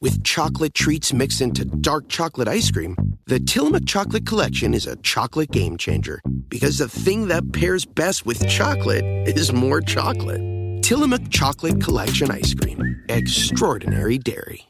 with chocolate treats mixed into dark chocolate ice cream, the Tillamook Chocolate Collection is a chocolate game changer because the thing that pairs best with chocolate is more chocolate. Tillamook Chocolate Collection Ice Cream. Extraordinary Dairy.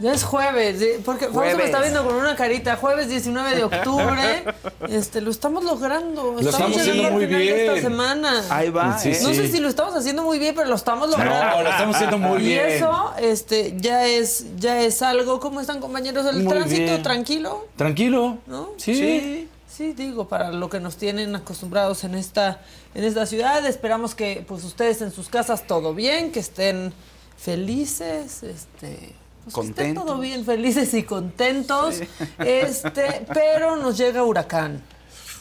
Ya es jueves, ¿eh? porque Fausto me está viendo con una carita. Jueves 19 de octubre. este, lo estamos logrando. Lo estamos haciendo muy final de bien. esta semana. Ahí va. Sí, ¿eh? sí. No sé si lo estamos haciendo muy bien, pero lo estamos logrando. No, lo estamos haciendo muy y bien. eso este, ya, es, ya es algo. ¿Cómo están, compañeros? ¿El Muy tránsito bien. tranquilo? Tranquilo. ¿No? Sí. Sí, sí, digo, para lo que nos tienen acostumbrados en esta, en esta ciudad. Esperamos que pues ustedes en sus casas todo bien, que estén felices, este. Pues Contentos. todo bien, felices y contentos. Este, pero nos llega huracán.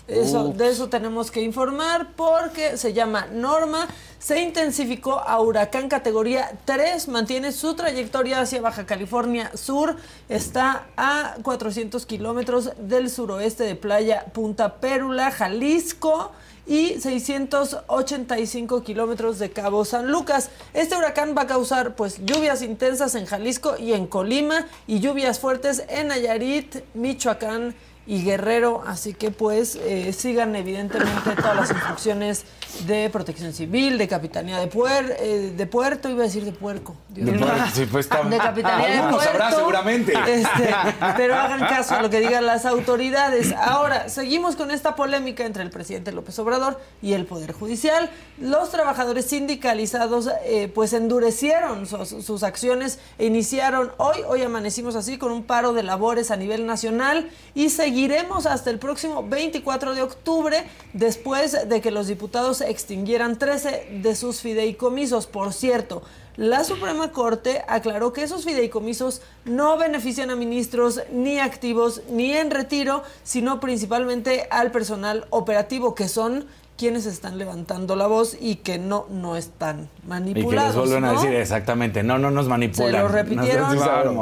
Eso, de eso tenemos que informar porque se llama Norma. Se intensificó a huracán categoría 3, mantiene su trayectoria hacia Baja California Sur, está a 400 kilómetros del suroeste de Playa Punta Pérula, Jalisco y 685 kilómetros de Cabo San Lucas. Este huracán va a causar pues lluvias intensas en Jalisco y en Colima y lluvias fuertes en Nayarit, Michoacán y Guerrero, así que pues eh, sigan evidentemente todas las instrucciones de Protección Civil, de Capitanía de, Puer- eh, de Puerto, iba a decir de Puerco. Dios De sí, pues, De Capitanía de Puerto. habrá seguramente. Este, pero hagan caso a lo que digan las autoridades. Ahora, seguimos con esta polémica entre el presidente López Obrador y el Poder Judicial. Los trabajadores sindicalizados eh, pues endurecieron sus, sus acciones e iniciaron hoy, hoy amanecimos así con un paro de labores a nivel nacional y seguiremos hasta el próximo 24 de octubre después de que los diputados extinguieran 13 de sus fideicomisos. Por cierto, la Suprema Corte aclaró que esos fideicomisos no benefician a ministros ni activos ni en retiro, sino principalmente al personal operativo, que son quienes están levantando la voz y que no, no están Y que manipulados. les vuelven a decir exactamente, no, no nos manipulan. Se lo repitieron,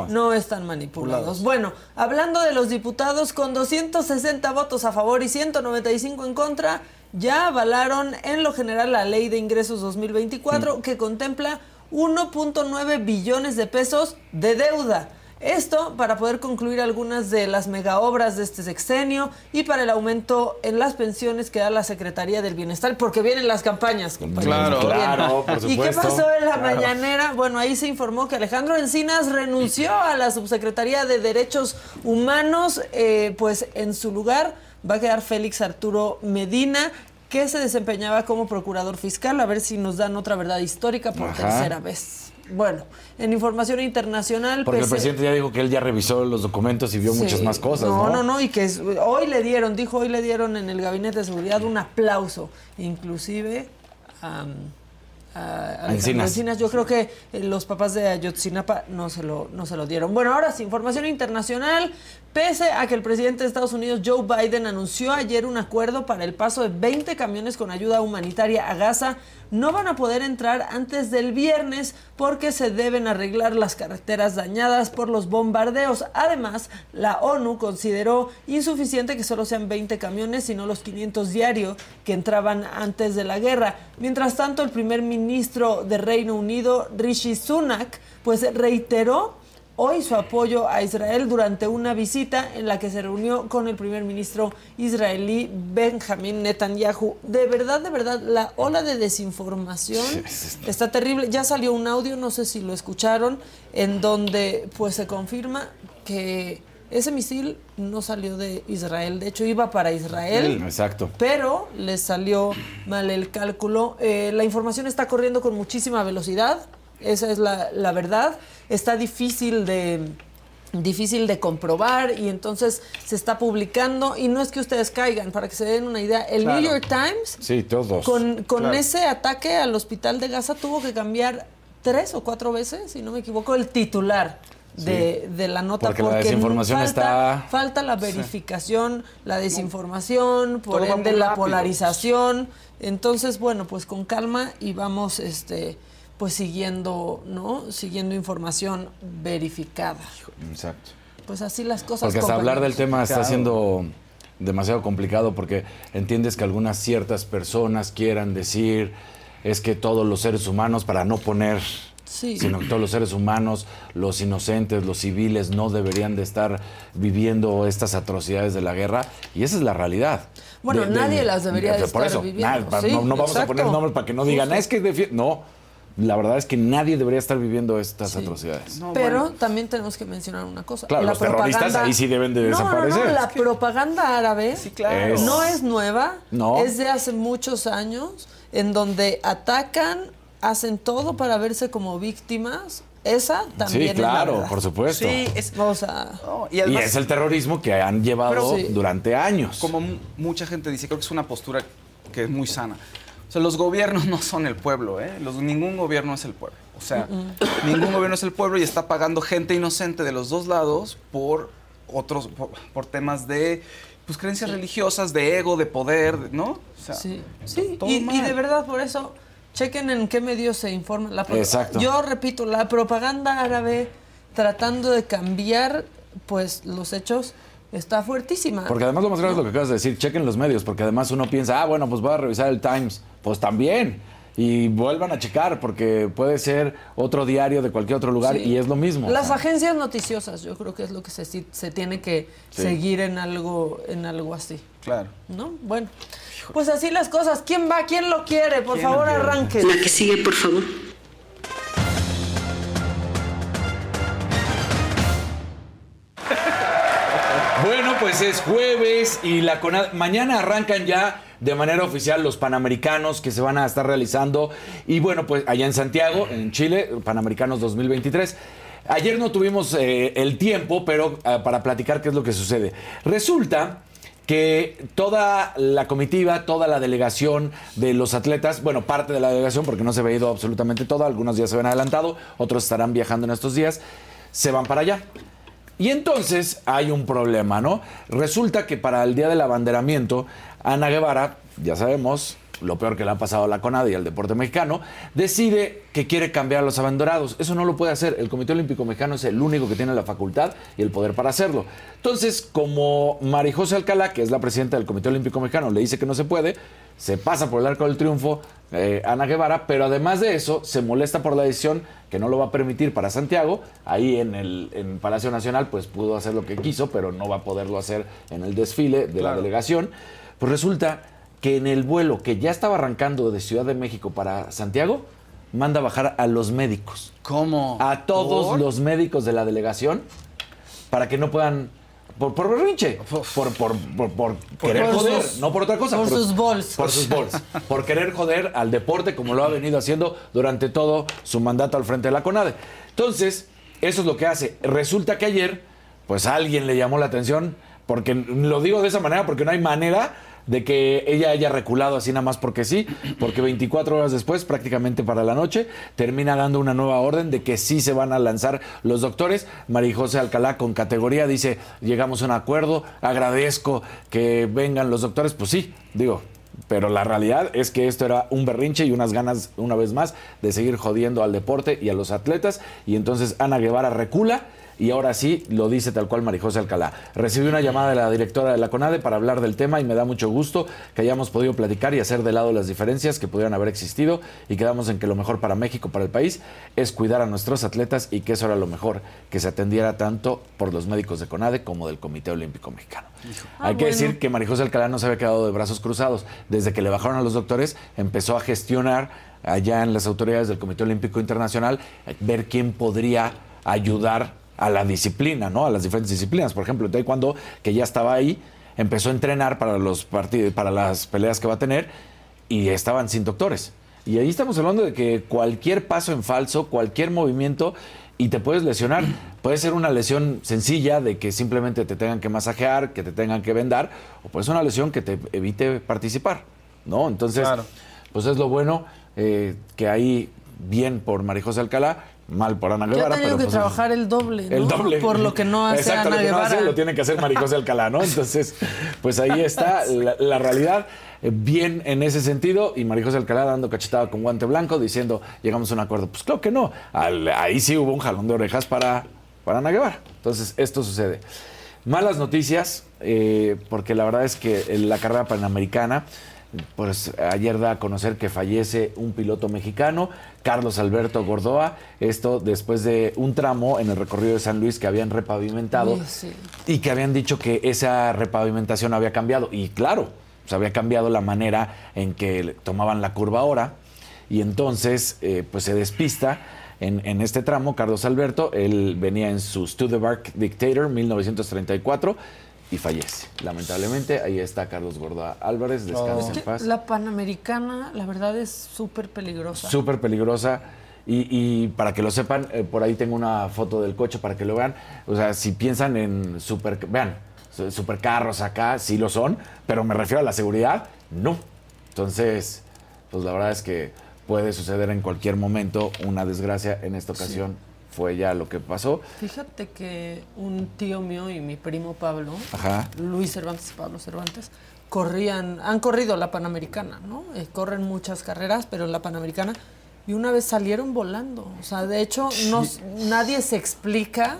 no están manipulados. Bueno, hablando de los diputados, con 260 votos a favor y 195 en contra, ya avalaron en lo general la ley de ingresos 2024 que contempla 1.9 billones de pesos de deuda. Esto para poder concluir algunas de las megaobras de este sexenio y para el aumento en las pensiones que da la Secretaría del Bienestar, porque vienen las campañas, compañeros. Claro, claro, por ¿Y qué supuesto. pasó en la Claro. mañanera? Bueno, ahí se informó que Alejandro Encinas renunció a la Subsecretaría de Derechos Humanos, eh, pues en su lugar va a quedar Félix Arturo Medina, que se desempeñaba como procurador fiscal, a ver si nos dan otra verdad histórica por Ajá. tercera vez. Bueno, en información internacional... Porque el pese- presidente ya dijo que él ya revisó los documentos y vio Sí. muchas más cosas, ¿no? No, no, no, y que es- hoy le dieron, dijo, hoy le dieron en el gabinete de seguridad un aplauso, inclusive a, Alejandro Encinas. Encinas. Yo creo que eh, los papás de Ayotzinapa no se lo, no se lo dieron. Bueno, ahora sí, información internacional. Pese a que el presidente de Estados Unidos, Joe Biden, anunció ayer un acuerdo para el paso de 20 camiones con ayuda humanitaria a Gaza, no van a poder entrar antes del viernes porque se deben arreglar las carreteras dañadas por los bombardeos. Además, la ONU consideró insuficiente que solo sean 20 camiones, sino los 500 diarios que entraban antes de la guerra. Mientras tanto, el primer ministro de Reino Unido, Rishi Sunak, pues reiteró hoy su apoyo a Israel durante una visita en la que se reunió con el primer ministro israelí Benjamin Netanyahu. De verdad, de verdad, la ola de desinformación está terrible. Ya salió un audio, no sé si lo escucharon, en donde pues se confirma que ese misil no salió de Israel, de hecho iba para Israel. Exacto. Pero les salió mal el cálculo. Eh, la información está corriendo con muchísima velocidad, esa es la, la verdad. Está difícil de difícil de comprobar y entonces se está publicando y no es que ustedes caigan, para que se den una idea, el Claro. New York Times Sí, todos. con, con Claro. ese ataque al hospital de Gaza tuvo que cambiar tres o cuatro veces, si no me equivoco, el titular de, de la nota. Porque la desinformación falta, está- Falta la verificación, la desinformación, por Todo ende la polarización. Entonces, bueno, pues con calma y vamos este pues siguiendo, ¿no? Siguiendo información verificada. Exacto. Pues así las cosas. Porque hasta hablar del tema está siendo demasiado complicado porque entiendes que algunas ciertas personas quieran decir es que todos los seres humanos, para no poner, Sí. sino que todos los seres humanos, los inocentes, los civiles, no deberían de estar viviendo estas atrocidades de la guerra. Y esa es la realidad. Bueno, nadie las debería de por estar eso, viviendo. nada, pa- Sí, no, no vamos a poner nombres para que no digan, Justo. "Ah, es que defi-". No, la verdad es que nadie debería estar viviendo estas atrocidades. No, Pero bueno. también tenemos que mencionar una cosa. Claro, los terroristas ahí sí deben de No, no, desaparecer. No, la Es que- propaganda árabe Sí, claro. Es- no es nueva. No. Es de hace muchos años en donde atacan, hacen todo para verse como víctimas. Esa también Sí, es la claro, por supuesto. Sí, es, O sea, no, y es el terrorismo que han llevado Pero sí. durante años. como mu- mucha gente dice, creo que es una postura que es muy sana. O sea, los gobiernos no son el pueblo, ¿eh? Los- ningún gobierno es el pueblo. O sea, ningún gobierno es el pueblo y está pagando gente inocente de los dos lados por otros, por, por temas de pues creencias religiosas, de ego, de poder, ¿no? O sea, sí, sí. todo Y, y de verdad, por eso, chequen en qué medios se informa. La Exacto. Yo repito, la propaganda árabe tratando de cambiar pues los hechos está fuertísima. Porque además lo más grave es lo que acabas de decir, chequen los medios, porque además uno piensa, ah, bueno, pues voy a revisar el Times. Pues también. Y vuelvan a checar, porque puede ser otro diario de cualquier otro lugar Sí. y es lo mismo. Las agencias noticiosas, yo creo que es lo que se, se tiene que Sí. seguir en algo, en algo así. claro. ¿No? Bueno. Pues así las cosas. ¿Quién va? ¿Quién lo quiere? Por ¿Quién favor, arranque. La que sigue, por favor. Pues es jueves y la CONAD- mañana arrancan ya de manera oficial los Panamericanos que se van a estar realizando y bueno, pues allá en Santiago, en Chile, Panamericanos 2023. Ayer no tuvimos eh, el tiempo, pero ah, para platicar qué es lo que sucede. Resulta que toda la comitiva, toda la delegación de los atletas, bueno, parte de la delegación, porque no se había ido absolutamente toda, algunos días se ven adelantado, otros estarán viajando en estos días, se van para allá. Y entonces hay un problema, ¿no? Resulta que para el día del abanderamiento, Ana Guevara, ya sabemos, lo peor que le ha pasado a la CONADE y al deporte mexicano, decide que quiere cambiar a los abanderados. Eso no lo puede hacer. El Comité Olímpico Mexicano es el único que tiene la facultad y el poder para hacerlo. Entonces, como Marijose Alcalá, que es la presidenta del Comité Olímpico Mexicano, le dice que no se puede, se pasa por el arco del triunfo eh, Ana Guevara, pero además de eso, se molesta por la decisión que no lo va a permitir para Santiago. Ahí en el en Palacio Nacional, pues pudo hacer lo que quiso, pero no va a poderlo hacer en el desfile de la delegación. Pues resulta que en el vuelo que ya estaba arrancando de Ciudad de México para Santiago, manda bajar a los médicos, ¿Cómo? a todos ¿Por? los médicos de la delegación, para que no puedan. Por, por berrinche, por, por, por, por querer joder, sus- no por otra cosa. por sus bols. Por sus bols. Por querer joder al deporte como lo ha venido haciendo durante todo su mandato al frente de la CONADE. Entonces, eso es lo que hace. Resulta que ayer, pues a alguien le llamó la atención, porque lo digo de esa manera, porque no hay manera de que ella haya reculado así nada más porque sí, porque 24 horas después, prácticamente para la noche, termina dando una nueva orden de que sí se van a lanzar los doctores. María José Alcalá con categoría dice, llegamos a un acuerdo, agradezco que vengan los doctores, pues sí, digo, pero la realidad es que esto era un berrinche y unas ganas, una vez más, de seguir jodiendo al deporte y a los atletas. Y entonces Ana Guevara recula y ahora sí lo dice tal cual Marijose Alcalá. Recibí una llamada de la directora de la CONADE para hablar del tema y me da mucho gusto que hayamos podido platicar y hacer de lado las diferencias que pudieran haber existido y quedamos en que lo mejor para México, para el país, es cuidar a nuestros atletas y que eso era lo mejor, que se atendiera tanto por los médicos de CONADE como del Comité Olímpico Mexicano. Ah, Hay que bueno. decir que Marijose Alcalá no se había quedado de brazos cruzados. Desde que le bajaron a los doctores, empezó a gestionar allá en las autoridades del Comité Olímpico Internacional, ver quién podría ayudar a la disciplina, ¿no? A las diferentes disciplinas. Por ejemplo, taekwondo, que ya estaba ahí, empezó a entrenar para los partidos, para las peleas que va a tener, y estaban sin doctores. Y ahí estamos hablando de que cualquier paso en falso, cualquier movimiento, y te puedes lesionar. Puede ser una lesión sencilla de que simplemente te tengan que masajear, que te tengan que vendar, o puede ser una lesión que te evite participar, ¿no? Entonces, Claro. pues es lo bueno eh, que ahí bien por Marijose Alcalá, mal por Ana Ya Guevara. tenido pero que pues, trabajar el doble, ¿no? el doble. Por lo que no hace Exacto, Ana lo que no hace lo tiene que hacer Marijose Alcalá, ¿no? Entonces, pues ahí está la, la realidad. eh, Bien en ese sentido, y Marijose Alcalá dando cachetada con guante blanco, diciendo, llegamos a un acuerdo. Pues claro que no. Al- ahí sí hubo un jalón de orejas para, para Ana Guevara. Entonces, esto sucede. Malas noticias, eh, porque la verdad es que en la carrera panamericana, pues ayer da a conocer que fallece un piloto mexicano, Carlos Alberto Gordoa, esto después de un tramo en el recorrido de San Luis que habían repavimentado sí. y que habían dicho que esa repavimentación había cambiado. Y claro, pues había cambiado la manera en que tomaban la curva ahora. Y entonces, eh, pues se despista en, en este tramo, Carlos Alberto. Él venía en su Studebaker Dictator 1934 y fallece. Lamentablemente, ahí está Carlos Gordoa Álvarez, descansa Es en paz. la Panamericana, la verdad, es súper peligrosa. Súper peligrosa. Y, y para que lo sepan, eh, por ahí tengo una foto del coche para que lo vean. O sea, si piensan en super, vean, su- supercarros acá, sí lo son, pero me refiero a la seguridad, no. Entonces, pues la verdad es que puede suceder en cualquier momento una desgracia. En esta ocasión fue ya lo que pasó. Fíjate que un tío mío y mi primo Pablo, Ajá. Luis Cervantes y Pablo Cervantes, corrían, han corrido la Panamericana, ¿no? Eh, corren muchas carreras, pero la Panamericana, y una vez salieron volando. O sea, de hecho, no, nadie se explica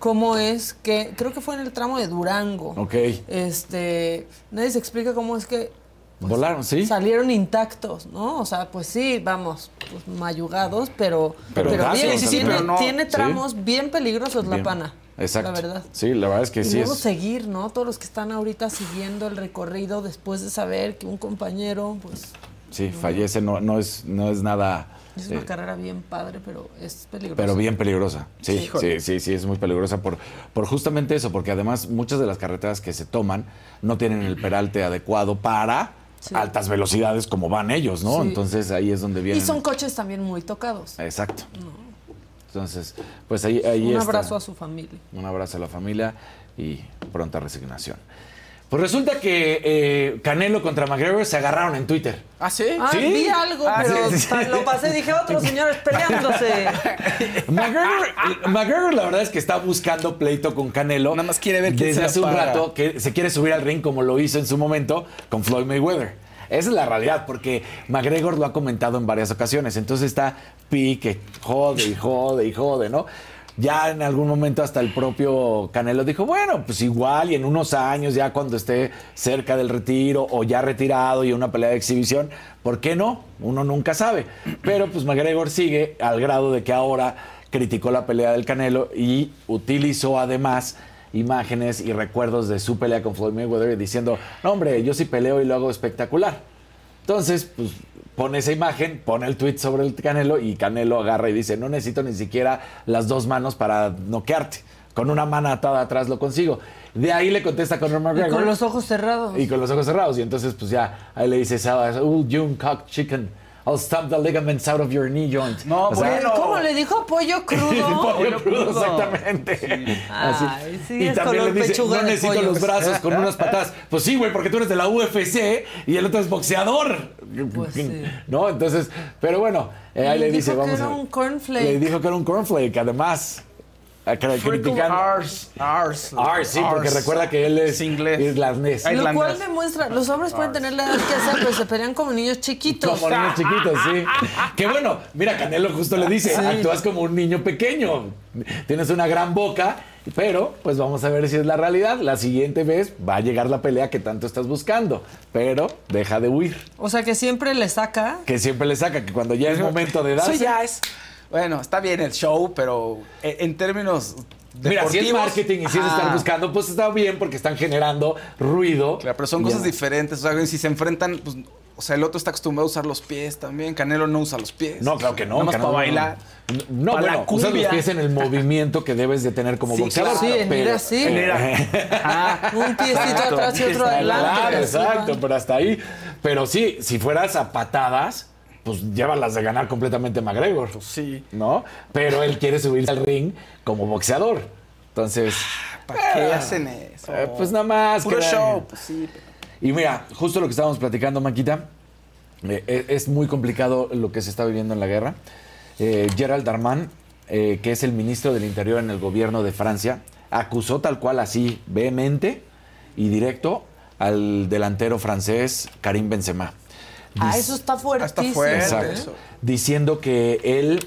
cómo es que, creo que fue en el tramo de Durango. Ok. Este, nadie se explica cómo es que Volaron, ¿sí? salieron intactos, ¿no? O sea, pues sí, vamos, pues mayugados, pero, Pero pero, intactos, bien, sí, sí, tiene, pero no- tiene sí. tramos bien peligrosos la pana. Exacto. La verdad. Sí, la verdad es que y sí luego es. seguir, ¿no? Todos los que están ahorita siguiendo el recorrido después de saber que un compañero, pues, Sí, fallece, no, no, es, no es nada. es eh, una carrera bien padre, pero es peligrosa. Pero bien peligrosa. Sí, Sí. sí, sí, sí, es muy peligrosa por, por justamente eso, porque además muchas de las carreteras que se toman no tienen el peralte adecuado para Sí. altas velocidades como van ellos, ¿no? Sí. Entonces ahí es donde Y vienen. son coches también muy tocados. Exacto. Entonces, pues ahí, ahí Un está. abrazo a su familia. Un abrazo a la familia y pronta resignación. Pues resulta que eh, Canelo contra McGregor se agarraron en Twitter. ¿Ah, sí? Ah, ¿Sí? vi algo, Ah, pero sí, sí. ta- lo pasé, dije, otros señores peleándose. McGregor, McGregor, la verdad es que está buscando pleito con Canelo. Nada más quiere ver quién desde se hace un rato que se quiere subir al ring como lo hizo en su momento con Floyd Mayweather. Esa es la realidad, porque McGregor lo ha comentado en varias ocasiones. Entonces está pique, jode y jode y jode, ¿no? Ya en algún momento hasta el propio Canelo dijo, bueno, pues igual y en unos años, ya cuando esté cerca del retiro o ya retirado y una pelea de exhibición, ¿por qué no? Uno nunca sabe. Pero pues McGregor sigue al grado de que ahora criticó la pelea del Canelo y utilizó además imágenes y recuerdos de su pelea con Floyd Mayweather diciendo, no hombre, yo sí peleo y lo hago espectacular. Entonces, pues pone esa imagen, pone el tweet sobre el Canelo y Canelo agarra y dice, no necesito ni siquiera las dos manos para noquearte. Con una mano atada atrás lo consigo. De ahí le contesta Conor Y McGregor. con los ojos cerrados. Y con los ojos cerrados. Y entonces, pues ya, ahí le dice, oh, you cock chicken, I'll stamp the ligaments out of your knee joint. No, O sea, bueno. ¿Cómo le dijo pollo crudo? Pollo crudo, crudo. exactamente. Así. Ay, sí, y es también color le dice, pechuga no de necesito pollo". los brazos con unas patadas. Pues sí, güey, porque tú eres de la UFC y el otro es boxeador. Pues sí. ¿No? Entonces, pero bueno, eh, ahí Le le dice, dijo que vamos era a ver. un cornflake. Le dijo que era un cornflake, además. Cri- criticando. Ars, Ars. Ars, sí, porque recuerda que él es inglés. irlandés. Lo cual demuestra, los hombres pueden tener la edad que sea, pero se pelean como niños chiquitos. Como niños chiquitos, sí. Que bueno, mira, Canelo justo le dice, actúas como un niño pequeño. Tienes una gran boca, pero pues vamos a ver si es la realidad. La siguiente vez va a llegar la pelea que tanto estás buscando, pero deja de huir. O sea que siempre le saca. Que siempre le saca, que cuando ya es momento de darse... Eso ya es. Bueno, está bien el show, pero en, en términos. Mira, si es deportivos, marketing y si es estar buscando, pues está bien porque están generando ruido. Claro, pero son cosas diferentes. O sea, si se enfrentan, pues. O sea, el otro está acostumbrado a usar los pies también. Canelo no usa los pies. No, claro que no. Nada más Canelo para no. bailar. No, Para bueno, usas los pies en el movimiento que debes de tener como Sí, boxeador. claro. Sí, en ir pero- así. Ah, Un piecito atrás y otro adelante. Claro, exacto, pero hasta ahí. Pero sí, si fueras a patadas, pues llévalas de ganar completamente McGregor. sí. ¿No? Pero él quiere subirse al ring como boxeador. Entonces, ¿Para qué hacen eso? eh, pues nada más. Puro show. Pues sí. pero- Y mira, justo lo que estábamos platicando, Maquita, eh, eh, es muy complicado lo que se está viviendo en la guerra. Eh, Gerald Darman, eh, que es el ministro del Interior en el gobierno de Francia, acusó tal cual así, vehemente y directo al delantero francés Karim Benzema. Ah, eso está fuertísimo. fuerte. Exacto. ¿eh? eso. Diciendo que él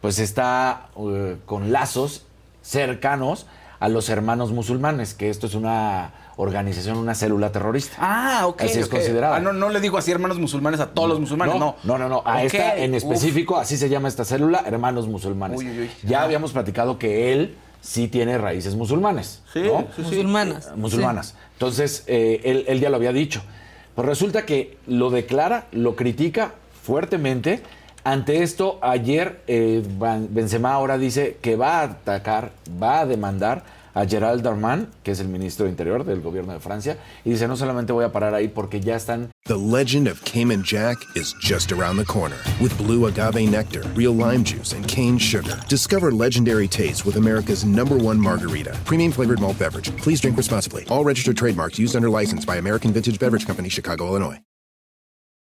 pues está eh, con lazos cercanos a los hermanos musulmanes, que esto es una organización, una célula terrorista. Ah, ok. Así es ok. considerada. Ah, no, no le digo así hermanos musulmanes a todos los musulmanes, no. no, no, no. A esta en uf. específico, así se llama esta célula, hermanos musulmanes. Uy, uy, uy. Ya habíamos platicado que él sí tiene raíces musulmanes. Sí, ¿no? sí, sí. Musulmanas. musulmanas. Entonces, eh, él, él ya lo había dicho. Pues resulta que lo declara, lo critica fuertemente. Ante esto, ayer eh, Benzema ahora dice que va a atacar, va a demandar a Gerald Darman, que es el ministro de Interior del gobierno de Francia, y dice, no solamente voy a parar ahí porque ya están The legend of Cayman Jack is just around the corner. With blue agave nectar, real lime juice, and cane sugar. Discover legendary taste with America's number one margarita. Premium flavored malt beverage. Please drink responsibly. All registered trademarks used under license by American Vintage Beverage Company, Chicago, Illinois.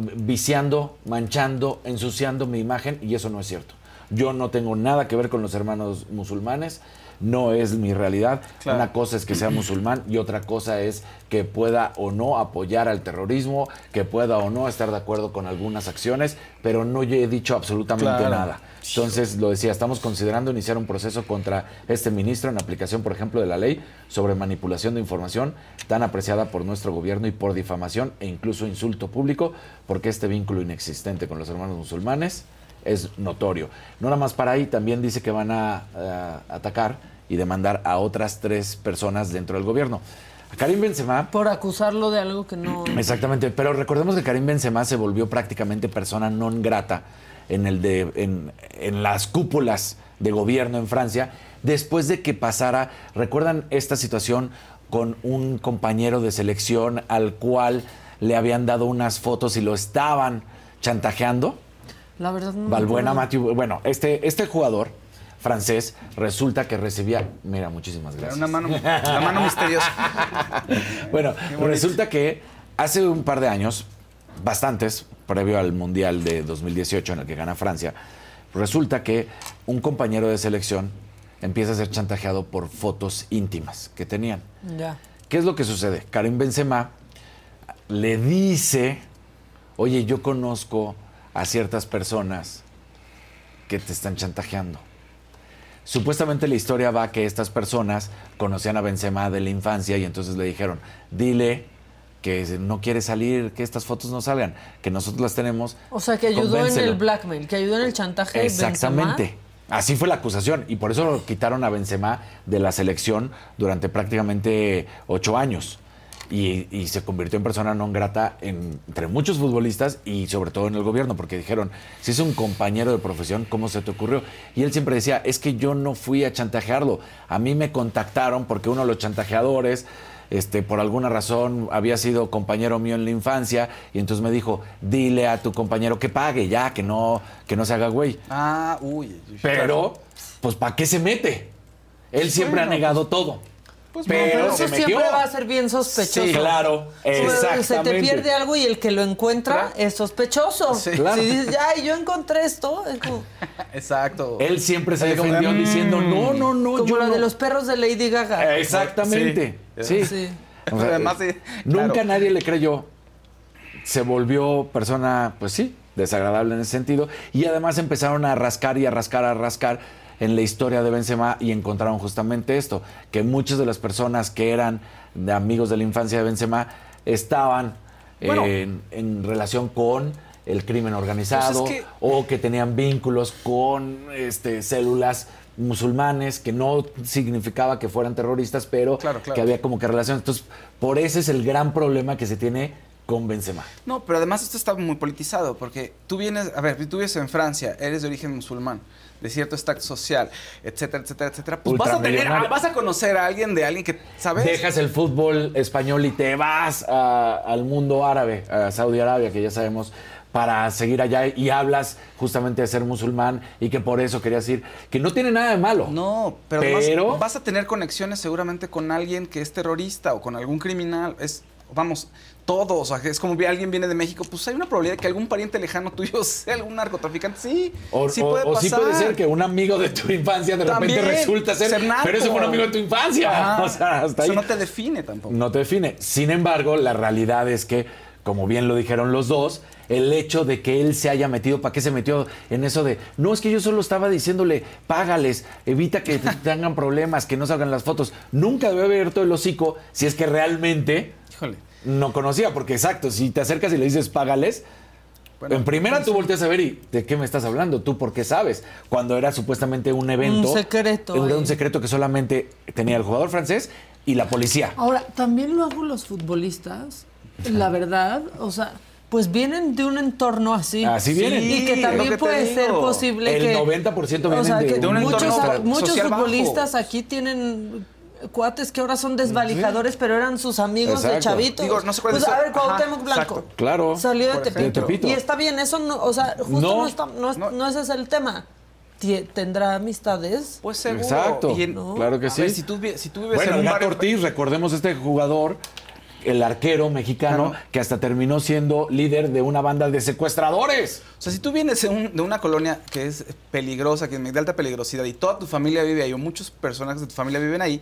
Viciando, manchando, ensuciando mi imagen y eso no es cierto. Yo no tengo nada que ver con los hermanos musulmanes, no es mi realidad. Claro. Una cosa es que sea musulmán y otra cosa es que pueda o no apoyar al terrorismo, que pueda o no estar de acuerdo con algunas acciones, pero no he dicho absolutamente Claro. nada. Entonces, lo decía, estamos considerando iniciar un proceso contra este ministro en aplicación, por ejemplo, de la ley sobre manipulación de información tan apreciada por nuestro gobierno y por difamación e incluso insulto público, porque este vínculo inexistente con los hermanos musulmanes es notorio. No nada más para ahí, también dice que van a, a atacar y demandar a otras tres personas dentro del gobierno. A Karim Benzema Por acusarlo de algo que no. Exactamente, pero recordemos que Karim Benzema se volvió prácticamente persona non grata en, el de, en, en las cúpulas de gobierno en Francia después de que pasara, ¿recuerdan esta situación con un compañero de selección al cual le habían dado unas fotos y lo estaban chantajeando? La verdad no. me Valbuena. Mathieu, bueno, este, este jugador francés resulta que recibía, mira, muchísimas gracias. Una mano, una mano misteriosa. Bueno, resulta que hace un par de años, bastantes, previo al Mundial de 2018 en el que gana Francia, resulta que un compañero de selección empieza a ser chantajeado por fotos íntimas que tenían. Ya. ¿Qué es lo que sucede? Karim Benzema le dice, oye, yo conozco a ciertas personas que te están chantajeando. Supuestamente la historia va que estas personas conocían a Benzema de la infancia y entonces le dijeron, dile que no quiere salir, que estas fotos no salgan, que nosotros las tenemos. O sea, que ayudó en convéncelo". el blackmail, que ayudó en el chantaje. Exactamente. Benzema. Así fue la acusación y por eso lo quitaron a Benzema de la selección durante prácticamente ocho años. y, y se convirtió en persona non grata en- entre muchos futbolistas y sobre todo en el gobierno, porque dijeron, si es un compañero de profesión, ¿cómo se te ocurrió? Y él siempre decía, es que yo no fui a chantajearlo, a mí me contactaron porque uno de los chantajeadores este, por alguna razón había sido compañero mío en la infancia y entonces me dijo, dile a tu compañero que pague ya, que no, que no se haga güey. Ah, uy. Pero, pues, ¿para qué se mete? Él siempre ha negado todo. Pues, pero se eso metió. siempre va a ser bien sospechoso. Sí, claro, Se te pierde algo y el que lo encuentra Claro. es sospechoso. Sí. Claro. Si dices, ay, yo encontré esto, es como, Exacto. Él siempre se Sí, como defendió de, diciendo, mm. no, no, no, como yo la no". de los perros de Lady Gaga. Exactamente. Sí. Sí. O sea, Además, sí, Nunca nadie le creyó. Se volvió persona, pues sí, desagradable en ese sentido. Y además empezaron a rascar y a rascar, a rascar en la historia de Benzema y encontraron justamente esto, que muchas de las personas que eran de amigos de la infancia de Benzema estaban Bueno. en, en relación con el crimen organizado Pues es que- o que tenían vínculos con este, células musulmanes, que no significaba que fueran terroristas, pero Claro, claro. que había como que relaciones. Entonces, por ese es el gran problema que se tiene con Benzema. No, pero además esto está muy politizado, porque tú vienes, a ver, tú vives en Francia, eres de origen musulmán, de cierto estatus social, etcétera, etcétera, etcétera. Pues vas a tener, vas a conocer a alguien de alguien que, ¿sabes? Dejas el fútbol español y te vas a- al mundo árabe, a Saudi Arabia, que ya sabemos, para seguir allá y hablas justamente de ser musulmán y que por eso querías ir, que no tiene nada de malo. No, pero, Pero- además vas a tener conexiones seguramente con alguien que es terrorista o con algún criminal. Es, vamos, todos. O sea, es como que alguien viene de México, pues hay una probabilidad de que algún pariente lejano tuyo sea algún narcotraficante. Sí, O, sí o- puede o pasar. sí puede ser que un amigo de tu infancia de repente resulta ser, ser pero ese fue un amigo de tu infancia. Ajá. O sea, hasta ahí. Eso no te define tampoco. no te define. Sin embargo, la realidad es que, como bien lo dijeron los dos, el hecho de que él se haya metido, ¿para qué se metió en eso de, no, es que yo solo estaba diciéndole, págales, evita que te- tengan problemas, que no salgan las fotos? Nunca debe haber abierto el hocico si es que realmente Híjole. No conocía, porque exacto, si te acercas y le dices, págales, Bueno, en primera tú volteas a ver y ¿de qué me estás hablando? ¿Tú por qué sabes? Cuando era supuestamente un evento. Un secreto Era un secreto que solamente tenía el jugador francés y la policía. Ahora, también luego los futbolistas, la verdad, o sea, pues vienen de un entorno así. Así vienen. Y que también lo que puede ser posible El que... 90% o vienen sea, de un muchos, entorno muchos social bajo. futbolistas aquí tienen cuates que ahora son desvalijadores, pero eran sus amigos de chavitos. Digo, no sé cuál Pues, es- a ver, Ajá, Cuauhtémoc Blanco. exacto. Claro. Salió de. Tepito. De Tepito. Y está bien, eso no, o sea, justo No. no, está- no, es- No. no ese es el tema. ¿Tendrá amistades? Pues seguro. Exacto. Y en- Claro que a sí. ver, si, tú, si tú vives Bueno, en un Gato barrio... Ortiz, recordemos este jugador, el arquero mexicano, Claro. que hasta terminó siendo líder de una banda de secuestradores. O sea, si tú vienes de, un- de una colonia que es peligrosa, que es de alta peligrosidad, y toda tu familia vive ahí, o muchos personajes de tu familia viven ahí,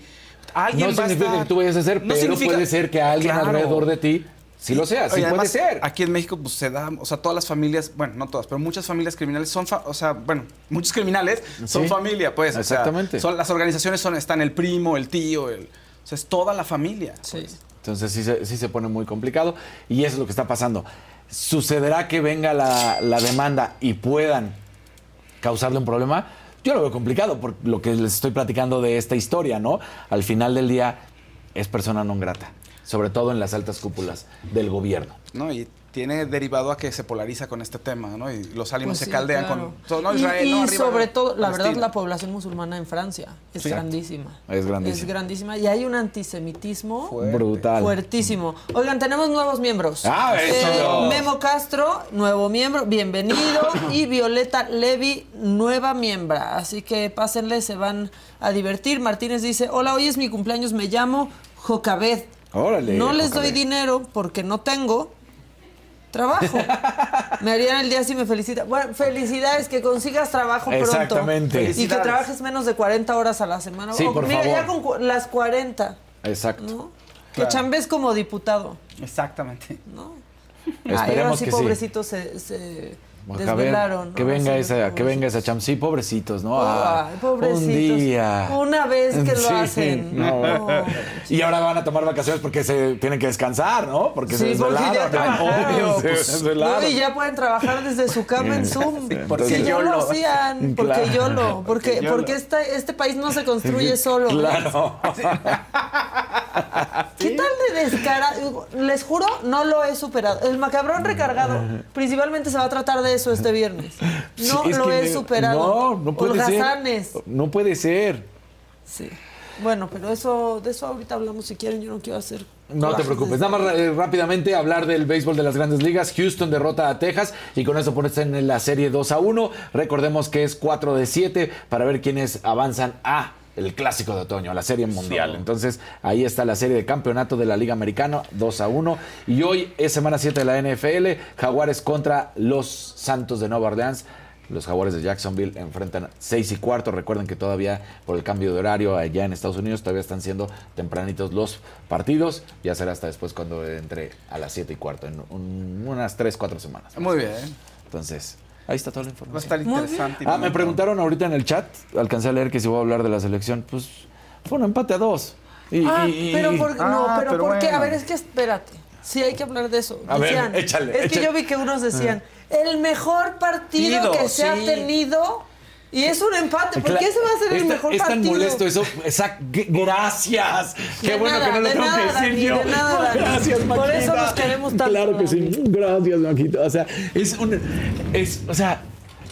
alguien No va a significa estar- que tú vayas a ser, No pero significa- puede ser que alguien Claro. alrededor de ti sí lo sea, sí Oye, puede ser. Aquí en México, pues se da, o sea, todas las familias, bueno, no todas, pero muchas familias criminales son, fa- o sea, bueno, muchos criminales son Sí. familia, pues. o sea, Exactamente. son, las organizaciones son, están el primo, el tío, el, o sea, es toda la familia. Sí. pues. Entonces sí se, sí se pone muy complicado y eso es lo que está pasando. ¿Sucederá que venga la, la demanda y puedan causarle un problema? Yo lo veo complicado por lo que les estoy platicando de esta historia, ¿no? Al final del día es persona non grata, sobre todo en las altas cúpulas del gobierno. ¿no? Y tiene derivado a que se polariza con este tema, ¿no? Y los ánimos Pues se caldean claro. con todo, no, Y- Israel, y, no, arriba, sobre todo, la verdad, la población musulmana en Francia es Sí. grandísima. Es grandísima. Es grandísima. Y hay un antisemitismo Fuerte. Brutal. fuertísimo. Oigan, tenemos nuevos miembros. Eh, Ah, échalo. Memo Castro, nuevo miembro, bienvenido. y Violeta Levi, nueva miembra. Así que pásenle, se van a divertir. Martínez dice, hola, hoy es mi cumpleaños, me llamo Jocabed. Órale, No les doy dinero porque no tengo trabajo. me harían el día si me felicita. Bueno, felicidades, que consigas trabajo pronto. Exactamente. Y que trabajes menos de 40 horas a la semana. Sí, O, por mira, favor. ya con cu- las 40, Exacto. ¿no? Que Claro. chambes como diputado, Exacamente. ¿no? Ay, Esperemos ahora sí, que sí. pobrecitos se, se desvelaron. que ¿no? venga Sí, esa, que venga esa cham. Sí, pobrecitos, ¿no? Ah, Ay, pobrecitos. Un día. Una vez que lo Sí, hacen. no. No. Y ahora van a tomar vacaciones porque se tienen que descansar, ¿no? Porque se Sí, porque ya desvelaron. trabajaron. Obvio, se Pues, desvelaron. Y ya pueden trabajar desde su cama en Zoom. Porque yo lo hacían. Porque Claro. yo lo. Porque, Porque esta- este país no se construye solo. Claro. ¿Qué tal de descarado? Les juro, no lo he superado. El macabrón recargado principalmente se va a tratar de eso este viernes. No Sí, es lo he me- superado. No, no puede Holgazanes. ser. No puede ser. Sí. Bueno, pero eso, de eso ahorita hablamos si quieren. Yo no quiero hacer. No te preocupes. Nada más eh, rápidamente hablar del béisbol de las grandes ligas. Houston derrota a Texas y con eso ponerse en la serie 2 a 1. Recordemos que es 4 de 7 para ver quiénes avanzan a el clásico de otoño, la serie mundial. Entonces ahí está la serie de campeonato de la Liga Americana 2 a 1. Y hoy es semana 7 de la NFL. Jaguares contra los Santos de Nueva Orleans. Los Jaguares de Jacksonville enfrentan 6 y cuarto. Recuerden que todavía por el cambio de horario allá en Estados Unidos todavía están siendo tempranitos los partidos. Ya será hasta después cuando entre a las 7 y cuarto, en un- unas 3, 4 semanas. Muy bien. Entonces, ahí está toda la Va a información. estar Muy interesante. Ah, me preguntaron ahorita en el chat, alcancé a leer que si voy a hablar de la selección. Pues fue un empate a dos. Y- Ah, y- y- pero por, no, Ah, pero, pero ¿por qué? A ver, es que espérate. Sí, hay que hablar de eso. A ver, Decían, échale, Es que yo vi que unos decían, el mejor partido que se ha tenido y es un empate. ¿Por qué se va a hacer el es tan- mejor es tan partido? molesto eso. Exact- g- Gracias. Qué De bueno nada, que no lo de tengo nada, que decir Dani, yo. de nada, Dani. Gracias, Por Maquita. eso nos queremos tanto, Claro que sí. Gracias, Maquita. O sea, es un. Es, o sea.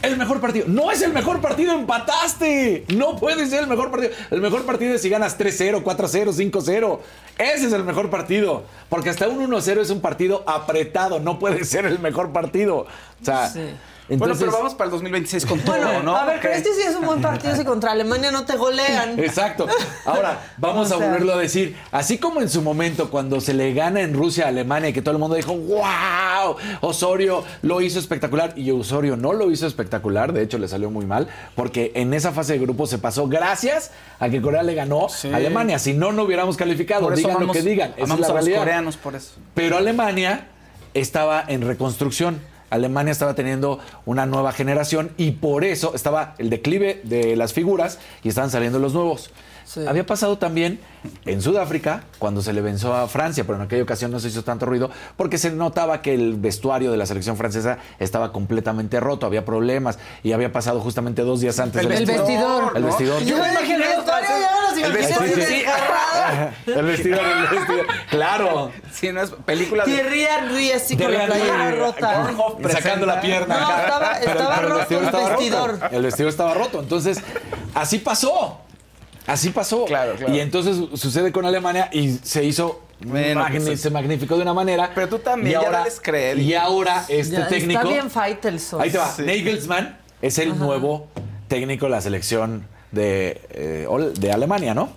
El mejor partido. No es el mejor partido, empataste. No puede ser el mejor partido. El mejor partido es si ganas 3-0, 4-0, 5-0. Ese es el mejor partido. Porque hasta un 1-0 es un partido apretado. No puede ser el mejor partido. O sea, Sí. Bueno, pero vamos para el 2026 con todo, Bueno, ¿no? a ver, pero Ok. este sí es un buen partido si contra Alemania no te golean. Exacto. Ahora, vamos O a volverlo a decir. Así como en su momento, cuando se le gana en Rusia a Alemania y que todo el mundo dijo, wow, Osorio lo hizo espectacular. Y Osorio no lo hizo espectacular, de hecho le salió muy mal, porque en esa fase de grupo se pasó gracias a que Corea le ganó Sí. a Alemania. Si no, no hubiéramos calificado. Digan lo que digan. Esa es la a los coreanos por eso. Pero Alemania estaba en reconstrucción. Alemania estaba teniendo una nueva generación y por eso estaba el declive de las figuras y estaban saliendo los nuevos. Sí. Había pasado también en Sudáfrica, cuando se le venció a Francia, pero en aquella ocasión no se hizo tanto ruido, porque se notaba que el vestuario de la selección francesa estaba completamente roto, había problemas y había pasado justamente dos días antes El del El vestidor. El ¿no? vestidor. Yo me dije, el El vestidor. El vestidor, el vestidor. Claro. Sí, no es película de... Thierry Henry así con la playera rota. Sacando la pierna. No, acá. estaba- Pero- estaba pero roto el estaba vestidor. El vestidor estaba roto. Entonces, así pasó. Así pasó. Claro, claro. Y entonces sucede con Alemania y se hizo. Bueno, magni- pues, se magnificó de una manera. Pero tú también, y ya ahora, crédito. Y ahora este Ya, técnico. Está bien Faitelson. Ahí te va. Sí. Nagelsmann es el nuevo técnico de la selección de, eh, de Alemania, ¿no?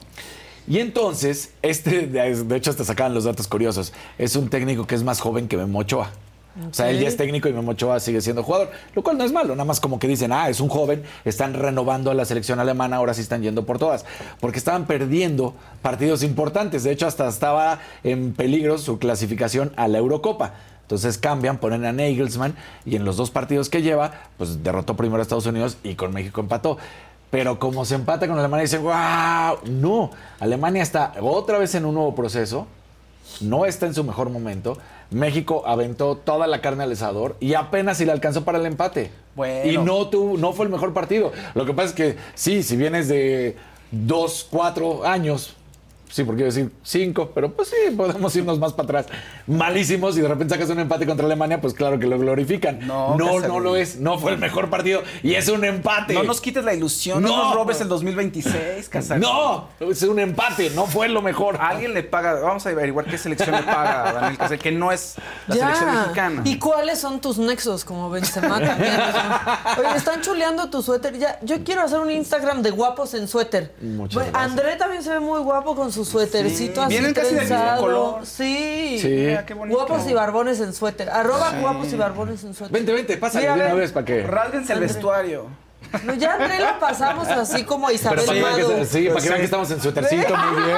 Y entonces, este, de de hecho, hasta sacaban los datos curiosos. Es un técnico que es más joven que Memo Ochoa. O sea, él ya es técnico y Memo Ochoa sigue siendo jugador, lo cual no es malo, nada más como que dicen, ah, es un joven, están renovando a la selección alemana, ahora sí están yendo por todas, porque estaban perdiendo partidos importantes, de hecho hasta estaba en peligro su clasificación a la Eurocopa. Entonces cambian, ponen a Nagelsmann y en los dos partidos que lleva, pues derrotó primero a Estados Unidos y con México empató. Pero como se empata con Alemania, dicen, wow, no, Alemania está otra vez en un nuevo proceso, no está en su mejor momento. México aventó toda la carne al asador y apenas si le alcanzó para el empate. Bueno. Y no, tuvo, no fue el mejor partido. Lo que pasa es que sí, si vienes de dos, cuatro años, sí, porque iba a decir cinco, pero pues sí, podemos irnos más para atrás. Malísimos y de repente sacas un empate contra Alemania, pues claro que lo glorifican. No, no, no lo es. No fue el mejor partido y es un empate. No nos quites la ilusión, no, No. nos robes el 2026, Casarín. No, es un empate, no fue lo mejor. Alguien le paga, vamos a averiguar qué selección le paga a Daniel Casarín, que no es la Ya. selección mexicana. ¿Y cuáles son tus nexos como Benzema también? Oye, están chuleando tu suéter. Ya, yo quiero hacer un Instagram de guapos en suéter. Muchas Bueno, gracias. André también se ve muy guapo con su suétercito Sí, así vienen casi del mismo trenzado. color. Sí. Sí. Mira, qué bonito. Guapos y barbones en suéter. Arroba guapos y barbones en suéter. Vente, vente, pásale Mira, de una ven. vez para que. Rásguense el vestuario. No, ya André lo pasamos así como a Isabel Pero para que, vean Madu. que, sí, para que vean que estamos en suétercito, muy bien.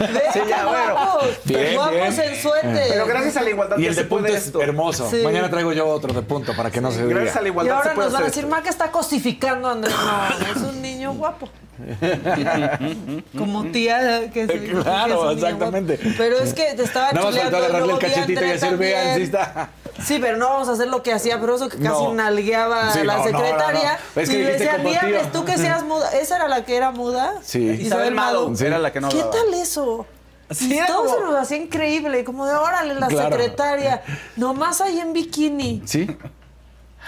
Ve, Sí, ya, bueno. guapos. Bien, guapos bien. en suéter. Pero gracias a la igualdad Y el se de punto puede es esto. hermoso. Sí. Mañana traigo yo otro de punto para que no se Gracias a la diga. Y igualdad ahora se puede nos van a hacer decir, esto. Maca está cosificando a Andrés. No, es un niño guapo. Como tía que se que Claro, exactamente. guapo. Pero es que te estaba Nada más chuleando. faltó agarrarle luego el cachetito y decir, vean, sí está. Sí, pero no vamos a hacer lo que hacía Broso, que casi No. nalgueaba Sí, a la no, secretaria. no, no. Es que y le decía, como "Dígame, tío". tú que seas muda. ¿Esa era la que era muda? Sí. Isabel Madu. Madu era la que no ¿Qué hablaba. tal eso? Sí, todo como- se nos hacía increíble, como de órale, la Claro. secretaria. Nomás ahí en bikini. ¿Sí?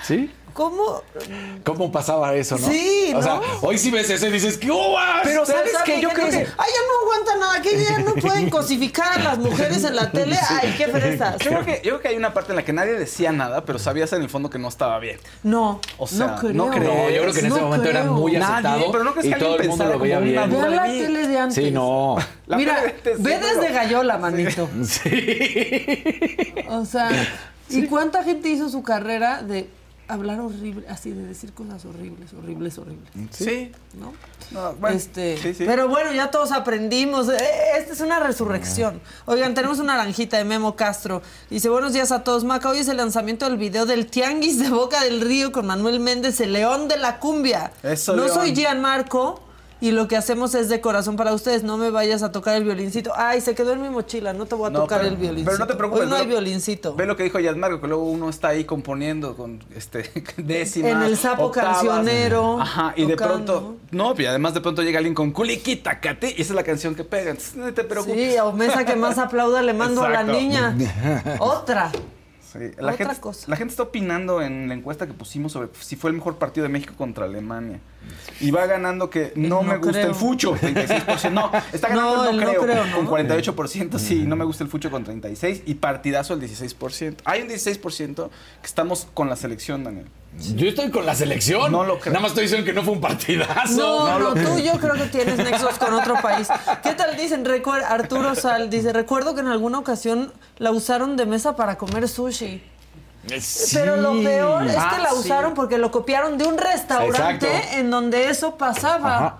¿Sí? ¿Cómo? ¿Cómo pasaba eso, no? Sí, O sea, ¿no? hoy sí ves eso y dices, ¿qué uvas? Pero ¿sabes Pero qué? Yo creo que... Ay, ya no aguanta nada, que ya no pueden cosificar a las mujeres en la tele. Ay, qué fresas. Yo creo, que, yo creo que hay una parte en la que nadie decía nada, pero sabías en el fondo que no estaba bien. No, O sea, no creo. no creo. No, yo creo que en ese No momento era creo. muy Nadie, aceptado pero ¿no crees y que todo alguien el mundo lo veía bien. de la tele de antes. Sí, no. La Mira, ve desde Gallola, manito. Sí. O sea, ¿y cuánta gente hizo su carrera de hablar horrible, así de decir cosas horribles, horribles, horribles? Sí. ¿No? No, bueno, este, sí, sí. Pero bueno, ya todos aprendimos. Eh, Esta es una resurrección. Oigan, tenemos una naranjita de Memo Castro. Dice, buenos días a todos. Maca, hoy es el lanzamiento del video del Tianguis de Boca del Río con Manuel Méndez, el león de la cumbia. Eso, no León. soy Gianmarco y lo que hacemos es de corazón para ustedes. No me vayas a tocar el violincito. Ay, se quedó en mi mochila. No te voy a No, tocar pero- el violincito. Pero no te preocupes. Hoy no hay violincito. Ve lo que dijo Yasmarco, que luego uno está ahí componiendo con este décimas. En el sapo octavas. cancionero, Ajá, y de pronto. No, y además de pronto llega alguien con culiquita, cate, y esa es la canción que pega. Entonces, no te preocupes. Sí, o mesa que más aplauda le mando a la niña. Otra. Sí, La, Otra gente, cosa. la gente está opinando en la encuesta que pusimos sobre si fue el mejor partido de México contra Alemania. Y va ganando que no, No me gusta creo. el fucho, 36%. No, está ganando No, el no, el no creo, creo, ¿no? con 48%. Sí, no me gusta el fucho con 36% y partidazo el 16%. Hay un 16% que estamos con la selección, Daniel. Yo estoy con la selección. No lo creo. Nada más estoy diciendo que no fue un partidazo. No, no, tú yo creo que tienes nexos con otro país. ¿Qué tal dicen? Recuer- Arturo Sal dice, recuerdo que en alguna ocasión la usaron de mesa para comer sushi. Sí. Pero lo peor es Ah, que la sí. usaron porque lo copiaron de un restaurante Exacto. en donde eso pasaba. Ajá.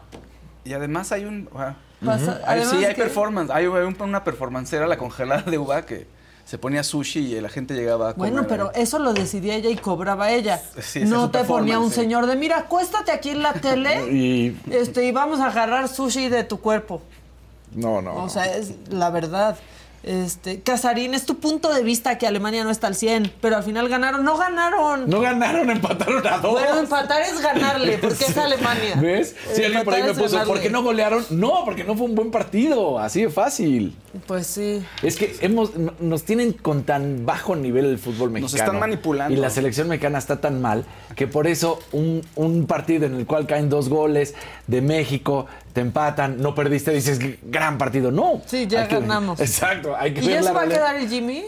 Y además hay un... ah, Pasa- hay- además sí, hay que- performance. Hay un- una performancera, la congelada de uva, que se ponía sushi y la gente llegaba a comer. Bueno, pero eso lo decidía ella y cobraba ella. Sí, no te ponía un sí. señor de, mira, acuéstate aquí en la tele Y- este, y vamos a agarrar sushi de tu cuerpo. No, no. O sea, es la verdad. Este, Casarín, es tu punto de vista que Alemania no está al 100, pero al final ganaron. No ganaron. no ganaron, empataron a dos. Bueno, empatar es ganarle, porque es Alemania. ¿Ves? Si alguien por ahí me puso, ganarle. ¿por qué no golearon? No, porque no fue un buen partido. Así de fácil. Pues sí. Es que hemos, nos tienen con tan bajo nivel el fútbol mexicano. están manipulando. Y la selección mexicana está tan mal que por eso un, un partido en el cual caen dos goles de México, te empatan, no perdiste, dices gran partido. No. Sí, ya que- ganamos. exacto. Hay que ¿Y ya se va a quedar el Jimmy?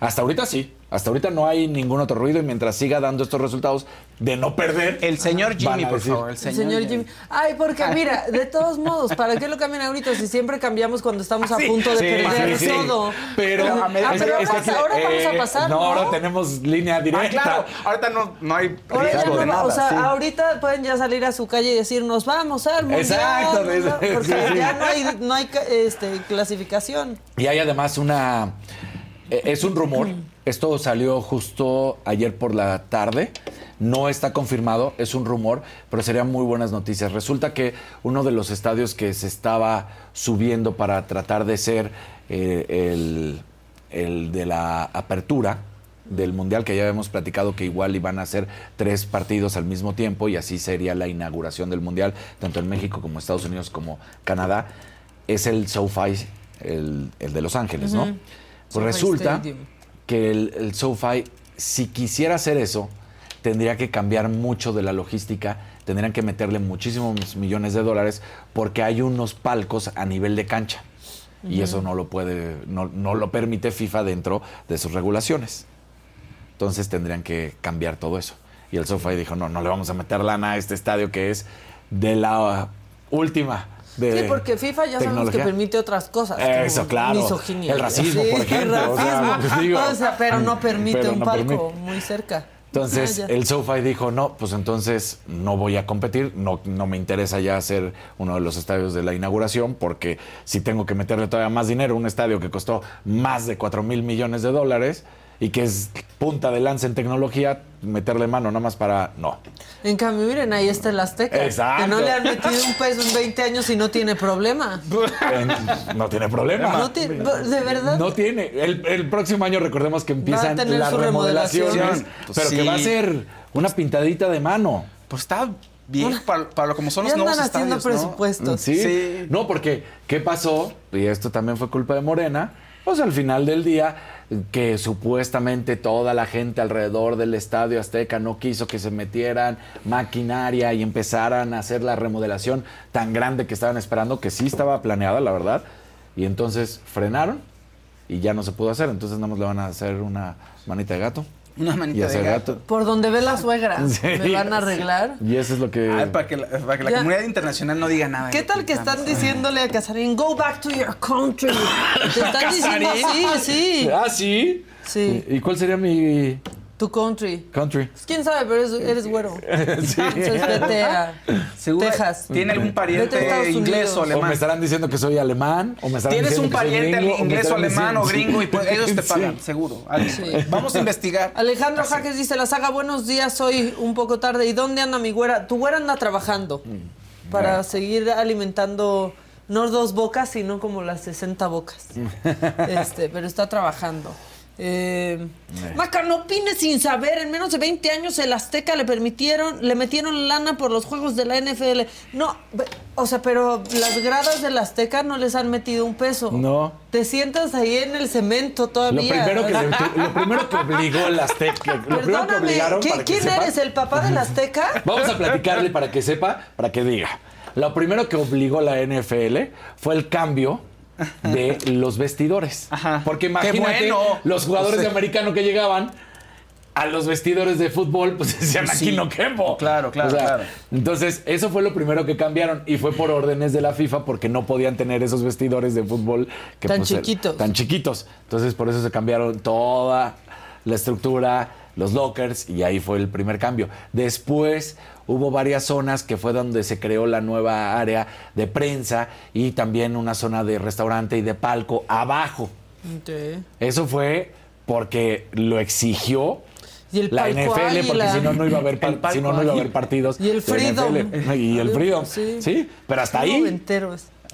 Hasta ahorita sí. Hasta ahorita no hay ningún otro ruido y mientras siga dando estos resultados de no perder. El señor Jimmy, a por decir. favor. El El señor, Jimmy. Ay, porque mira, de todos modos, ¿para qué lo cambian ahorita si siempre cambiamos cuando estamos a Sí, punto de Sí, perder sí, sí. todo? Pero, ah, pero es- ahora, es que aquí- ahora vamos eh, a pasar, No, ¿no? ahora tenemos línea Ah, directa. claro. Ahorita no, no hay Ahora ya riesgo no de va- nada. o sea, sí. ahorita pueden ya salir a su calle y decir, nos vamos al mundial. Exacto, nos vamos", sí, porque sí. ya no hay, no este, clasificación. Y hay además una. eh, Es un rumor. Esto salió justo ayer por la tarde. No está confirmado, es un rumor, pero serían muy buenas noticias. Resulta que uno de los estadios que se estaba subiendo para tratar de ser eh, el, el de la apertura del Mundial, que ya habíamos platicado que igual iban a hacer tres partidos al mismo tiempo y así sería la inauguración del Mundial, tanto en México como Estados Unidos como Canadá, es el SoFi, el, el de Los Ángeles, ¿no? Pues resulta Stadium. Que el, el SoFi, si quisiera hacer eso, tendría que cambiar mucho de la logística, tendrían que meterle muchísimos millones de dólares porque hay unos palcos a nivel de cancha. Y eso no lo puede, no, no lo permite FIFA dentro de sus regulaciones. Entonces tendrían que cambiar todo eso. Y el SoFi dijo, no, no le vamos a meter lana a este estadio que es de la última. De Sí, porque FIFA ya sabemos que permite otras cosas. Eso, claro. Misoginia. El racismo, por ejemplo, o sea, racismo. pues digo, O sea, pero no permite pero un no palco permite. muy cerca. Entonces Ah, el SoFi dijo, no, pues entonces no voy a competir, no, no me interesa ya hacer uno de los estadios de la inauguración, porque si tengo que meterle todavía más dinero a un estadio que costó más de 4 mil millones de dólares y que es punta de lanza en tecnología, meterle mano nada más para... No. En cambio, miren, ahí está el Azteca. Exacto. Que no le han metido un peso en 20 años y no tiene problema. No tiene problema. No tiene, de verdad. No tiene. El, el próximo año recordemos que empiezan las remodelación. remodelaciones, pero que va a ser una pintadita de mano. Pues está bien para, para como son los Ya nuevos haciendo estadios, ¿no? presupuestos. ¿Sí? Sí. No, porque ¿qué pasó? Y esto también fue culpa de Morena. Pues al final del día, que supuestamente toda la gente alrededor del Estadio Azteca no quiso que se metieran maquinaria y empezaran a hacer la remodelación tan grande que estaban esperando, que sí estaba planeada, la verdad. Y entonces frenaron y ya no se pudo hacer. Entonces nada más le van a hacer una manita de gato. Una Y manita de gato. Por donde ve la suegra. Sí. Me van a arreglar. Y eso es lo que... Ay, para que la, para que la Ya. comunidad internacional no diga nada. ¿Qué tal que están diciéndole a Casarín, go back to your country? Te están diciendo ¿Casarín? sí, sí. Ah, sí. Sí. ¿Y cuál sería mi Tu country. country? Pues, ¿Quién sabe? Pero eres, eres güero. Entonces vete a ¿Seguro Texas. ¿Tiene algún pariente inglés o O me alemán? estarán diciendo que soy alemán, o me estarán Tienes un que soy pariente gringo, inglés o alemán o gringo y pues ellos te Sí. pagan, seguro. Sí. Vamos a investigar. Alejandro Jaques dice, la saga, buenos días, hoy un poco tarde. ¿Y dónde anda mi güera? Tu güera anda trabajando Mm. para seguir alimentando no dos bocas, sino como las 60 bocas. este, pero está trabajando. Eh, Maca, no opines sin saber. En menos de 20 años el Azteca le permitieron, le metieron lana por los juegos de la NFL. No, o sea, pero las gradas del Azteca no les han metido un peso. No. Te sientas ahí en el cemento Lo todavía. primero, que, lo primero que obligó el Azteca, lo primero que Perdóname, obligaron ¿qui- para que ¿quién sepa- eres? ¿El papá del Azteca? Vamos a platicarle para que sepa, para que diga. Lo primero que obligó la NFL fue el cambio de los vestidores. Ajá. Porque ¡Qué imagínate bueno! los jugadores de americano que llegaban a los vestidores de fútbol, pues decían aquí Sí. no quepo. Claro, claro, claro. Entonces, eso fue lo primero que cambiaron y fue por órdenes de la FIFA porque no podían tener esos vestidores de fútbol que Tan pues, chiquitos. tan chiquitos. Entonces, por eso se cambiaron toda la estructura, los lockers y ahí fue el primer cambio. Después hubo varias zonas que fue donde se creó la nueva área de prensa y también una zona de restaurante y de palco abajo. Eso fue porque lo exigió Y el la NFL, porque si no, no iba a haber, par- El palco si no, no iba a haber águila. partidos. Y el Freedom. Y el Freedom. Sí. Sí. pero hasta ahí.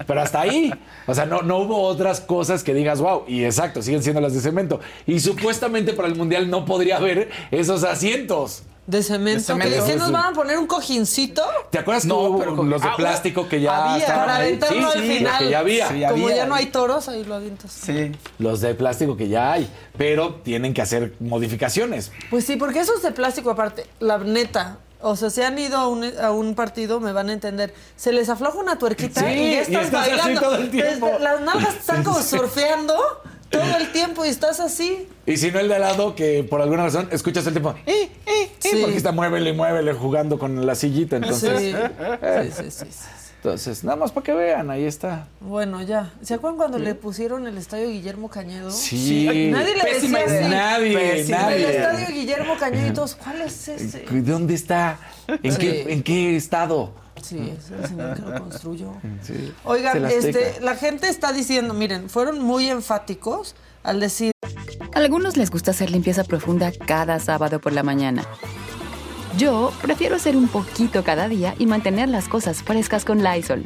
Pero hasta ahí. O sea, no, no hubo otras cosas que digas, wow. Y exacto, siguen siendo las de cemento. Y supuestamente para el Mundial no podría haber esos asientos. De cemento. De cemento. ¿Qué, qué nos van a poner un cojincito? ¿Te acuerdas No, que hubo pero con- los de ah, plástico que ya había, estaban Para ahí? aventarlo Sí, al sí, final. los que ya había. Sí, Como había. ya no hay toros, ahí lo avientas. Sí. Los de plástico que ya hay. Pero tienen que hacer modificaciones. Pues sí, porque esos de plástico aparte, la neta. O sea, si han ido a un, a un partido, me van a entender. Se les afloja una tuerquita Sí, y ya y estás, bailando. todo el tiempo. Desde- las nalgas están como surfeando todo el tiempo y estás así. Y si no el de al lado, que por alguna razón escuchas el tipo, eh, eh, eh, Sí. porque está muévele, muévele jugando con la sillita. Entonces, sí. eh, Sí, sí, sí, sí. entonces nada más para que vean, ahí está. Bueno, ya. ¿Se acuerdan cuando le pusieron el estadio Guillermo Cañedo? Sí. Nadie le Pésima decía así. Nadie, Pésima El nadie. estadio Guillermo Cañedo y todos, ¿cuál es ese? ¿Dónde está? ¿En, Sí. qué, ¿En qué estado? Sí, es el señor que lo construyó. Sí. Oigan, este, la gente está diciendo, miren, fueron muy enfáticos al decir, A algunos les gusta hacer limpieza profunda cada sábado por la mañana. Yo prefiero hacer un poquito cada día y mantener las cosas frescas con Lysol.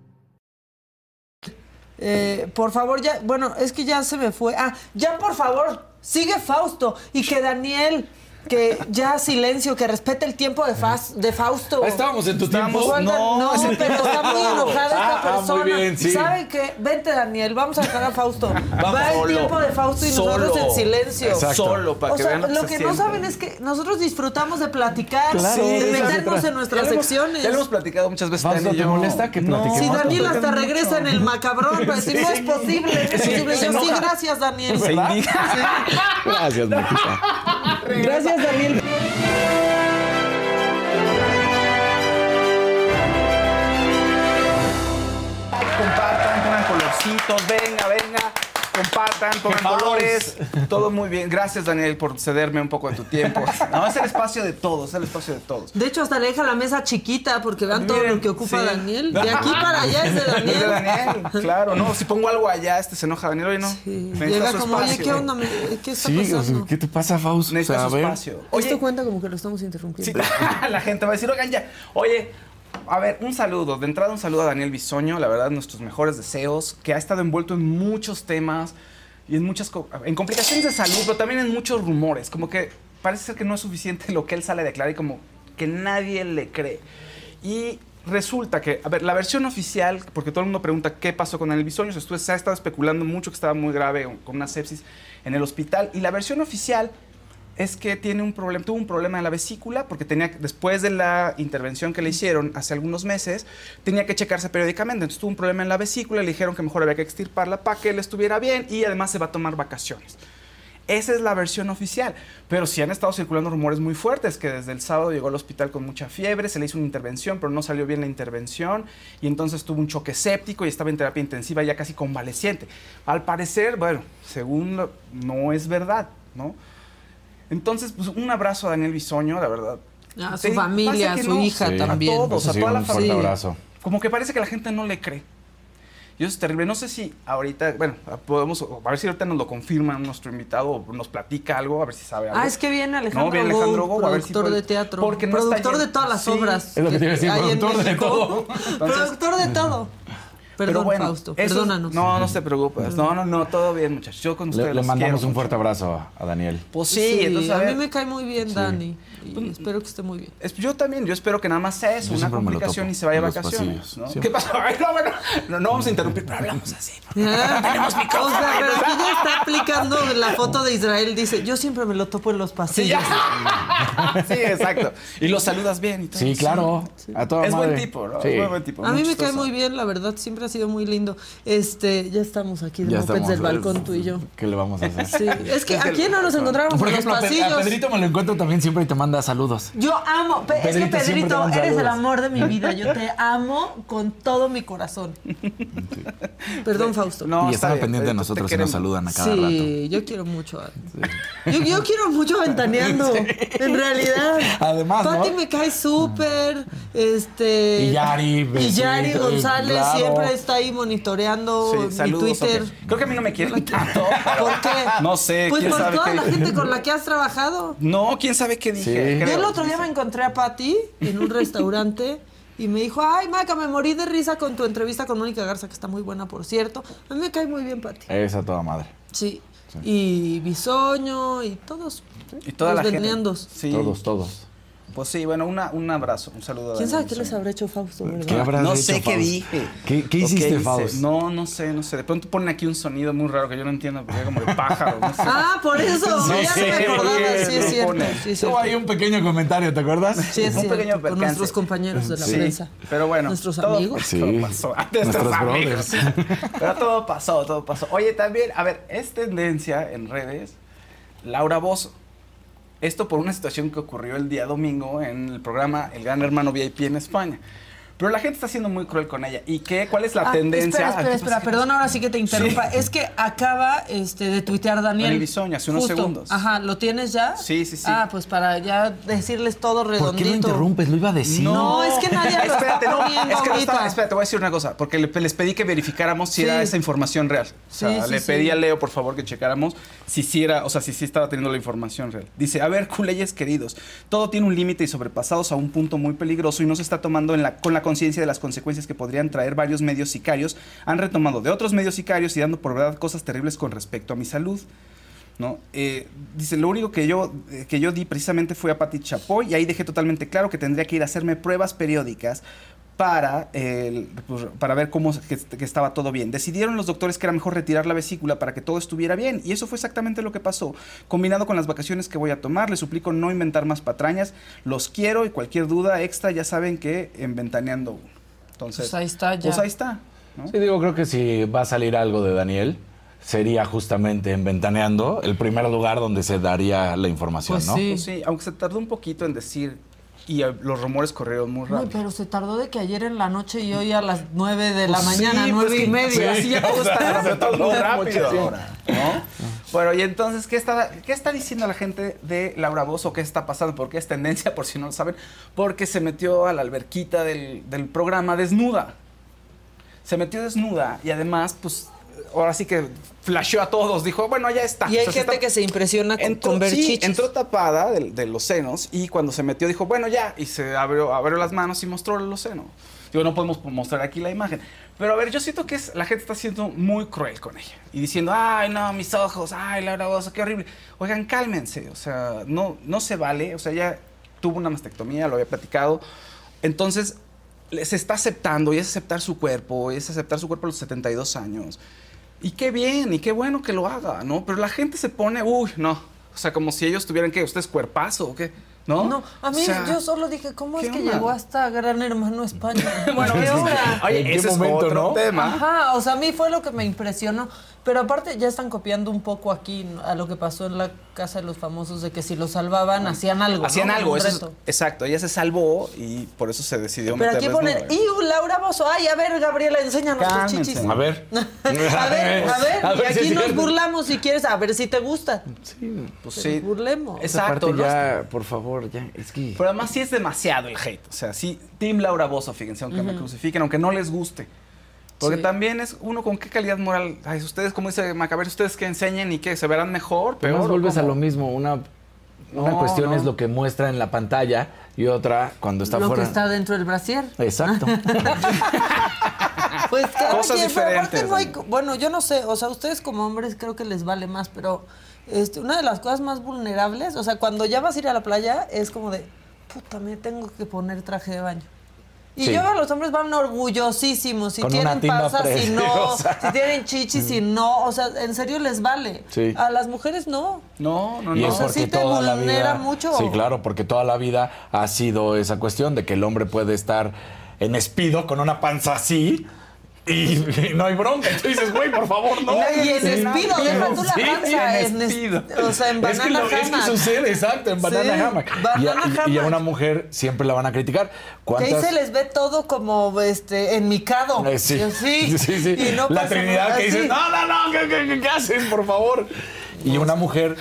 Eh, por favor, ya, bueno, es que ya se me fue. Ah, ya por favor, sigue Fausto y que Daniel, que ya silencio, que respete el tiempo de, Fas- de Fausto. Estábamos en tu Estábamos- tiempo. No, no, es el pero tiempo. está muy enojada esta Ah, ah, muy persona. bien, sí. ¿Saben qué? Vente, Daniel, vamos a dejar a Fausto. Vamos. Va el Solo. tiempo de Fausto y nosotros Solo. en silencio. Exacto. Solo, para o que sea, vean lo que, lo se que no saben es que nosotros disfrutamos de platicar, Claro, de meternos en nuestras Ya secciones. Ya lo hemos platicado muchas veces. Fausto, ¿te molesta que platiquemos? Si No, Daniel hasta regresa en el macabrón para decir, no es posible, no es posible. Yo, sí, gracias, Daniel. Gracias, Maquita. Gracias, Daniel. Compartan, pongan colorcitos, venga, venga. Compartan, pongan colores. Todo muy bien. Gracias, Daniel, por cederme un poco de tu tiempo. No, es el espacio de todos, es el espacio de todos. De hecho, hasta le deja la mesa chiquita porque vean todo lo que ocupa sí. Daniel. De aquí para allá es de Daniel. Es de Daniel, claro, ¿no? Si pongo algo allá, este se enoja Daniel, oye, no. Sí. Llega su como, oye. ¿qué onda? me- ¿Qué está Sí, o sea, pasando? ¿qué te pasa, Faust? Necesita O sea, su espacio. Esto Oye, cuenta como que lo estamos interrumpiendo. Sí, la gente va a decir, oigan, ya. Oye, a ver, un saludo. De entrada, un saludo a Daniel Bisoño. La verdad, nuestros mejores deseos. Que ha estado envuelto en muchos temas y en muchas co- en complicaciones de salud, pero también en muchos rumores. Como que parece ser que no es suficiente lo que él sale a declarar y como que nadie le cree. Y resulta que, a ver, la versión oficial, porque todo el mundo pregunta qué pasó con Daniel Bisoño, se, ha estado especulando mucho que estaba muy grave con una sepsis en el hospital. Y la versión oficial es que tiene un problema, tuvo un problema en la vesícula porque tenía, después de la intervención que le hicieron hace algunos meses, tenía que checarse periódicamente. Entonces tuvo un problema en la vesícula, le dijeron que mejor había que extirparla para que él estuviera bien y además se va a tomar vacaciones. Esa es la versión oficial, pero sí han estado circulando rumores muy fuertes que desde el sábado llegó al hospital con mucha fiebre, se le hizo una intervención, pero no salió bien la intervención y entonces tuvo un choque séptico y estaba en terapia intensiva ya casi convaleciente. Al parecer, bueno, según no es verdad, ¿no? Entonces, pues un abrazo a Daniel Bisoño, la verdad. A Te- su familia, pasa a que su no, hija Sí. también. A todos, a sí, toda la un fuerte familia. abrazo. Como que parece que la gente no le cree. Y eso es terrible. No sé si ahorita, bueno, podemos, a ver si ahorita nos lo confirma nuestro invitado o nos platica algo, a ver si sabe algo. Ah, es que viene Alejandro, No, viene Alejandro Gou, Gou, a ver si productor puede- de teatro. porque no está productor lleno. de todas las Sí. obras. Es lo que te iba a decir, hay en productor de México. todo. productor de todo. Perdón, Pero bueno, Fausto, perdónanos. No, no te preocupes. No, no, no, todo bien, muchachos. Yo con ustedes Le, le los mandamos quiero un fuerte abrazo a, a Daniel. Pues sí, entonces a, ver, mí me cae muy bien Dani y espero que esté muy bien. es- yo también, yo espero que nada más sea eso, Yo una complicación y se vaya a los vacaciones. ¿Qué pasó? Ay, no, bueno, no, no vamos a interrumpir, pero hablamos así. Tenemos O sea, pero aquí ya está aplicando la foto de Israel. Dice, yo siempre me lo topo en los Sí, pasillos. ya. sí, exacto. Y lo saludas bien y todo. Sí, claro. A toda Es buen tipo, ¿no? Sí. Es muy buen tipo. A mí me cae muy bien, la verdad, siempre ha sido muy lindo. Este, ya estamos aquí de mopeds estamos. del balcón tú y yo. ¿Qué le vamos a hacer? Sí, es que aquí no nos encontramos Por en ejemplo, los Pe- a pasillos. Pedrito me lo encuentro también siempre y te manda saludos. Yo amo, Pe- es que Pedrito eres el amor de mi vida. Yo te amo con todo mi corazón. Perdón, Fausto. No, y bien, pendientes de nosotros y queremos. nos saludan a cada sí, yo quiero mucho a yo, yo quiero mucho a Ventaneando, en realidad. Además, ¿no? Pati me cae súper, este... Y Yari, Y Yari González claro. siempre está ahí monitoreando Sí, mi saludos. Twitter. Creo que a mí no me quieren tanto. pero- ¿Por qué? No sé, Pues quién por sabe toda qué la gente con la que has trabajado. No, quién sabe qué dije. Yo el otro día me encontré a Pati en un restaurante y me dijo, ay, Maca, me morí de risa con tu entrevista con Mónica Garza, que está muy buena, por cierto. A mí me cae muy bien, Pati. Esa toda madre. Sí. Y Bisoño y todos. Y toda los la gente. Sí. Todos, todos. Pues sí, bueno, una, un abrazo, un saludo. a ¿Quién sabe qué les habrá hecho Fausto, verdad? ¿Qué habrás No hecho, sé qué dije. ¿Qué, qué ¿O hiciste, hice? Faust? No, no sé, no sé. De pronto ponen aquí un sonido muy raro que yo no entiendo, porque como de pájaro. No sé. Ah, por eso. No ya sé no me acordaba. Sí, es cierto. pone. Sí, cierto. ahí un pequeño comentario, ¿te acuerdas? Sí, es un cierto, pequeño con nuestros compañeros de la Sí, prensa. Pero bueno. Nuestros todo- amigos. Sí. todo pasó. Nuestros Nuestros amigos. brothers. Pero todo pasó, todo pasó. Oye, también, a ver, es tendencia en redes, Laura Bozo. Esto por una situación que ocurrió el día domingo en el programa El Gran Hermano VIP en España. Pero la gente está siendo muy cruel con ella. ¿Y qué? ¿Cuál es la Ah, tendencia? Espera, espera, ¿Qué espera. Perdón, ahora sí que te interrumpa. Sí. Es que acaba este, de tuitear Daniel. Daniel Bisoño, hace unos Justo. segundos. Ajá, ¿lo tienes ya? Sí, sí, sí. Ah, pues para ya decirles todo ¿Por redondito. qué lo interrumpes? Lo iba a decir. No, es que nadie lo está espérate, no, es que no estaba, espérate, te voy a decir una cosa, porque le- les pedí que verificáramos si Sí. era esa información real. O sea, Sí, sí, le sí. pedí a Leo, por favor, que checáramos si sí era, o sea, si sí estaba teniendo la información real. Dice, a ver, culeyes queridos, todo tiene un límite y sobrepasados a un punto muy peligroso y no se está tomando en la, con la conciencia de las consecuencias que podrían traer varios medios sicarios. Han retomado de otros medios sicarios y dando por verdad cosas terribles con respecto a mi salud. ¿no? Eh, dice, lo único que yo, eh, que yo di precisamente fue a Pati Chapoy y ahí dejé totalmente claro que tendría que ir a hacerme pruebas periódicas para, eh, pues, para ver cómo que, que estaba todo bien. Decidieron los doctores que era mejor retirar la vesícula para que todo estuviera bien y eso fue exactamente lo que pasó. Combinado con las vacaciones que voy a tomar, les suplico no inventar más patrañas. Los quiero y cualquier duda extra ya saben que en Ventaneando uno. Entonces, Pues ahí está ya. Pues ahí está. ¿no? Sí, digo, creo que si va a salir algo de Daniel, sería justamente en Ventaneando el primer lugar donde se daría la información, Pues ¿no? sí. Pues sí, aunque se tardó un poquito en decir y eh, los rumores corrieron muy rápido. pero se tardó de que ayer en la noche y hoy a las 9 de la Pues mañana, sí, nueve pues y que- media. Sí, ya todo está se tardó rápido Muchísimo. ahora, ¿no? Bueno, y entonces, ¿qué está, ¿qué está diciendo la gente de Laura Bozo? ¿Qué está pasando? ¿Por qué es tendencia? Por si no lo saben. Porque se metió a la alberquita del, del programa desnuda. Se metió desnuda y además, pues, ahora sí que flasheó a todos. Dijo, bueno, ya está. Y hay O sea, se gente está- que se impresiona con, Entró, con ver sí, chichis. entró tapada de, de los senos y cuando se metió dijo, bueno, ya, y se abrió, abrió las manos y mostró los senos. Digo, no podemos mostrar aquí la imagen. Pero a ver, yo siento que es, la gente está siendo muy cruel con ella. Y diciendo, ay, no, mis ojos, ay, Laura Bozo, qué horrible. Oigan, cálmense, o sea, no, no se vale. O sea, ella tuvo una mastectomía, lo había platicado. Entonces, se está aceptando y es aceptar su cuerpo, es aceptar su cuerpo a los 72 años. Y qué bien, y qué bueno que lo haga, ¿no? Pero la gente se pone, uy, no. O sea, como si ellos tuvieran que, ¿ustedes cuerpazo o qué? ¿No? No, a mí O sea, yo solo dije, ¿cómo es ¿qué que onda? llegó hasta Gran Hermano España? Bueno, ¿Qué sí, sí. hora? Oye, ¿En qué ese es momento, otro no? tema. Ajá, o sea, a mí fue lo que me impresionó. Pero aparte ya están copiando un poco aquí a lo que pasó en la Casa de los Famosos, de que si lo salvaban hacían algo. Hacían ¿no? algo, eso es- exacto. Ella se salvó y por eso se decidió Pero aquí ponen. ¡y Laura Bozo! ¡Ay, a ver, Gabriela, enséñanos tus Cálmense. chichis! A ver. a ver, a ver, A y ver si aquí es nos cierto. burlamos si quieres, a ver si te gusta. Pues Que sí. burlemos. Esa Exacto. parte ya, por favor, ya. Es que. Pero además sí es demasiado el hate. O sea, sí, Team Laura Bozo, fíjense, aunque me crucifiquen, aunque no les guste. Porque Sí. también es uno con qué calidad moral. Ay, ustedes, como dice Macaber, ustedes que enseñen y que se verán mejor, Pero peor. más ¿o vuelves a lo mismo. Una, una No, cuestión no. es lo que muestra en la pantalla y otra cuando está lo fuera. que está dentro del brasier. Exacto. Pues Cosas quien, pero aparte diferentes, no hay- bueno, yo no sé, o sea, ustedes como hombres creo que les vale más, pero este, una de las cosas más vulnerables, o sea, cuando ya vas a ir a la playa es como de, puta, me tengo que poner traje de baño. Y Sí. yo veo a los hombres van orgullosísimos, si Con tienen panza, si no, si tienen chichis, si no, o sea, en serio les vale. Sí. A las mujeres no. No, no, Y no. es sea, porque sí te toda la vulnera vida. mucho. Sí, claro, porque toda la vida ha sido esa cuestión de que el hombre puede estar en espido con una panza así y, y no hay bronca. Y tú dices, güey, por favor, no. Y en Sí, despido, deja tú la sí, panza, es- despido. o sea, en Es que, banana lo- es que sucede, exacto, en banana Sí, hammock. Y a- banana y, a, una mujer siempre la van a criticar. Que ahí ¿Cuántas? se les ve todo como este enmicado. Eh, sí. Yo, sí. sí, sí. Y no la pasa Trinidad nada, que dice, sí. no, no, no, ¿qué, qué, qué, qué haces, por favor? Y una mujer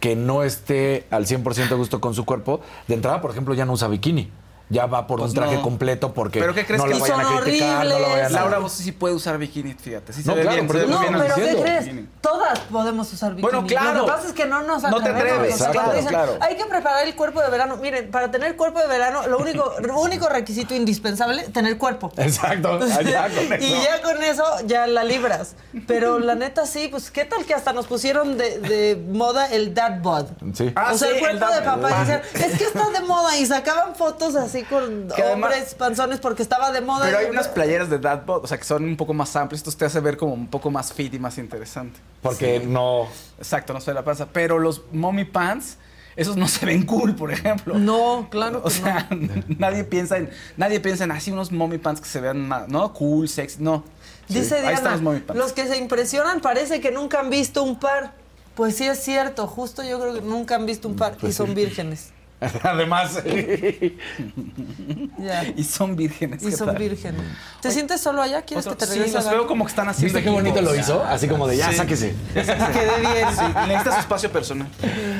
que no esté al 100% a gusto con su cuerpo, de entrada, por ejemplo, ya no usa bikini. Ya va por Pues un traje no. completo porque ¿Pero qué crees no que la vayan a son criticar, no la vayan a... horribles? Laura Bozo sí puede usar bikini, fíjate. Sí se No, ve claro, bien. pero se No, lo bien pero ¿qué crees? bikini. Todas podemos usar bikini. Bueno, claro. Lo que pasa es que no nos No te atreves, sea, claro, cuando dicen, claro. Hay que preparar el cuerpo de verano. Miren, para tener cuerpo de verano, lo único, lo único requisito indispensable, tener cuerpo. Exacto, allá con eso. y ya con eso ya la libras. Pero la neta sí, pues qué tal que hasta nos pusieron de, de moda el dad bod. Sí. Ah, o sea, sí, el cuerpo el de papá. Es que está de moda. Y sacaban fotos así con Que además- hombres panzones porque estaba de moda. Pero hay unas playeras de Dad Bod, o sea, que son un poco más amplias. Esto te hace ver como un poco más fit y más interesante. Porque no... Exacto, no se ve la panza. Pero los mommy pants, esos no se ven cool, por ejemplo. No, claro O que sea, nadie piensa en nadie piensa en así unos mommy pants que se vean más, no cool, sexy, no. Dice Ahí están Diana, los mommy pants. los que se impresionan parece que nunca han visto un par. Pues sí es cierto, justo yo creo que nunca han visto un par Pues y son vírgenes. Además... Ya. Y son vírgenes. Y ¿qué son vírgenes. ¿Te sientes solo allá? ¿Quieres Otro- que te sí, regrese? los a veo como que están haciendo ¿Viste qué bonito lo hizo? Así como de, ya, Sí. sáquese. Quedé bien. Sí, necesitas espacio personal.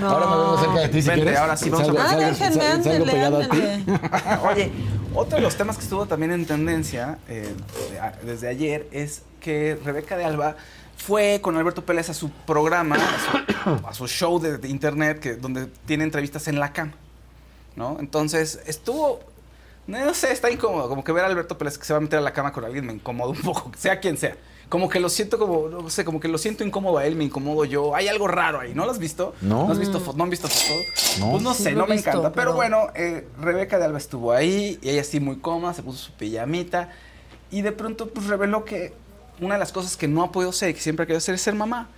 No. Ahora me veo cerca de ti si Vente, quieres. ahora sí, vamos a Salgo- Ah, salgo- déjenme, salgo ándele, a. Oye, otro de los temas que estuvo también en tendencia eh, de- a- desde ayer es que Rebeca de Alba fue con Alberto Pérez a su programa, a su, a su show de, de internet, que, donde tiene entrevistas en la cama. ¿No? Entonces, estuvo. No sé, está incómodo. Como que ver a Alberto Pérez que se va a meter a la cama con alguien me incomoda un poco, sea quien sea. Como que lo siento como, no sé, como que lo siento incómodo a él, me incomodo yo. Hay algo raro ahí, ¿no lo has visto? No. has visto? ¿No han visto fotos? No. Pues no Sí sé, no me visto, encanta. Pero, pero- bueno, eh, Rebeca de Alba estuvo ahí y ella sí muy cómoda, se puso su pijamita y de pronto pues reveló que una de las cosas que no ha podido ser y que siempre ha querido hacer es ser mamá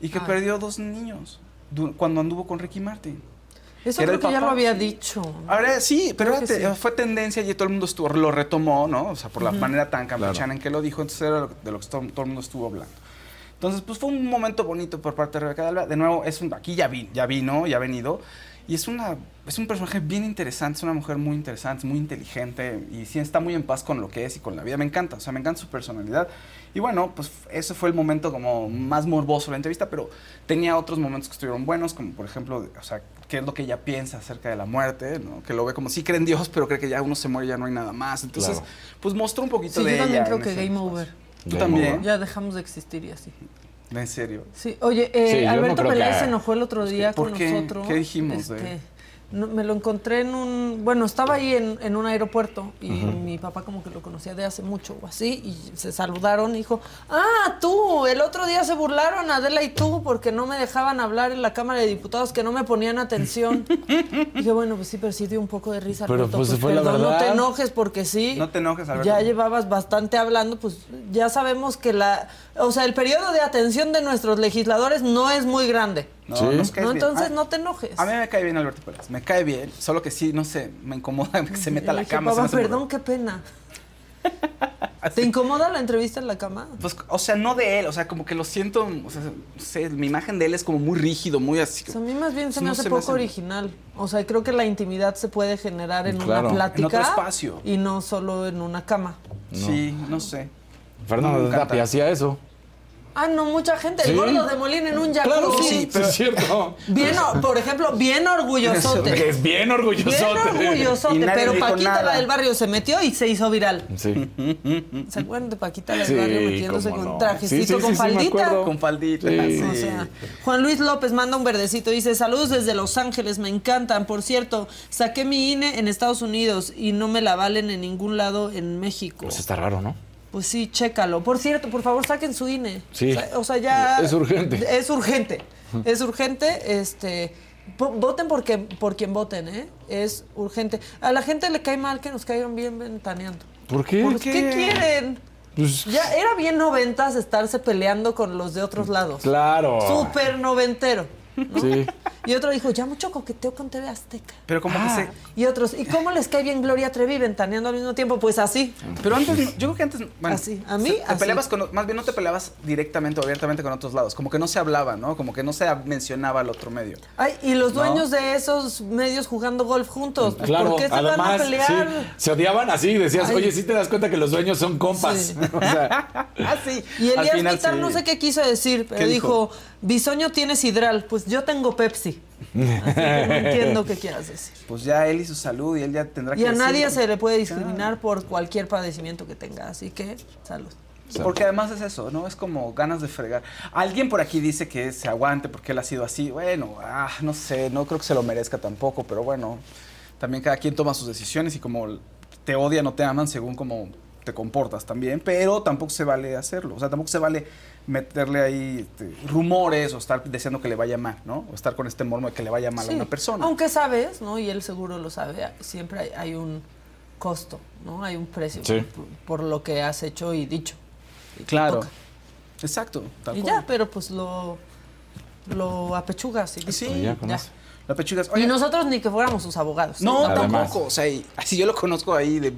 y que Ay. perdió dos niños cuando anduvo con Ricky Martin. Eso creo que ya papá, lo había sí. dicho. Ahora sí, pero sí. fue tendencia y todo el mundo estuvo, lo retomó, ¿no? O sea, por la manera tan campechana en que lo dijo, entonces era de lo que todo, todo el mundo estuvo hablando. Entonces, pues fue un momento bonito por parte de Rebeca Alba. De nuevo, es un, aquí ya, vi, ya vino, ya ha venido. Y es, una, es un personaje bien interesante, es una mujer muy interesante, muy inteligente y sí está muy en paz con lo que es y con la vida. Me encanta, o sea, me encanta su personalidad. Y bueno, pues ese fue el momento como más morboso de la entrevista, pero tenía otros momentos que estuvieron buenos, como por ejemplo, o sea, qué es lo que ella piensa acerca de la muerte, ¿no? Que lo ve como sí cree en Dios, pero cree que ya uno se muere y ya no hay nada más. Entonces, Claro. pues mostró un poquito Sí, de yo también ella creo que game over. ¿Tú Game también? over. Ya dejamos de existir y así. En serio. Sí, oye, eh, Sí, no Alberto creo que- se enojó el otro día ¿Por con qué? nosotros. ¿Qué dijimos de Este, él? No, me lo encontré en un... Bueno, estaba ahí en, en un aeropuerto y mi papá como que lo conocía de hace mucho o así y se saludaron y dijo, ah, tú, el otro día se burlaron Adela y tú porque no me dejaban hablar en la Cámara de Diputados, que no me ponían atención. dije, bueno, pues sí, pero sí dio un poco de risa. Pero, Alberto, pues, fue la perdón, no te enojes porque sí. No te enojes, Alberto. Ya llevabas bastante hablando, pues ya sabemos que la... O sea, el periodo de atención de nuestros legisladores no es muy grande. No, Sí. nos caes ¿no? bien. Entonces Ah, no te enojes. A mí me cae bien Alberto Pérez, me cae bien, solo que sí, no sé, me incomoda que se meta a la dije, cama. se "Papá, me perdón, burro". qué pena. ¿Te incomoda la entrevista en la cama? Pues, o sea, no de él, o sea, como que lo siento, o sea, no sé, mi imagen de él es como muy rígido, muy así. Pues a mí más bien se me No hace se me poco hace- original. O sea, creo que la intimidad se puede generar en Claro. una plática. En otro espacio. Y no solo en una cama. Sí, no sé. Fernando. Tapia hacía eso. Ah, no, mucha gente. Sí. El gordo de Molina en un jacuzzi. Claro, sí, sí, pero- es cierto. Bien, por ejemplo, bien orgullosote. Es bien orgulloso. Bien orgullosote, pero Paquita, nada. la del barrio, se metió y se hizo viral. Sí. ¿Se acuerdan de Paquita, la del Sí, barrio, metiéndose con no. trajecito, Sí, sí, con sí, sí, me faldita? acuerdo. Con faldita. O sea, Juan Luis López manda un verdecito, dice, saludos desde Los Ángeles, me encantan. Por cierto, saqué mi INE en Estados Unidos y no me la valen en ningún lado en México. Pues está raro, ¿no? Pues sí, chécalo. Por cierto, por favor, saquen su INE. Sí. O sea, ya... Es urgente. Es urgente. Es urgente, este... Voten porque, por quien voten, ¿eh? Es urgente. A la gente le cae mal que nos caigan bien ventaneando. ¿Por qué? ¿Por qué quieren? Pues, Ya era bien noventas estarse peleando con los de otros lados. claro. Súper noventero. ¿no? Sí. Y otro dijo, ya mucho coqueteo con TV Azteca. Pero como Ah. que se... Y otros, ¿y cómo les cae bien Gloria Trevi ventaneando al mismo tiempo? Pues así. Pero antes, no- yo creo que antes, bueno, Así, a mí, se- te así. peleabas con, más bien no te peleabas directamente o abiertamente con otros lados, como que no se hablaba, ¿no? Como que no se mencionaba al otro medio. Ay, y los ¿No? dueños de esos medios jugando golf juntos. Pues, Claro, ¿Por qué se además, van a pelear? sí, se odiaban así, decías, Ay. oye, sí te das cuenta que los dueños son compas. Sí. O sea, Ah, sí. Y Elías Vitar sí. no sé qué quiso decir, pero ¿Qué dijo, dijo? Bisoño tiene sidral, pues yo tengo Pepsi. Así que no entiendo qué quieras decir. Pues ya él y su salud y él ya tendrá que Y a decir- nadie se le puede discriminar por cualquier padecimiento que tenga, así que salud. Porque además es eso, ¿no? Es como ganas de fregar. Alguien por aquí dice que se aguante porque él ha sido así. Bueno, ah, no sé, no creo que se lo merezca tampoco, pero bueno, también cada quien toma sus decisiones y como te odian o te aman según cómo te comportas también, pero tampoco se vale hacerlo. O sea, tampoco se vale meterle ahí este, rumores o estar deseando que le vaya mal, ¿no? O estar con este mormo de que le vaya mal a Sí, una persona. Aunque sabes, ¿no? Y él seguro lo sabe, siempre hay, hay un costo, ¿no? Hay un precio Sí. por, por lo que has hecho y dicho. Y Claro. Exacto, tal Y cual. ya, pero pues lo, lo apechugas y. Sí, Y ya con Ya. eso. La pechugas. Y nosotros ni que fuéramos sus abogados. No, ¿eh? Además. tampoco. O sea, y- así yo lo conozco ahí de,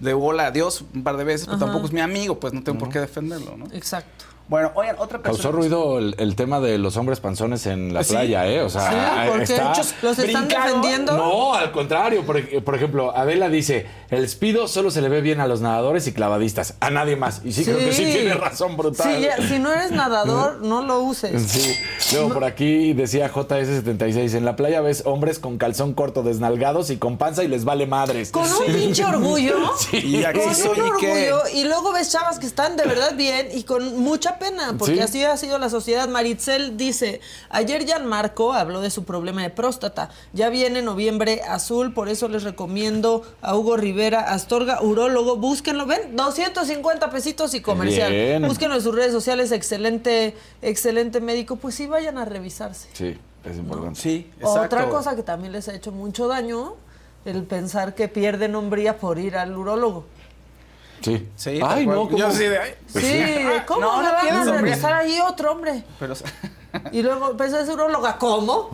de bola a Dios un par de veces, pero Ajá. tampoco es mi amigo, pues no tengo por qué defenderlo, ¿no? Exacto. Bueno, oigan, otra persona. Causó ruido el, el tema de los hombres panzones en la ¿Sí? playa, ¿eh? O sea, Sí, está... ¿Los están brincaron? defendiendo? No, al contrario. Por, por ejemplo, Adela dice, el speedo solo se le ve bien a los nadadores y clavadistas, a nadie más. Y sí, creo que sí tiene razón brutal. Sí, ya, si no eres nadador, no lo uses. Sí. Luego por aquí decía JS76, en la playa ves hombres con calzón corto desnalgados y con panza y les vale madres. Con un pinche orgullo. Y aquí Con soy, un orgullo. Y luego ves chavas que están de verdad bien y con mucha pena, porque Sí. así ha sido la sociedad. Maritzel dice, ayer Marco habló de su problema de próstata. Ya viene noviembre azul, por eso les recomiendo a Hugo Rivera Astorga, urólogo. Búsquenlo, ven, 250 pesitos y comercial. Bien. Búsquenlo en sus redes sociales, excelente, excelente médico. Pues sí, vayan a revisarse. Sí, es importante. Sí, exacto. Otra cosa que también les ha hecho mucho daño, el pensar que pierden hombría por ir al urólogo. Sí. Sí, Ay, no, ¿cómo? Yo sí de, ay, Pues sí, ¿cómo no, no a revisar ahí otro hombre? Pero, Y luego empezó a ser uróloga, ¿cómo?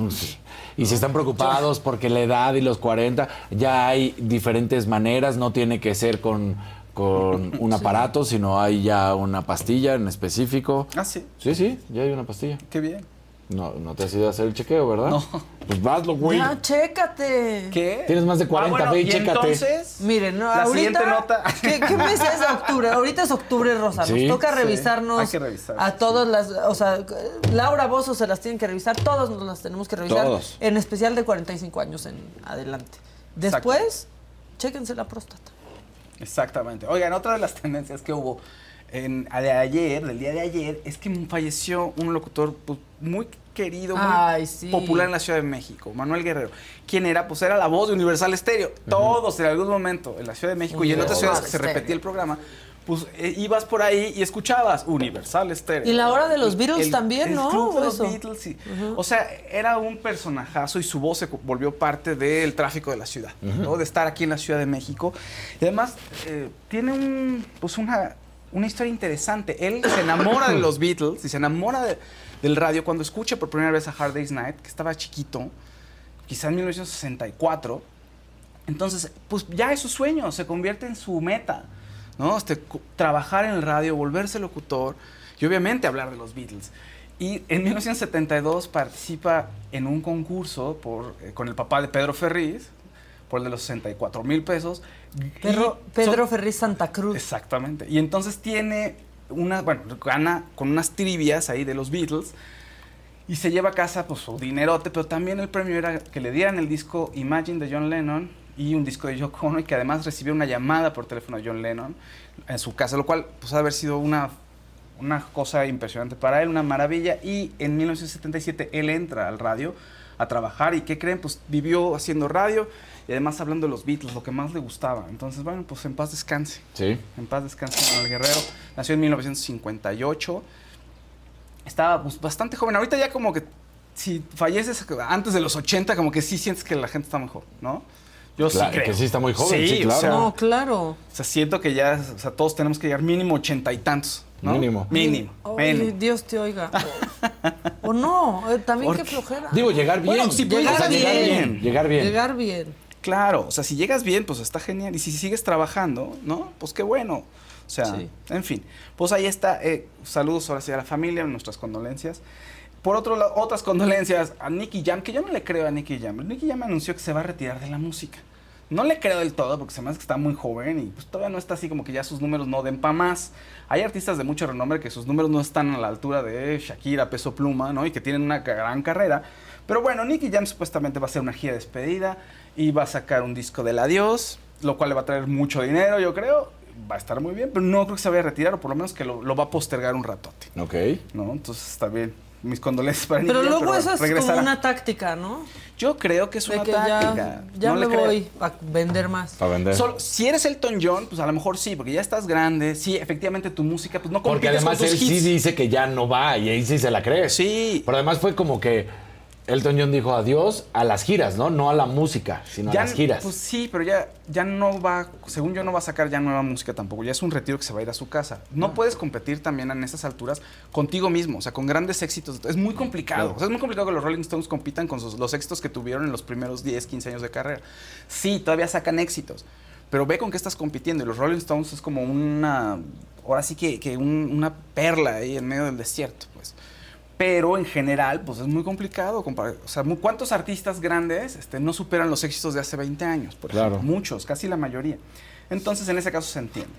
Y si están preocupados porque la edad y los 40, ya hay diferentes maneras, no tiene que ser con, con un aparato, sino hay ya una pastilla en específico. Ah, sí. Sí, sí, ya hay una pastilla. Qué bien. No, no te has ido a hacer el chequeo, ¿verdad? No. Pues hazlo, güey. Ya, chécate. ¿Qué? Tienes más de 40, Ah, bueno, ve y y chécate. entonces, Miren, no, la ahorita. siguiente nota. ¿qué, qué mes es octubre? Ahorita es octubre rosa. Nos Sí, toca sí. revisarnos Hay que revisar, a sí. todas las. O sea, Laura Bozo se las tienen que revisar. Todos nos las tenemos que revisar. Todos. En especial de 45 años en adelante. Después, chéquense la próstata. Exactamente. Oigan, otra de las tendencias que hubo en, a de ayer, del día de ayer, es que falleció un locutor pues, muy querido, muy Ay, sí. popular en la Ciudad de México, Manuel Guerrero. ¿Quién era? Pues era la voz de Universal Estéreo. Todos en algún momento en la Ciudad de México y en otras ciudades que se repetía el programa, pues eh, ibas por ahí y escuchabas Universal Estéreo. Y la hora de los Beatles El- también, el ¿no? club de ¿O los? Beatles, sí. O sea, era un personajazo y su voz se volvió parte del tráfico de la ciudad, ¿no? De estar aquí en la Ciudad de México. Y además, eh, tiene un, pues una, una historia interesante. Él se enamora de los Beatles y se enamora de- del radio cuando escucha por primera vez a Hard Day's Night, que estaba chiquito, quizá en 1964. Entonces, pues ya es su sueño, se convierte en su meta, ¿no? Este, trabajar en el radio, volverse locutor y obviamente hablar de los Beatles. Y en 1972 participa en un concurso por, eh, con el papá de Pedro Ferriz, por el de los 64 mil pesos. Pedro, Pedro Ferriz Santa Cruz. Exactamente. Y entonces tiene una, bueno, gana con unas trivias ahí de los Beatles y se lleva a casa pues su dinerote, pero también el premio era que le dieran el disco Imagine de John Lennon y un disco de Yoko Ono y que además recibió una llamada por teléfono de John Lennon en su casa, lo cual pues ha de haber sido una, una cosa impresionante para él, una maravilla y en 1977 él entra al radio a trabajar y ¿qué creen? Pues vivió haciendo radio y además hablando de los Beatles, lo que más le gustaba. Entonces, bueno, pues en paz descanse. Sí. En paz descanse Manuel Guerrero. Nació en 1958. Estaba pues, bastante joven. Ahorita ya como que si falleces antes de los 80, como que sí sientes que la gente está mejor, ¿no? Yo Claro, sí creo. que sí está muy joven, sí, claro. sea, No, claro. o sea, siento que ya, o sea, todos tenemos que llegar mínimo ochenta y tantos, ¿no? Mínimo. Mínimo. Ay, mínimo. Dios te oiga. o no, eh, también ¿Por qué flojera. Digo, llegar bien. Bueno, si puedes O sea, llegar llegar bien. bien. Llegar bien. Llegar bien. Claro, o sea, si llegas bien, pues está genial. Y si sigues trabajando, ¿no? Pues qué bueno. O sea, Sí. en fin. Pues ahí está. eh, saludos ahora sí a la familia, nuestras condolencias. Por otro lado, otras condolencias a Nicky Jam, que yo no le creo a Nicky Jam. Nicky Jam anunció que se va a retirar de la música. No le creo del todo porque se me hace que está muy joven y pues todavía no está así como que ya sus números no den pa' más. Hay artistas de mucho renombre que sus números no están a la altura de Shakira, Peso Pluma, ¿no? Y que tienen una gran carrera. Pero bueno, Nicky Jam supuestamente va a hacer una gira de despedida y va a sacar un disco del adiós, lo cual le va a traer mucho dinero, yo creo. Va a estar muy bien, pero no creo que se vaya a retirar o por lo menos que lo, lo va a postergar un ratote, Ok. ¿no? Entonces está bien. Mis condolencias para Nicky Pero Jam, luego eso es regresará. como una táctica, ¿no? Yo creo que es De una que táctica. ya, ya No me le creo. voy a vender más. Para vender. Solo- si eres Elton John, pues a lo mejor sí, porque ya estás grande. Sí, efectivamente tu música, pues no Porque compites además con tus él sí dice que ya no va y ahí sí se la cree. Sí. Pero además fue como que Elton John dijo adiós a las giras, ¿no? No a la música, sino Ya, a las giras. Pues sí, pero ya, ya no va, según yo no va a sacar ya nueva música tampoco. Ya es un retiro que se va a ir a su casa. Ah. No puedes competir también en esas alturas contigo mismo, o sea, con grandes éxitos. Es muy complicado. O sea, es muy complicado que los Rolling Stones compitan con sus- los éxitos que tuvieron en los primeros 10, 15 años de carrera. Sí, todavía sacan éxitos. Pero ve con qué estás compitiendo. Y los Rolling Stones es como una. Ahora sí que, que un- una perla ahí en medio del desierto, pues. Pero en general, pues es muy complicado. comparar- O sea, ¿cuántos artistas grandes este, no superan los éxitos de hace 20 años? Por Claro. ejemplo? Muchos, casi la mayoría. Entonces, en ese caso se entiende.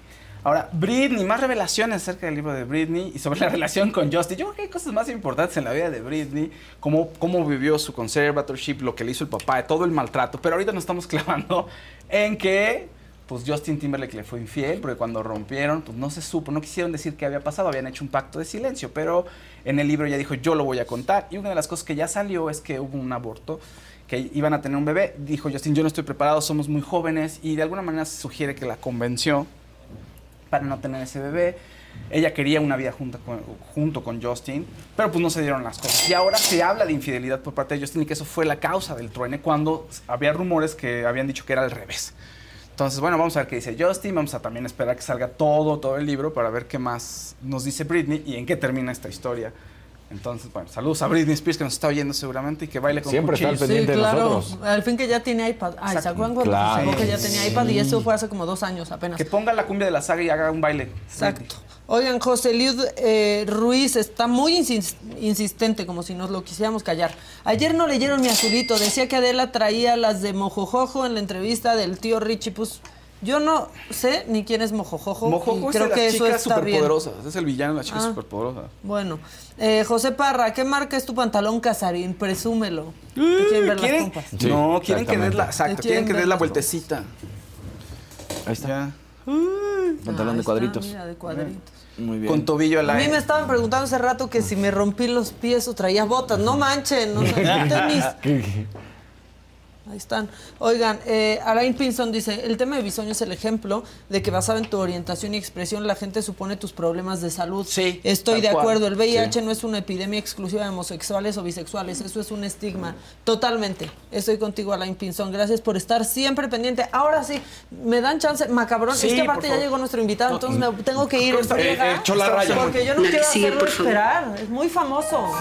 Ahora, Britney, más revelaciones acerca del libro de Britney y sobre la relación con Justin. Yo creo que hay cosas más importantes en la vida de Britney, cómo, cómo vivió su conservatorship, lo que le hizo el papá, todo el maltrato. Pero ahorita nos estamos clavando en que pues Justin Timberlake le fue infiel, porque cuando rompieron, pues no se supo, no quisieron decir qué había pasado, habían hecho un pacto de silencio, pero en el libro ya dijo, yo lo voy a contar. Y una de las cosas que ya salió es que hubo un aborto, que iban a tener un bebé. Dijo Justin, yo no estoy preparado, somos muy jóvenes, y de alguna manera se sugiere que la convenció para no tener ese bebé. Ella quería una vida junto con, junto con Justin, pero pues no se dieron las cosas. Y ahora se habla de infidelidad por parte de Justin y que eso fue la causa del truene cuando había rumores que habían dicho que era al revés. Entonces, bueno, vamos a ver qué dice Justin, vamos a también esperar que salga todo, todo el libro para ver qué más nos dice Britney y en qué termina esta historia Entonces, bueno, saludos a Britney Spears que nos está oyendo seguramente y que baile con Siempre está al cuchillos. pendiente Sí, de claro. nosotros. Al fin que ya tiene iPad. Ay, ¿se acuerdan cuando Claro. sacó que ya tenía iPad? Y eso fue hace como dos años apenas. Que ponga la cumbia de la saga y haga un baile. Exacto. Oigan, José Liud eh, Ruiz está muy insis- insistente, como si nos lo quisiéramos callar. Ayer no leyeron mi azulito, decía que Adela traía las de Mojojojo en la entrevista del tío Richie. Pues yo no sé ni quién es Mojojojo. Mojojo y es creo las que eso chicas está bien. Es el villano de las chicas Ah. superpoderosas. Bueno, eh, José Parra, ¿qué marca es tu pantalón casarín? Presúmelo. ¿Te quieren ver las pompas? Sí, no, quieren que des la, exacto, quieren que des la vueltecita. Ahí está. Ya. Pantalón de está, cuadritos. mira, de cuadritos. Muy bien. Con tobillo al A mí aire. me estaban preguntando hace rato que si me rompí los pies o traía botas. No manchen, no sé, tenis. Ahí están. Oigan, eh, Alain Pinson dice, el tema de bisoño es el ejemplo de que basado en tu orientación y expresión la gente supone tus problemas de salud. Sí, Estoy de cual. acuerdo, el VIH no es una epidemia exclusiva de homosexuales o bisexuales, eso es un estigma. Totalmente. Estoy contigo, Alain Pinson. Gracias por estar siempre pendiente. Ahora sí, me dan chance, macabrón. Sí, es que aparte ya llegó nuestro invitado, entonces me tengo que ir Eh, eh, Chola Raya. Porque yo no quiero hacerlo por esperar. Es muy famoso.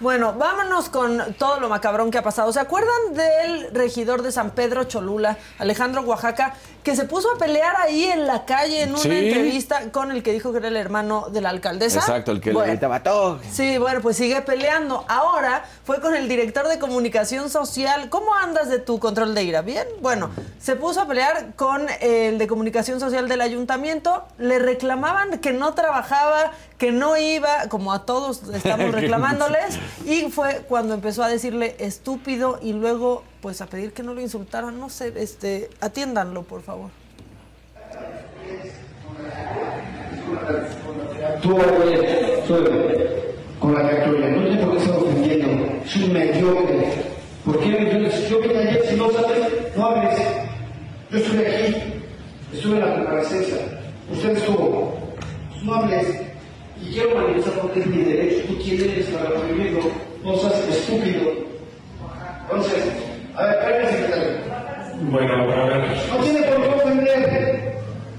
Bueno, vámonos con todo lo macabrón que ha pasado. ¿Se acuerdan del regidor de San Pedro Cholula, Alejandro Oaxaca, que se puso a pelear ahí en la calle en una Sí. entrevista con el que dijo que era el hermano de la alcaldesa? Exacto, el que Bueno, le gritaba todo. Sí, bueno, pues sigue peleando. Ahora fue con el director de comunicación social. ¿Cómo andas de tu control de ira? ¿Bien? Bueno, se puso a pelear con el de comunicación social del ayuntamiento. Le reclamaban que no trabajaba, que no iba, como a todos estamos reclamándoles. Y fue cuando empezó a decirle estúpido y luego pues a pedir que no lo insultaran. No sé, este, atiéndanlo, por favor. Tú eres suerte con la trayectoria, no sé por qué estás ofendiendo, es un mediocre. ¿Por qué mediocre? Yo te ayer, si no sabes, no hables. Yo estuve aquí, estuve en la comparecencia, usted estuvo, pues no hables. Y quiero manifestar porque es mi derecho, tú quién eres para prohibirlo, no seas estúpido. Entonces, a ver, espérame, secretario. Bueno, a ver. No tiene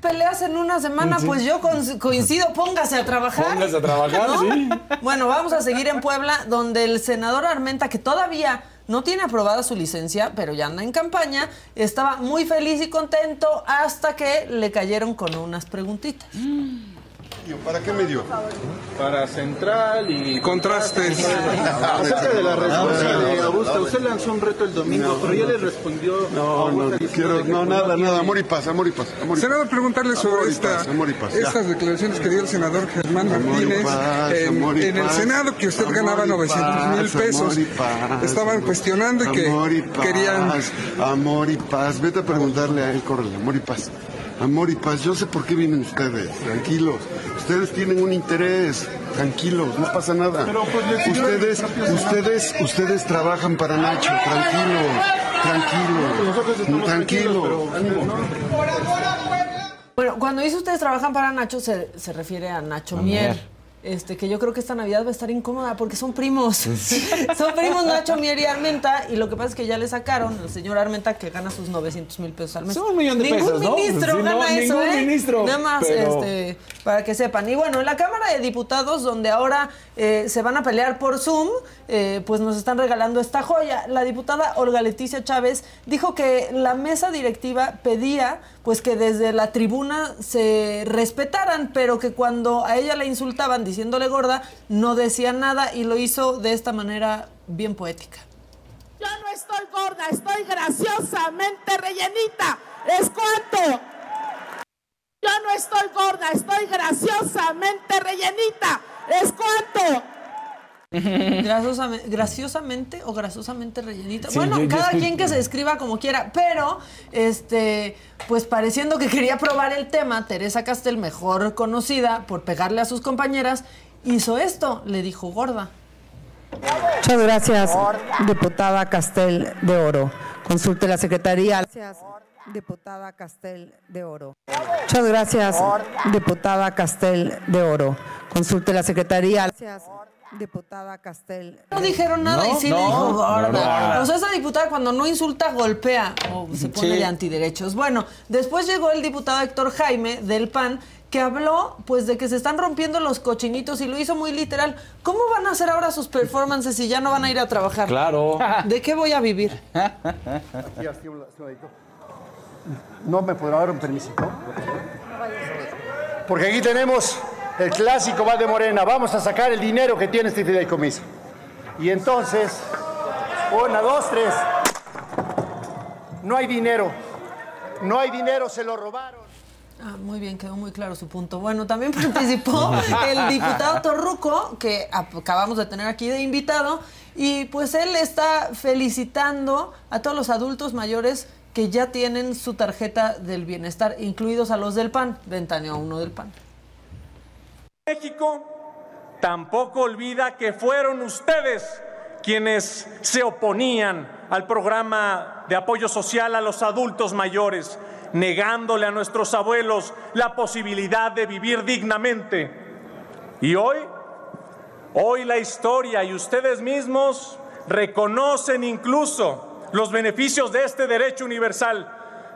Peleas en una semana, pues yo con- coincido, póngase a trabajar. Póngase a trabajar, ¿no? sí. Bueno, vamos a seguir en Puebla, donde el senador Armenta, que todavía no tiene aprobada su licencia, pero ya anda en campaña, estaba muy feliz y contento hasta que le cayeron con unas preguntitas. ¿Para qué me dio? Para central y Contrastes. Acerca de la respuesta de Augusta, usted lanzó un reto el domingo, pero ya le respondió. No, no, quiero, no, nada, nada, amor y paz, amor y paz. Amor y Senador, paz. preguntarle sobre esta, estas declaraciones que dio el senador Germán Martínez en, el. Senado, que usted ganaba y 900 mil pesos. Estaban cuestionando y que amor y paz, querían... Amor y paz, vete a preguntarle a él, córrele, amor y paz. Amor y paz, yo sé por qué vienen ustedes, tranquilos. Ustedes tienen un interés, tranquilos, no pasa nada. Ustedes, ustedes, ustedes trabajan para Nacho, tranquilos, tranquilos, tranquilos. Bueno, cuando dice ustedes trabajan para Nacho, se, se refiere a Nacho Mier. Este, que yo creo que esta Navidad va a estar incómoda porque son primos. son primos Nacho Mier y Armenta y lo que pasa es que ya le sacaron al señor Armenta que gana sus 900 mil pesos al mes. Son un millón de ningún pesos, ¿no? ministro Sí, no, gana eso, ningún ¿eh? ministro, Nada más, pero- este, para que sepan. Y bueno, en la Cámara de Diputados, donde ahora eh, se van a pelear por Zoom, eh, pues nos están regalando esta joya. La diputada Olga Leticia Chávez dijo que la mesa directiva pedía pues que desde la tribuna se respetaran, pero que cuando a ella la insultaban diciéndole gorda, no decía nada y lo hizo de esta manera bien poética. Yo no estoy gorda, estoy graciosamente rellenita. ¿Es cuánto? Yo no estoy gorda, estoy graciosamente rellenita. ¿Es cuánto? Graciosamente, graciosamente o graciosamente rellenita. Sí, bueno, yo- cada quien que se describa como quiera, pero este, pues pareciendo que quería probar el tema, Teresa Castel, mejor conocida por pegarle a sus compañeras, hizo esto, le dijo gorda. Muchas gracias, diputada Castel de Oro. Consulte la Secretaría. Gracias, diputada Castel de Oro. Muchas gracias, diputada Castel de Oro. Consulte la Secretaría. Gracias, diputada Castel. No dijeron nada y No, sí no, le dijo no, gorda. gorda. O sea, esa diputada cuando no insulta golpea o se pone Sí. de antiderechos. Bueno, después llegó el diputado Héctor Jaime del PAN que habló pues de que se están rompiendo los cochinitos y lo hizo muy literal. ¿Cómo van a hacer ahora sus performances si ya no van a ir a trabajar? Claro. ¿De qué voy a vivir? No me podrá dar un permisito. Porque aquí tenemos el clásico Valdemorena. Vamos a sacar el dinero que tiene este fideicomiso. Y entonces, una, dos, tres. No hay dinero. No hay dinero, se lo robaron. Ah, muy bien, quedó muy claro su punto. Bueno, también participó el diputado Torruco, que acabamos de tener aquí de invitado, y pues él está felicitando a todos los adultos mayores que ya tienen su tarjeta del bienestar, incluidos a los del PAN. Ventaneó a uno del PAN. México tampoco olvida que fueron ustedes quienes se oponían al programa de apoyo social a los adultos mayores, negándole a nuestros abuelos la posibilidad de vivir dignamente. Y hoy, hoy la historia y ustedes mismos reconocen incluso los beneficios de este derecho universal.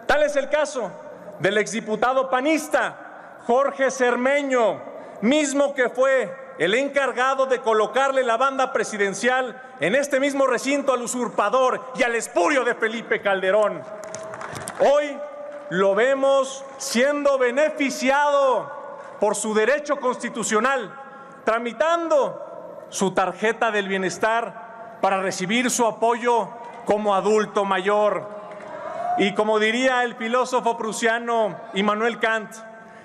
Tal es el caso del exdiputado panista Jorge Cermeño, mismo que fue el encargado de colocarle la banda presidencial en este mismo recinto al usurpador y al espurio de Felipe Calderón. Hoy lo vemos siendo beneficiado por su derecho constitucional, tramitando su tarjeta del bienestar para recibir su apoyo como adulto mayor. Y como diría el filósofo prusiano Immanuel Kant,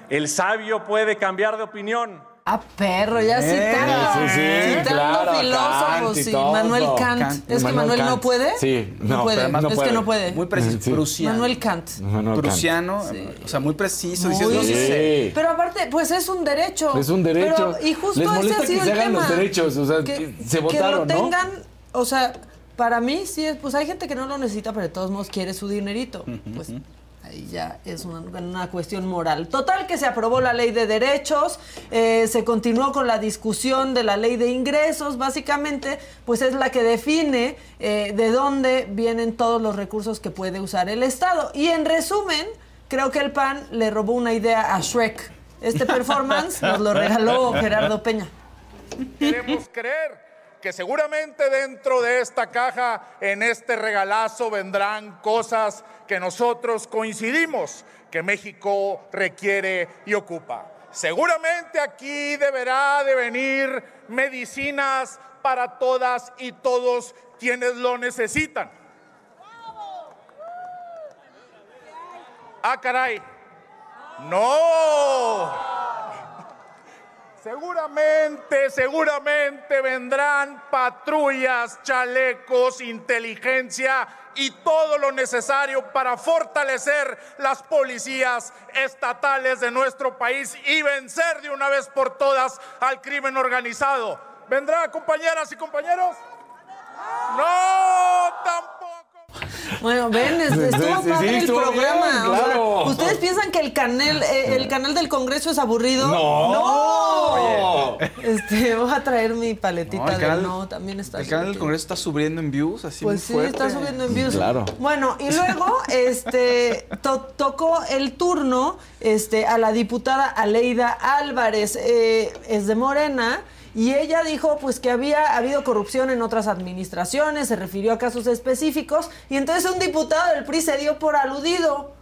el sabio puede cambiar de opinión. Ah, perro, ya Eh, citando, sí, sí, citando claro, filósofos, Kant y sí. todo. Manuel Kant. Kant. ¿Es que Manuel no puede? Sí, no, no, puede. no es puede. que no puede. Muy preciso, Sí. prusiano. Manuel Kant. Manuel. Prusiano, o sea, muy preciso. Muy-. Pero aparte, pues es un derecho. Es un derecho. Pero- y justo Les ese molesta ha sido que se el hagan tema. los derechos, o sea, que, se lo ¿no? tengan, o sea, para mí sí, es- pues hay gente que no lo necesita, pero de todos modos quiere su dinerito. Pues ahí ya es una, una cuestión moral. Total que se aprobó la ley de derechos, eh, se continuó con la discusión de la ley de ingresos, básicamente, pues es la que define eh, de dónde vienen todos los recursos que puede usar el Estado. Y en resumen, creo que el PAN le robó una idea a Shrek. Este performance nos lo regaló Gerardo Peña. Queremos creer que seguramente dentro de esta caja, en este regalazo, vendrán cosas que nosotros coincidimos que México requiere y ocupa. Seguramente aquí deberá de venir medicinas para todas y todos quienes lo necesitan. Ah, caray. No. Seguramente, seguramente vendrán patrullas, chalecos, inteligencia y todo lo necesario para fortalecer las policías estatales de nuestro país y vencer de una vez por todas al crimen organizado. ¿Vendrá, compañeras y compañeros? No, tampoco. Bueno, ven, estuvo sí, padre sí, el estuvo programa. bien, o sea, claro. ¿Ustedes piensan que el canal, eh, el canal del Congreso es aburrido? No. ¡No! Este, voy a traer mi paletita No, de canal- no, también está El canal del. Congreso está subiendo en views, así Pues muy sí, fuerte. está subiendo en views. Claro. Bueno, y luego este to- tocó el turno este, a la diputada Aleida Álvarez, eh, es de Morena. Y ella dijo pues que había habido corrupción en otras administraciones, se refirió a casos específicos, y entonces un diputado del PRI se dio por aludido.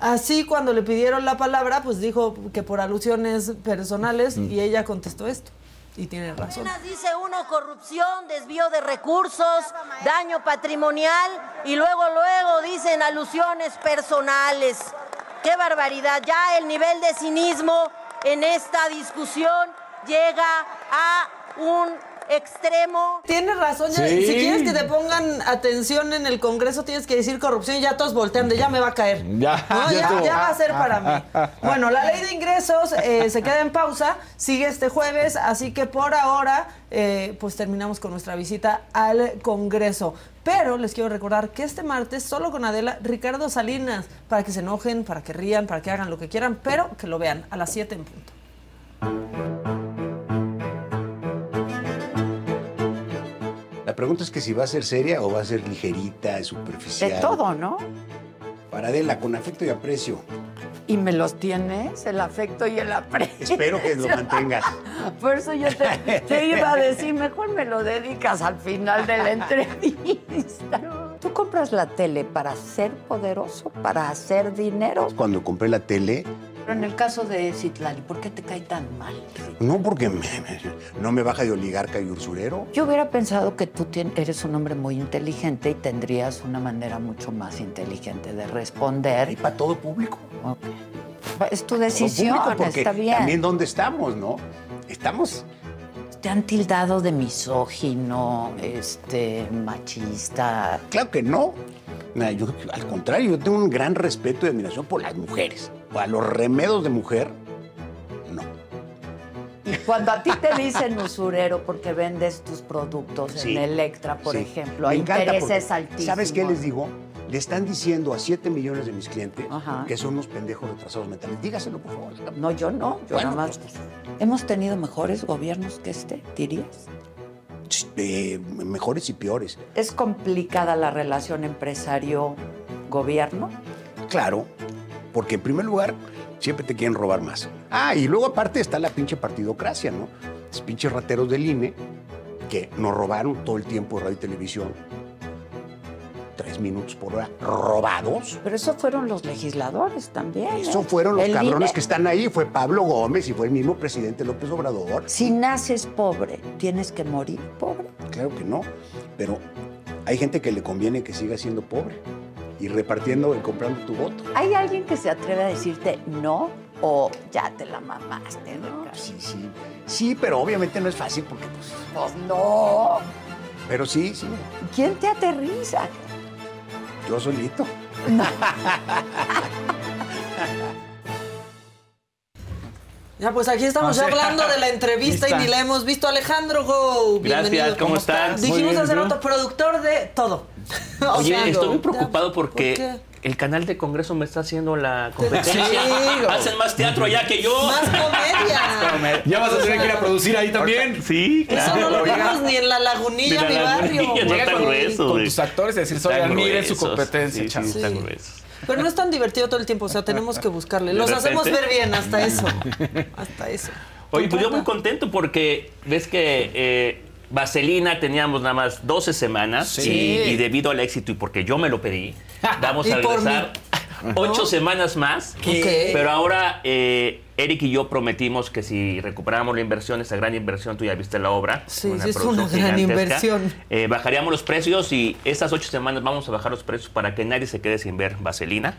Así cuando le pidieron la palabra, pues dijo que por alusiones personales, y ella contestó esto. Y tiene razón. Apenas dice uno corrupción, desvío de recursos, daño patrimonial y luego luego dicen alusiones personales. Qué barbaridad, ya el nivel de cinismo en esta discusión llega a un extremo. Tienes razón, ya- Sí. si quieres que te pongan atención en el Congreso tienes que decir corrupción y ya todos voltean de ya me va a caer. Ya, No, ya ya, estuvo. ya va a ser para mí. Bueno, la ley de ingresos eh, se queda en pausa, sigue este jueves, así que por ahora eh, pues terminamos con nuestra visita al Congreso. Pero les quiero recordar que este martes, solo con Adela, Ricardo Salinas, para que se enojen, para que rían, para que hagan lo que quieran, pero que lo vean a las 7 en punto. Pregunta es que si va a ser seria o va a ser ligerita, superficial. De todo, ¿no? Para Adela, con afecto y aprecio. Y me los tienes, el afecto y el aprecio. Espero que lo mantengas. Por eso yo te, te iba a decir, mejor me lo dedicas al final de la entrevista. ¿Tú compras la tele para ser poderoso, para hacer dinero? Cuando compré la tele, Pero en el caso de Citlali, ¿por qué te cae tan mal? no porque me- me- no me baja de oligarca y usurero. Yo hubiera pensado que tú eres un hombre muy inteligente y tendrías una manera mucho más inteligente de responder. Y para todo público. Es tu decisión, público, porque está bien. También dónde estamos, ¿no? Estamos Te han tildado de misógino, este, machista. Claro que no. Yo, al contrario, yo tengo un gran respeto y admiración por las mujeres. A los remedos de mujer, Y cuando a ti te dicen usurero porque vendes tus productos Sí, en Electra, por sí. ejemplo, Me a encanta intereses altísimos. ¿Sabes qué les digo? Le están diciendo a 7 millones de mis clientes Ajá. que son unos pendejos retrasados mentales. Dígaselo, por favor. No, yo no. Yo Bueno, nada más. ¿Hemos tenido mejores gobiernos que este, dirías? Eh, mejores y peores. ¿Es complicada la relación empresario-gobierno? Claro, porque en primer lugar siempre te quieren robar más. Ah, y luego aparte está la pinche partidocracia, ¿no? Los pinches rateros del INE que nos robaron todo el tiempo de radio y televisión. Tres minutos por hora. ¿Robados? Pero eso fueron los legisladores también. ¿eh? Eso fueron los El cabrones INE. que están ahí. Fue Pablo Gómez y fue el mismo presidente López Obrador. Si naces pobre, ¿tienes que morir pobre? Claro que no. Pero hay gente que le conviene que siga siendo pobre y repartiendo y comprando tu voto. ¿Hay alguien que se atreve a decirte no o ya te la mamaste? Ricardo? Sí, sí. Sí, pero obviamente no es fácil porque, pues. Pues no. Pero sí, sí. ¿Quién te aterriza? Yo solito. Ya, pues aquí estamos ya O sea, hablando de la entrevista y ni la hemos visto. Alejandro Go, Gracias, bienvenido. ¿cómo están? Muy Dijimos hace rato, productor de todo. O Oye, sea, estoy muy ya- preocupado porque ¿por el canal de Congreso me está haciendo la competencia. Sí. Hacen más teatro allá que yo. Más comedia. Ya vas a tener que ir a producir ahí también. Sí, Eso no lo vemos ni en la lagunilla, mi barrio. Llega tan con, grueso, con tus actores y decir, oigan, miren su competencia, Sí, están gruesos. Pero no es tan divertido todo el tiempo, o sea, tenemos que buscarle. ¿De Los hacemos ver bien, hasta eso. Hasta eso. Oye, pues yo muy contento porque ves que eh, Vaselina teníamos nada más 12 semanas Sí. y, y debido al éxito y porque yo me lo pedí, vamos a por regresar ocho semanas más. ¿Qué? Pero ahora eh, Eric y yo prometimos que si recuperamos la inversión, esa gran inversión, tú ya viste la obra. Sí, sí, es una gran inversión. eh, bajaríamos los precios y estas ocho semanas vamos a bajar los precios para que nadie se quede sin ver Vaselina.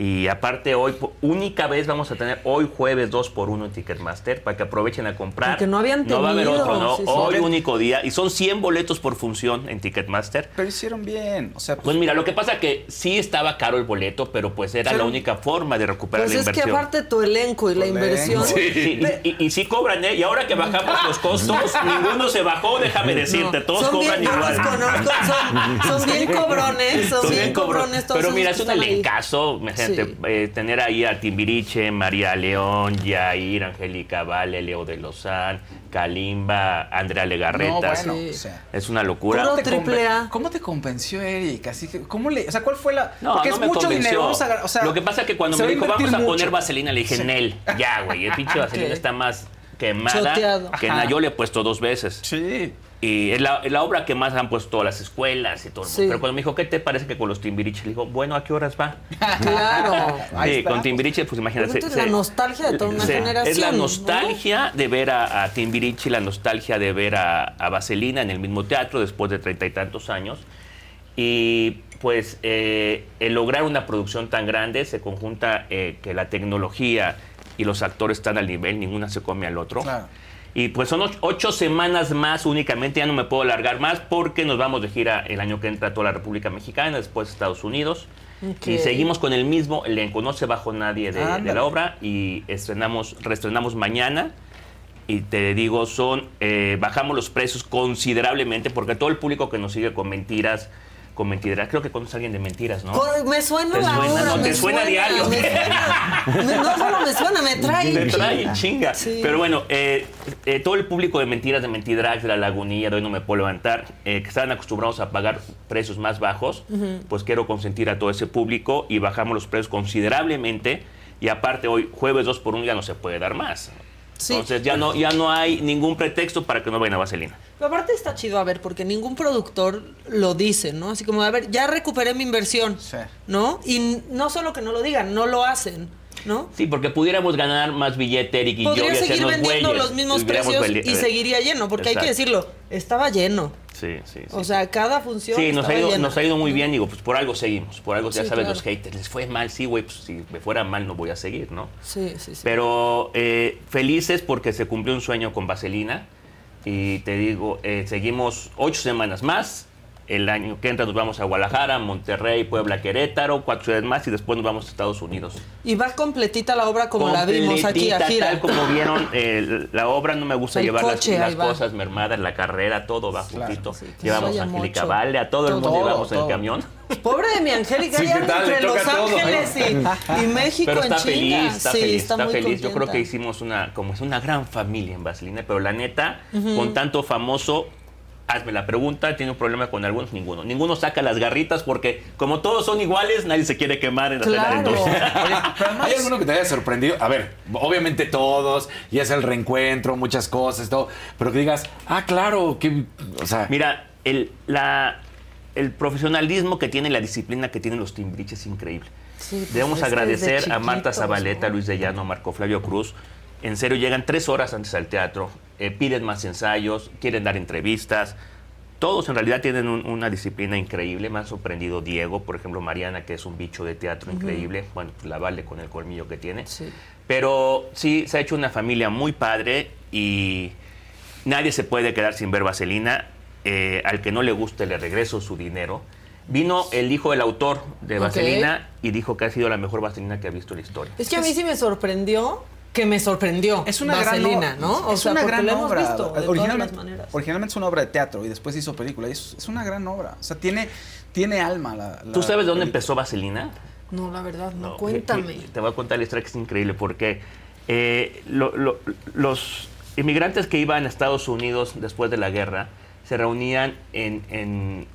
Y aparte hoy, única vez vamos a tener hoy jueves 2 por 1 en Ticketmaster para que aprovechen a comprar. Porque no habían No va a haber tenido, otro, ¿no? sí, sí. Hoy único día. Y son 100 boletos por función en Ticketmaster. Pero hicieron bien. O sea, Pues mira, lo que pasa que sí estaba caro el boleto, pero pues era Pero- la única forma de recuperar Pues la es que inversión. aparte tu elenco y la inversión. Sí, sí, y, y- y sí cobran, ¿eh? Y ahora que bajamos los costos, ninguno se bajó, déjame decirte, todos son cobran bien, igual. los conozco, son, son bien cobrones, son bien cabrones todos Pero mira, es un están ahí. Sí. eh, tener ahí a Timbiriche, María León, Yair, Angélica Vale, Leo de Lozán, Kalimba, Andrea Legarreta. No, bueno, o sea. Es una locura. ¿Cómo te, conven- ¿Cómo te convenció Eric? Así que, ¿cómo le, o sea, ¿cuál fue la? No, porque no es me mucho convenció. dinero. Vamos a, agar- o sea, Lo que pasa es que cuando me dijo, vamos a poner mucho". vaselina, le dije, Sí. Nel, ya, güey, el pinche vaselina está más quemada Choteado. que Ajá. na- yo le he puesto dos veces. Sí. Y es la, es la obra que más han puesto todas las escuelas y todo el mundo. Sí. Pero cuando me dijo, ¿qué te parece que con los Timbiriche? Le digo, bueno, ¿a qué horas va? Claro. Sí, está. con Timbiriche, pues imagínate. Esto es la nostalgia de toda una se- generación, Es la ¿no? nostalgia de ver a, a Timbiriche, la nostalgia de ver a, a Vaselina en el mismo teatro después de treinta y tantos años. Y pues eh, el lograr una producción tan grande se conjunta eh, que la tecnología y los actores están al nivel, ninguna se come al otro. Y pues son ocho, ocho semanas más únicamente, ya no me puedo alargar más porque nos vamos de gira el año que entra a toda la República Mexicana, después Estados Unidos. Y seguimos con el mismo elenco, no se bajó nadie de, de la obra y estrenamos, reestrenamos mañana. Y te digo, son, eh, bajamos los precios considerablemente porque todo el público que nos sigue con mentiras, con mentiras, creo que conoces a alguien de mentiras, ¿no? Me suena ¿Te la suena? No, me te suena diario. me suena. Me- no solo me suena, me trae. Te trae chinga. Sí. Pero bueno, eh, eh, todo el público de mentiras, de Mentidrags, de la Lagunilla, de hoy no me puedo levantar, eh, que estaban acostumbrados a pagar precios más bajos, pues quiero consentir a todo ese público y bajamos los precios considerablemente. Y aparte, hoy, jueves 2 por 1 ya no se puede dar más. Sí. Entonces ya no, ya no hay ningún pretexto para que no vayan a Vaselina. Pero aparte está chido, a ver, porque ningún productor lo dice, ¿no? Así como, a ver, ya recuperé mi inversión, ¿no? Y no solo que no lo digan, no lo hacen, ¿no? Sí, porque pudiéramos ganar más billete, Eric y yo, y seguir vendiendo güeyes. los mismos precios y seguiría lleno, porque hay que decirlo, estaba lleno. Sí, sí, sí. O sea, cada función Sí, nos ha, ido, llena. nos ha ido muy bien, digo, pues por algo seguimos, por algo ya sabes claro. los haters, les fue mal, sí, güey, pues si me fuera mal no voy a seguir, ¿no? Sí, sí, sí. Pero eh, felices porque se cumplió un sueño con Vaselina y te digo, eh, seguimos ocho semanas más, el año que entra nos vamos a Guadalajara, Monterrey, Puebla, Querétaro, cuatro ciudades más y después nos vamos a Estados Unidos. Y va completita la obra como la vimos aquí a gira. Tal como vieron, eh, la obra no me gusta El llevar las- coche, las, cosas mermadas, la carrera, todo va juntito. que llevamos a Angélica. Vale, a todo el mundo llevamos en todo. el camión. Pobre de mi Angélica, Sí, ya entre Los Ángeles y, y México Pero está en feliz, chinga. está sí, feliz, está, está, muy feliz. Yo creo que hicimos una, como es una gran familia en Vaselina, pero la neta, con tanto famoso, hazme la pregunta, tiene un problema con algunos, ninguno. Ninguno saca las garritas porque como todos son iguales, nadie se quiere quemar en la cena del dos. ¿Hay alguno que te haya sorprendido? A ver, obviamente todos, y es el reencuentro, muchas cosas, todo, pero que digas, ah, claro, que, o sea... Mira, el, la, el profesionalismo que tiene, la disciplina que tienen los timbriches es increíble. Sí, pues Debemos agradecer a Marta Zabaleta, ¿no? Luis de Llano, Marco Flavio Cruz. En serio, llegan tres horas antes al teatro, eh, piden más ensayos, quieren dar entrevistas. Todos en realidad tienen un- una disciplina increíble. Me ha sorprendido Diego, por ejemplo, Mariana, que es un bicho de teatro increíble. Bueno, pues la vale con el colmillo que tiene. Pero sí, se ha hecho una familia muy padre y nadie se puede quedar sin ver Vaselina. Eh, al que no le guste, le regreso su dinero. Vino el hijo del autor de. Vaselina y dijo que ha sido la mejor Vaselina que ha visto en la historia. Es que a mí sí me sorprendió que me sorprendió. Es una Vaselina, gran ¿no? O es sea, una gran lo hemos obra. visto de todas originalmente, las maneras. originalmente es una obra de teatro y después hizo película. y Es, es una gran obra. O sea, tiene, tiene alma. La, la ¿Tú sabes de dónde película. empezó Vaselina? No, la verdad, no. No, Cuéntame. que Te voy a contar la historia que es increíble porque eh, lo- lo- los inmigrantes que iban a Estados Unidos después de la guerra se reunían en, en,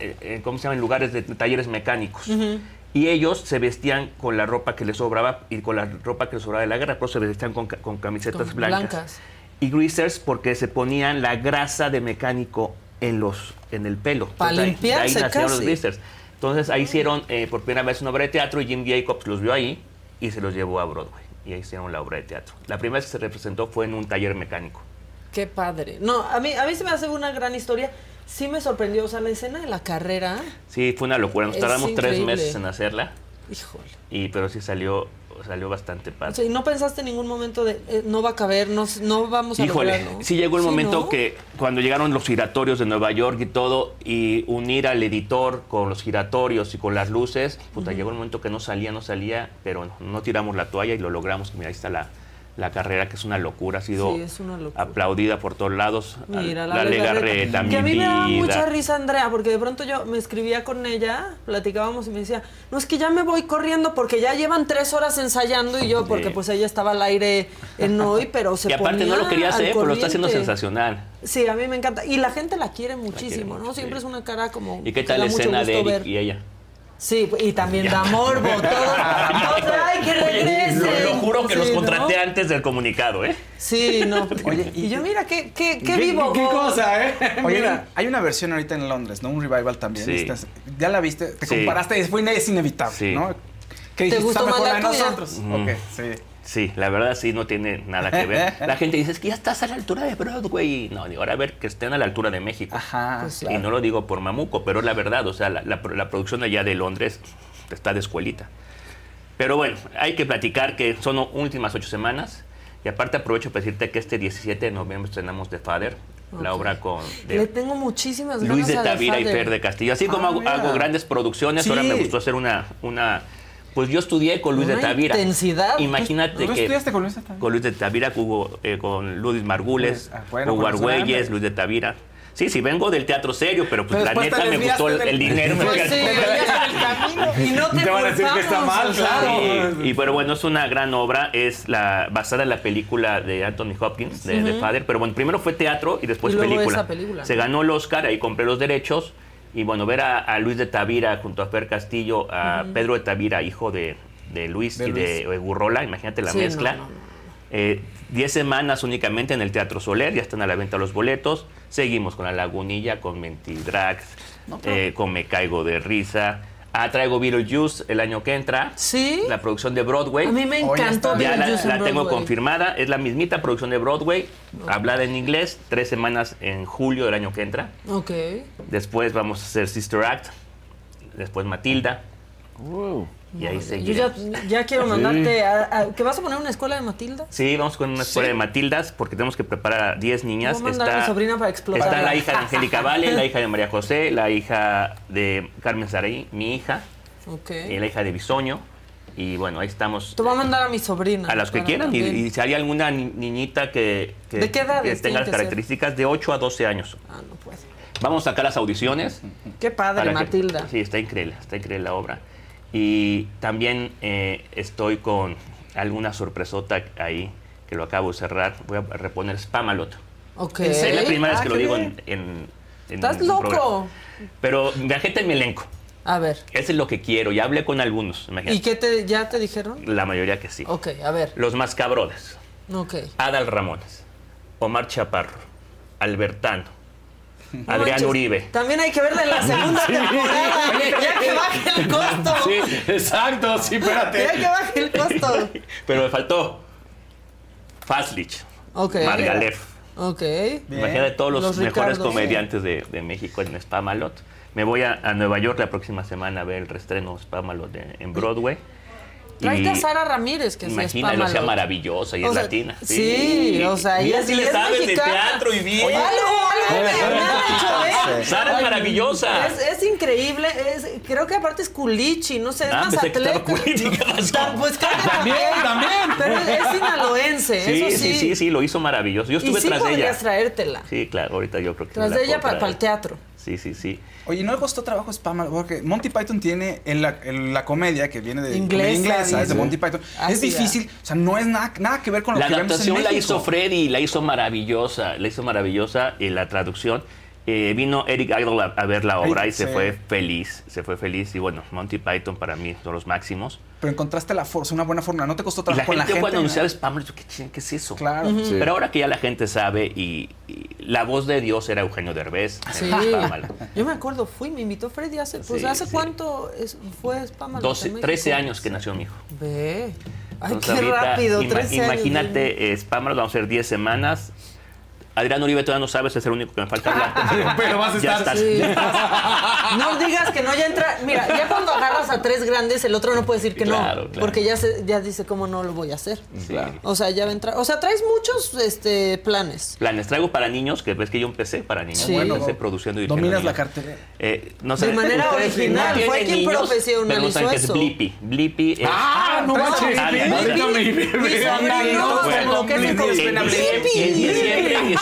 eh, eh, ¿cómo se llama? en lugares de talleres mecánicos. Ujú. Y ellos se vestían con la ropa que les sobraba y con la ropa que les sobraba de la guerra, pero se vestían con, ca- con camisetas Con blancas. blancas. Y greasers porque se ponían la grasa de mecánico en los en el pelo. Pa' Entonces, ahí- limpiarse ahí nacieron los greasers. Entonces ahí hicieron eh, por primera vez una obra de teatro y Jim Jacobs los vio ahí y se los llevó a Broadway. Y ahí hicieron la obra de teatro. La primera vez que se representó fue en un taller mecánico. Qué padre. No, a mí, a mí se me hace una gran historia. Sí me sorprendió. O sea, la escena de la carrera. Sí, fue una locura. Nos tardamos tres meses en hacerla. Híjole. Y, pero sí salió, salió bastante O padre. sea, ¿y no pensaste en ningún momento de eh, no va a caber, no, no vamos a Híjole, lograrlo? sí llegó el Sí, momento ¿no? que cuando llegaron los giratorios de Nueva York y todo, y unir al editor con los giratorios y con las luces, puta, llegó el momento que no salía, no salía, pero no, no tiramos la toalla y lo logramos. Mira, ahí está la, la carrera, que es una locura, ha sido Sí, locura. aplaudida por todos lados. Mira, la, la Legarreta. Legarreta, Que a mí mi me daba mucha risa, Andrea, porque de pronto yo me escribía con ella, platicábamos y me decía, no, es que ya me voy corriendo porque ya llevan tres horas ensayando y yo, porque Sí. pues ella estaba al aire en hoy, pero se Y aparte no lo quería hacer, pero lo está haciendo sensacional. Sí, a mí me encanta. Y la gente la quiere muchísimo, ¿no? Siempre es una cara como... ¿Y qué tal la escena de Eric ver. y ella? Sí, y también da morbo, todo. todo, ¡Ay, que regresen! Lo, lo juro que Sí, los ¿no? contraté antes del comunicado, ¿eh? Sí, no. y, yo mira, qué, qué, qué vivo. qué cosa, ¿eh? Oye, Mira. hay una versión ahorita en Londres, ¿no? Un revival también. Sí. Estás- ya la viste, te Sí. comparaste y fue ine- es inevitable, Sí. ¿no? ¿Te ¿Qué dijiste? gustó Está mejor más la de nosotros. Mm. Ok, sí. Sí, la verdad sí no tiene nada que ver. La gente dice, es que ya estás a la altura de Broadway. No, digo, ahora a ver que estén a la altura de México. Pues Y no lo digo por mamuco, pero es la verdad. O sea, la, la- la producción allá de Londres está de escuelita. Pero bueno, hay que platicar que son últimas ocho semanas. Y aparte aprovecho para decirte que este 17 de noviembre estrenamos The Father, la obra con de Le tengo muchísimas ganas Luis de Tavira y. Per de Castillo. Así Ah, como hago, mira. hago grandes producciones, Sí. ahora me gustó hacer una, una... Pues yo estudié con Luis de Tavira. intensidad. Imagínate ¿Tú que... estudiaste con Luis de Tavira? Con Luis de Tavira, Hugo, eh, con Luis Margules, Ah, bueno, Hugo Argüelles, grandes. Luis de Tavira. Sí, sí, vengo del teatro serio, pero pues Pero la neta me gustó el, del- el dinero. me Pues fui sí, camino. Y no te, Te van a decir que está mal, claro. Y pero bueno, es una gran obra, es la basada en la película de Anthony Hopkins, de, de Ujú. Father, pero bueno, primero fue teatro y después Y luego película. esa película. Se ganó el Oscar, ahí compré los derechos, y bueno, ver a, a Luis de Tavira junto a Fer Castillo, a. Pedro de Tavira, hijo de, de Luis De y de eh, Gurrola, imagínate la Sí, mezcla. no, no, no. Eh, Diez semanas únicamente en el Teatro Soler, ya están a la venta los boletos. Seguimos con La Lagunilla, con Mentidrags, eh, con Me Caigo de Risa. Ah, traigo Beetlejuice el año que entra. Sí. La producción de Broadway. A mí me encantó Ya la, Beetlejuice en la tengo confirmada. Es la mismita producción de Broadway, hablada en inglés. Tres semanas en julio del año que entra. Ok. Después vamos a hacer Sister Act. Después Matilda. Y ahí Yo seguiremos. ya, ya quiero mandarte a, a- ¿Que vas a poner una escuela de Matilda? Sí, vamos con una escuela Sí. de Matildas porque tenemos que preparar a 10 niñas. Voy a mandar a mi sobrina para explotarla. Está la hija de Angélica Vale, la hija de María José, la hija de Carmen Saraí, mi hija, Ok. y la hija de Bisoño. Y bueno, ahí estamos. Te voy a mandar a mi sobrina. A las que quieran. Y, si hay alguna ni- niñita que, que, ¿De qué que tenga las ser? características de 8 a 12 años. Ah, no puede. Vamos a sacar las audiciones. Qué padre, que- Matilda. sí, está increíble, está increíble la obra. Y también eh, estoy con alguna sorpresota ahí que lo acabo de cerrar. Voy a reponer Spamalot. Ok. Es la primera vez Ah, que lo qué digo en, en, en Estás loco. programa. Pero viajé en mi elenco. A ver. Eso es lo que quiero. Ya hablé con algunos. imagínate. ¿Y qué te, ya te dijeron? La mayoría que sí. Ok, a ver. Los Mascabrones. Ok. Adal Ramones. Omar Chaparro. Albertano. No Adrián manches. Uribe. También hay que verla en la segunda Sí. temporada. Ya que baje el costo. Sí, exacto, sí, espérate. Ya que baje el costo. Pero me faltó Faslich, Ok. Margalef. Ok. Imagínate todos los, Los mejores comediantes de, de México en Spamalot. Me voy a, a Nueva York la próxima semana a ver el reestreno Spamalot de- en Broadway. Tráete a Y Sara Ramírez, que sí es Imagina, sea maravillosa y O es sea, latina. Sí, o sea, ella sí le es sabes de mexicana. teatro y bien. Oye, algo, algo me- ver. Sara es maravillosa. Es, es increíble, es, creo que aparte es culichi, no sé, es Ah, más pensé que estaba atleta. culichi, ¿qué pasó? Ta- Pues que También, también. Pero es sinaloense, Sí, eso sí, sí, sí, lo hizo maravilloso. Yo y estuve sí tras de ella. podrías traértela. Sí, claro, ahorita yo creo que Tras de la ella puedo para el teatro. Sí, sí, sí. Oye, ¿no le costó trabajo Spam? Porque Monty Python tiene en la, en la comedia que viene de Inglesa, comedia inglesa, es de. Monty Python. Ah, es difícil, o sea, no es nada, nada que ver con lo La que vemos en adaptación la hizo Freddy, la hizo maravillosa, la hizo maravillosa y la traducción. Eh, vino Eric Idle a, a ver la obra y se Sí. fue feliz, se fue feliz y bueno, Monty Python para mí son los máximos. Pero encontraste la forma, una buena fórmula. No te costó Y la trabajo con gente, la gente. cuando anunciaba Spam, yo, ¿qué, ching- ¿qué es eso? Claro. Ujú. Sí. Pero ahora que ya la gente sabe y, y la voz de Dios era Eugenio Derbez. Sí. en Spamalot. Yo me acuerdo, fui, me invitó Freddy hace, pues Sí, ¿hace sí. cuánto es- fue Spamalot 12, en México? 13 años que nació mi hijo. Ve. Ay, Entonces, qué ahorita, rápido, ima- 13 años. Imagínate, eh, Spamalot, vamos a hacer 10 semanas. Adrián Uribe todavía no sabes, es el único que me falta hablar. Pero vas a Ya estar- estás. Sí. Ya estás. No digas que no, ya entra. Mira, ya cuando agarras a tres grandes, el otro no puede decir que Claro, no. claro. Porque ya, se, ya dice cómo no lo voy a hacer. O sea, ya va a entrar. O sea, traes muchos este, planes. Planes traigo para niños, que ves que yo empecé para niños. Sí. Bueno, empecé produciendo y Dominas la niños. cartelera. Eh, no De manera original, no fue quien profesionalizó pero no saben que es eso. Blippi. Blippi es... Ah, no manches. Ahorita me- me-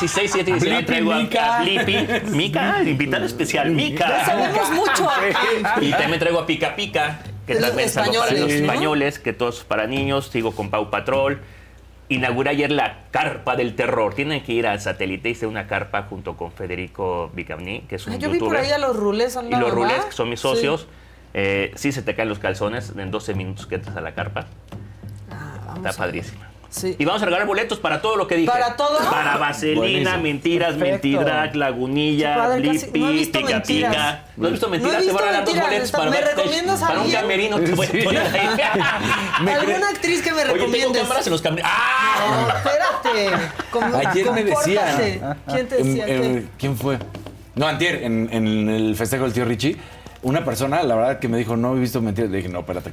Mi sobrino se Bueno, enloquece con en diciembre, en diciembre, 16, 7 y 19 traigo a, a Blippi. Mica, invitada especial, Mica. Ya sabemos mucho. Y también traigo a Pica Pica, que Es también es algo para los españoles, que todos para niños. Sigo con Pau Patrol. Inauguré ayer la Carpa del Terror. Tienen que ir al satélite. Hice una carpa junto con Federico Bicamni, que es un Ah, yo vi por ahí a los rulés y los rulés, que son mis socios. Eh, sí se te caen los calzones en 12 minutos que entras a la carpa. Está padrísima. Sí. Y vamos a regalar boletos para todo lo que dije. ¿Para todo? Para Vaselina, Buenísimo. Mentiras, Perfecto. Mentidrag, Lagunilla, visto Pica Mentiras. Pica. ¿No has visto No he Mentiras? Te van a dar dos boletos para ¿me recomiendas a Para un camerino te voy a poner ahí. Me ¿Alguna actriz que me Oye, tengo recomiendes? cámaras en los camerinos. ¡Ah! No, espérate. Ayer me decían. ¿Quién te decía? Em, em, ¿Qué? ¿Quién fue? No, antier, en, en el festejo del tío Richie, una persona, la verdad, que me dijo, no he visto mentiras. Le dije, no, espérate.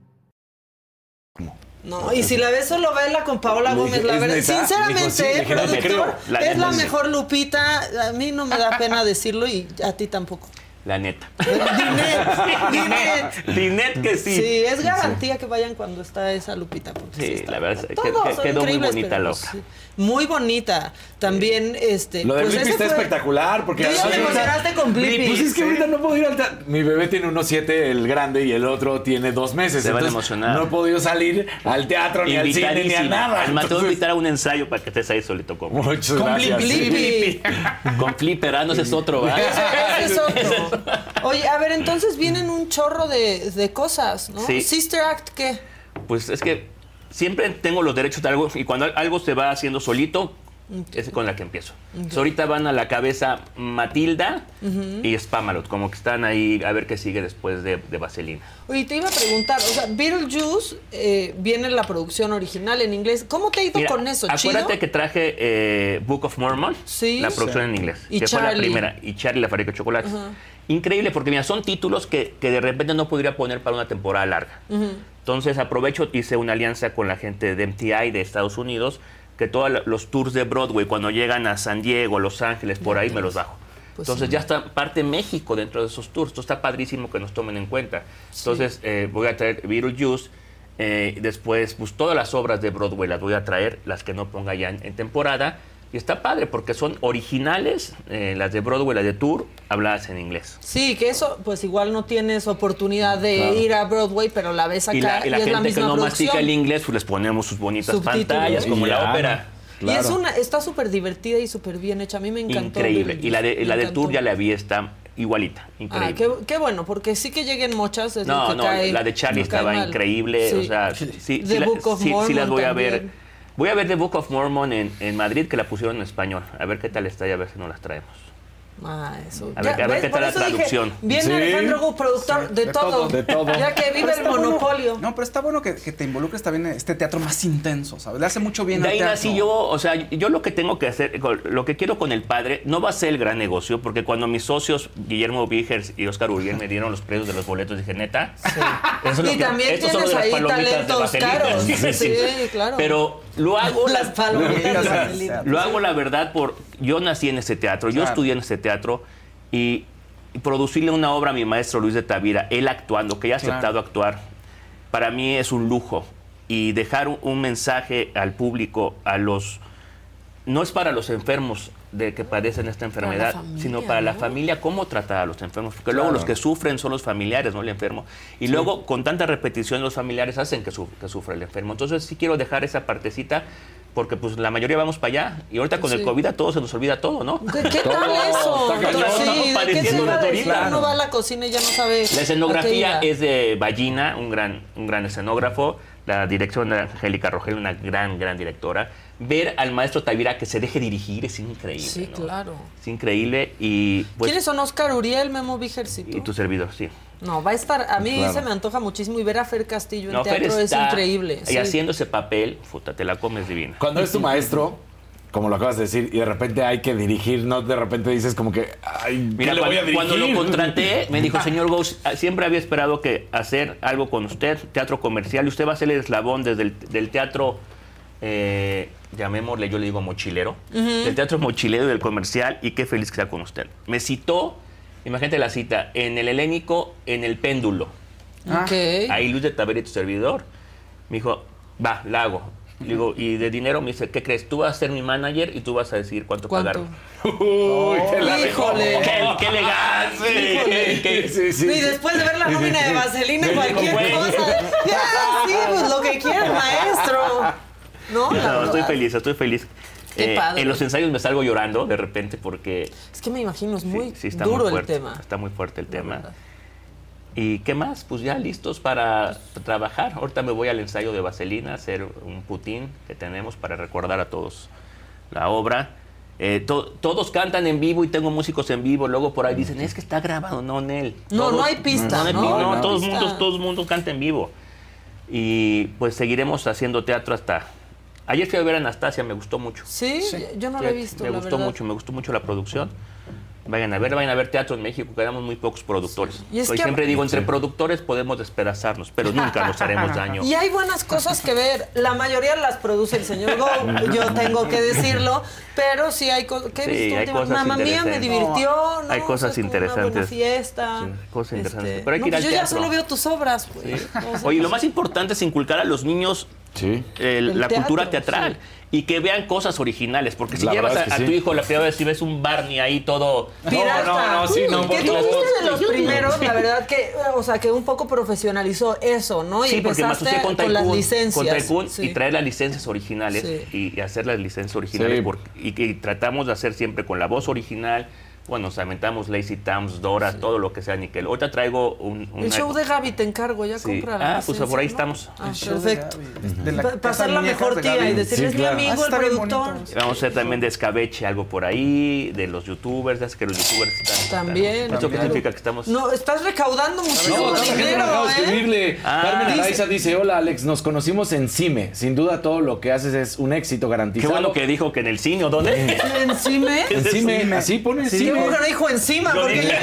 No, y si la ves solo vela con Paola Gómez, la ¿es verdad, sinceramente, productor, es la mejor Lupita, a mí no me da pena decirlo y a ti tampoco. La neta. Dinet, Dinet. Dinet que sí. Sí, es garantía que vayan cuando está esa Lupita. porque sí Sí, está- la verdad es que, quedó muy bonita sí. Muy bonita. También, este. Lo de pues Blippi está fue- espectacular porque Tú ya te ahorita- emocionaste con Blippi. Pues es que ahorita no puedo ir al teatro. Mi bebé tiene unos siete, el grande, y el otro tiene dos meses. Se van a emocionar. No he podido salir al teatro, ni al cine, ni a nada. Además, te voy a Entonces, invitar a un ensayo para que estés ahí solito como. Muchas Con gracias. Blippi. Con Flipper, ah, no ese es otro, ¿verdad? Ese es otro. Oye, a ver, entonces vienen un chorro de, de cosas, ¿no? Sí. Sister Act, ¿qué? Pues es que siempre tengo los derechos de algo y cuando algo se va haciendo solito, es con la que empiezo. Entonces, ahorita van a la cabeza Matilda Ujú. y Spamalot, como que están ahí a ver qué sigue después de, de Vaselina. Oye, te iba a preguntar, o sea, Beetlejuice eh, viene en la producción original en inglés. ¿Cómo te ha ido Mira, con eso? ¿Chido? acuérdate que traje eh, Book of Mormon, Sí. la producción Sí. en inglés, Y que fue la Charlie. primera, y Charlie la fábrica de chocolates. Increíble, porque mira, son títulos que, que de repente no podría poner para una temporada larga. Ujú. Entonces aprovecho, hice una alianza con la gente de MTI de Estados Unidos, que todos los tours de Broadway, cuando llegan a San Diego, Los Ángeles, por ahí me los bajo. Pues Entonces sí. ya está parte México dentro de esos tours. Esto está padrísimo que nos tomen en cuenta. Entonces eh, voy a traer Beetlejuice. eh, después, pues todas las obras de Broadway las voy a traer, las que no ponga ya en, en temporada. Y está padre porque son originales, eh, las de Broadway, las de tour, habladas en inglés. Sí, que eso, pues igual no tienes oportunidad de Claro. ir a Broadway, pero la ves acá Y la, y la es la gente que misma no producción. mastica el inglés, pues les ponemos sus bonitas Subtítulos. pantallas, como Y la ópera. Y es una, está súper divertida y súper bien hecha. A mí me encantó. Increíble. Y la de, la de. Tour ya la vi, está igualita. Ah, Increíble. qué, qué bueno, porque sí que lleguen mochas. Es lo no, que no, cae- la de Charlie estaba mal. increíble. Sí. O sea, sí, sí, The la- Book of sí- sí las voy a ver. Voy a ver The Book of Mormon en, en Madrid, que la pusieron en español. A ver qué tal está y a ver si no las traemos. Ah, eso. A ver, a ver qué tal la dije, traducción. viene Sí. Alejandro Gu, productor de, todo. Ya que vive el bueno- monopolio. no, pero está bueno que, que te involucres también en este teatro más intenso, ¿sabes? Le hace mucho bien De al ahí teatro. nací yo, o sea, yo lo que tengo que hacer, lo que quiero con el padre, no va a ser el gran negocio, porque cuando mis socios, Guillermo Vigers y Oscar Uriel, me dieron los precios de los boletos, dije, neta, eso es lo Y que- también estos son tienes ahí de talentos caros. Sí, Sí, sí. claro. Pero Lo hago Las palomitas de lo hago la verdad por yo nací en ese teatro, yo estudié en ese teatro y, y producirle una obra a mi maestro Luis de Tavira, él actuando, que ya ha Claro. aceptado actuar, para mí es un lujo. Y dejar un, un mensaje al público, a los no es para los enfermos de que padecen esta enfermedad, familia, sino para la familia cómo tratar a los enfermos, porque luego los que sufren son los familiares, no el enfermo. Y luego con tanta repetición los familiares hacen que, su- que sufra el enfermo. Entonces sí quiero dejar esa partecita porque pues la mayoría vamos para allá y ahorita con Sí. el COVID a todos se nos olvida todo, ¿no? ¿Qué, qué tal eso? Sí, estamos ¿de qué se va. Uno va a la cocina y ya no sabe. La a qué escenografía es de Ballina, un gran, un gran escenógrafo. La dirección de Angélica Rogel, una gran, gran directora. Ver al maestro Tavira que se deje dirigir es increíble. Sí, ¿no? claro. Es increíble y pues ¿Quiénes son Oscar Uriel, Memo Vigercito? y tu servidor, sí. No, va a estar. A mí Claro. se me antoja muchísimo y ver a Fer Castillo en No, Fer teatro es increíble. Y sí. haciendo ese papel, puta, te la comes divina. Cuando es tu maestro, como lo acabas de decir, y de repente hay que dirigir, no de repente dices como que, ay, ¿qué Mira, le voy a cuando, cuando dirigir? lo contraté, me dijo, señor Gous, siempre había esperado que hacer algo con usted, teatro comercial, y usted va a ser el eslabón desde el del teatro, eh, llamémosle, yo le digo mochilero, del teatro mochilero y del comercial, y qué feliz que sea con usted. Me citó, imagínate la cita, en el helénico, en el péndulo. Ok. Ahí Luis de Tavera y tu servidor. Me dijo, va, la hago. Le digo, y de dinero me dice, ¿qué crees? Tú vas a ser mi manager y tú vas a decir cuánto, ¿Cuánto? pagaron. Uy, te la. Híjole. ¡Qué, qué elegante! Híjole. qué- qué- Sí, sí. Y después de ver la nómina de Vaselina, cualquier cosa. Ya, sí, pues lo que quiera el maestro. No, estoy feliz, estoy feliz. Qué Eh, padre. en los ensayos me salgo llorando de repente porque Es que me imagino, es muy sí está duro muy el tema. Está muy fuerte el tema. ¿Y qué más? Pues ya listos para trabajar. Ahorita me voy al ensayo de Vaselina, a hacer un putín que tenemos para recordar a todos la obra. Eh, to- todos cantan en vivo y tengo músicos en vivo. Luego por ahí dicen, es que está grabado, no, Nel. No, Todos- no hay pista, ¿no? pi- No hay todo el pista. mundo, todo el mundo canta en vivo. Y pues seguiremos haciendo teatro hasta... Ayer fui a ver a Anastasia, me gustó mucho. Sí, yo no lo he visto, Me la gustó verdad. mucho, me gustó mucho la producción. Vayan a ver, vayan a ver teatro en México, quedamos muy pocos productores. Y es Yo que- siempre digo, entre productores podemos despedazarnos, pero nunca nos haremos daño. Y hay buenas cosas que ver. La mayoría las produce el señor Go, yo tengo que decirlo, pero sí hay cosas. ¿Qué Sí, hay cosas Mamma mía me interesantes. divirtió, ¿no? Hay cosas Estuvo Una buena interesantes. fiesta. Sí, cosas interesantes. Este, Pero hay no, que ir pues al yo ya solo veo tus obras, pues. Oye, lo más importante es inculcar a los niños el- El la teatro, cultura teatral y que vean cosas originales, porque si La llevas a, verdad es que a tu sí. hijo la primera vez y ves un Barney ahí todo... Pirata. No, no, no, sí, no. Que porque tú fuiste de los primeros, la verdad que, o sea, que un poco profesionalizó eso, ¿no? Y Sí, porque me empezaste asocié con con las Tycoon, licencias. con Tycoon Sí. y traer las licencias originales Sí. y, y hacer las licencias originales Sí. por- y que tratamos de hacer siempre con la voz original. Bueno, nos aventamos Lazy Towns, Dora, todo lo que sea Nickel. Ahorita traigo un, El una- show de Gaby te encargo, ya Sí. Ah, pues por ahí ¿no? estamos. Ah, El show de perfecto. De la Pasar la mejor tía y decirle, Sí, es mi claro. amigo, Ah, el productor. bonito. Vamos a hacer también de escabeche, algo por ahí, de los youtubers, ya sé que los youtubers están... También. ¿Esto qué significa que estamos...? No, estás recaudando muchísimo No, no, dinero, de ¿eh? escribirle. Ah. Carmen Dice- Araiza dice, hola Alex, nos conocimos en CIME. Sin duda todo lo que haces es un éxito Qué garantizado. bueno que dijo que en el cine, ¿o dónde? ¿Encima? En CIME, así pone Sí, CIME. ¿Cómo que no dijo encima? Yo Porque dije-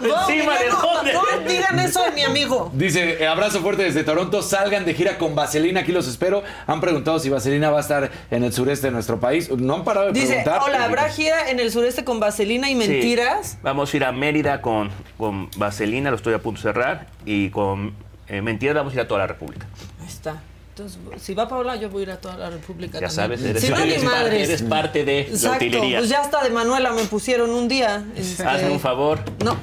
¿Encima que de no, dónde? No digan eso de mi amigo. Dice, eh, abrazo fuerte desde Toronto, salgan de gira con Vaselina, aquí los espero. Han preguntado si Vaselina va a estar en el sureste de nuestro país. No han parado de Dice, preguntar. hola, ¿habrá gira en el sureste con vaselina y Sí. mentiras? Vamos a ir a Mérida con, con Vaselina, lo estoy a punto de cerrar, y con eh, Mentiras vamos a ir a toda la República. Entonces, si va Paula, yo voy a ir a toda la República Ya también. sabes, eres, si no, eres parte, madres. eres parte de la Exacto, utilería. pues ya hasta de Manuela me pusieron un día. este, Hazme un favor. No.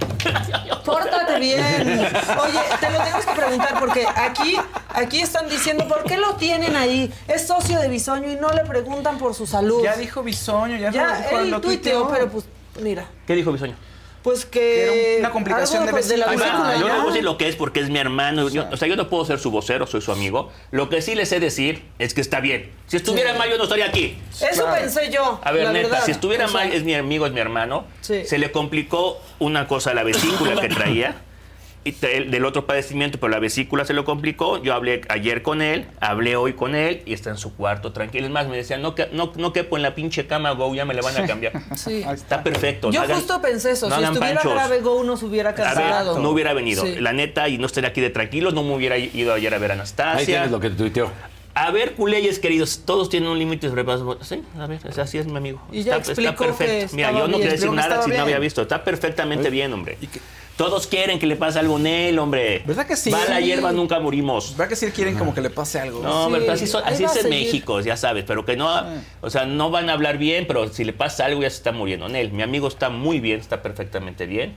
Pórtate bien. Oye, te lo tenemos que preguntar porque aquí, aquí están diciendo, ¿por qué lo tienen ahí? Es socio de Bisoño y no le preguntan por su salud. Ya dijo Bisoño, ya, Ya, lo dijo, él lo tuiteó, pero pues, mira, ¿Qué dijo Bisoño? Pues que... Era una complicación algo de de la vesícula. vesícula, Ah, yo no puedo decir lo que es porque es mi hermano. Yo- o sea, yo no puedo ser su vocero, soy su amigo. Lo que sí les sé decir es que está bien. Si estuviera Sí. mal, yo no estaría aquí. Eso pensé yo. A ver, la neta, verdad. si estuviera O sea, mal, es mi amigo, es mi hermano. Sí. Se le complicó una cosa a la vesícula que traía. Y te- el- del otro padecimiento, pero la vesícula se lo complicó. Yo hablé ayer con él, hablé hoy con él y está en su cuarto tranquilo. Es más, me decía, no, que- no, no quepo en la pinche cama, Go, ya me le van a cambiar. Sí. Está perfecto. Yo no hagan- justo pensé eso. no si estuviera panchos. grave, Go no se hubiera A ver, cancelado. no hubiera venido. Sí. La neta, y no estaría aquí de tranquilo, no me hubiera ido ayer a ver a Anastasia. Ahí tienes lo que tuiteó. A ver, culeyes queridos, todos tienen un límite de sobrepaso. Sí, a ver, así es mi amigo. Y ya explicó que Mira, yo no quería decir nada si no había visto. Está perfectamente bien, hombre. Todos quieren que le pase algo en él, hombre. ¿Verdad que sí? Va a la hierba, nunca morimos. ¿Verdad que sí quieren como que le pase algo? No, Sí. pero así, son- es en. México, ya sabes, pero que no, o sea, no van a hablar bien, pero si le pasa algo ya se está muriendo en él. Mi amigo está muy bien, está perfectamente bien.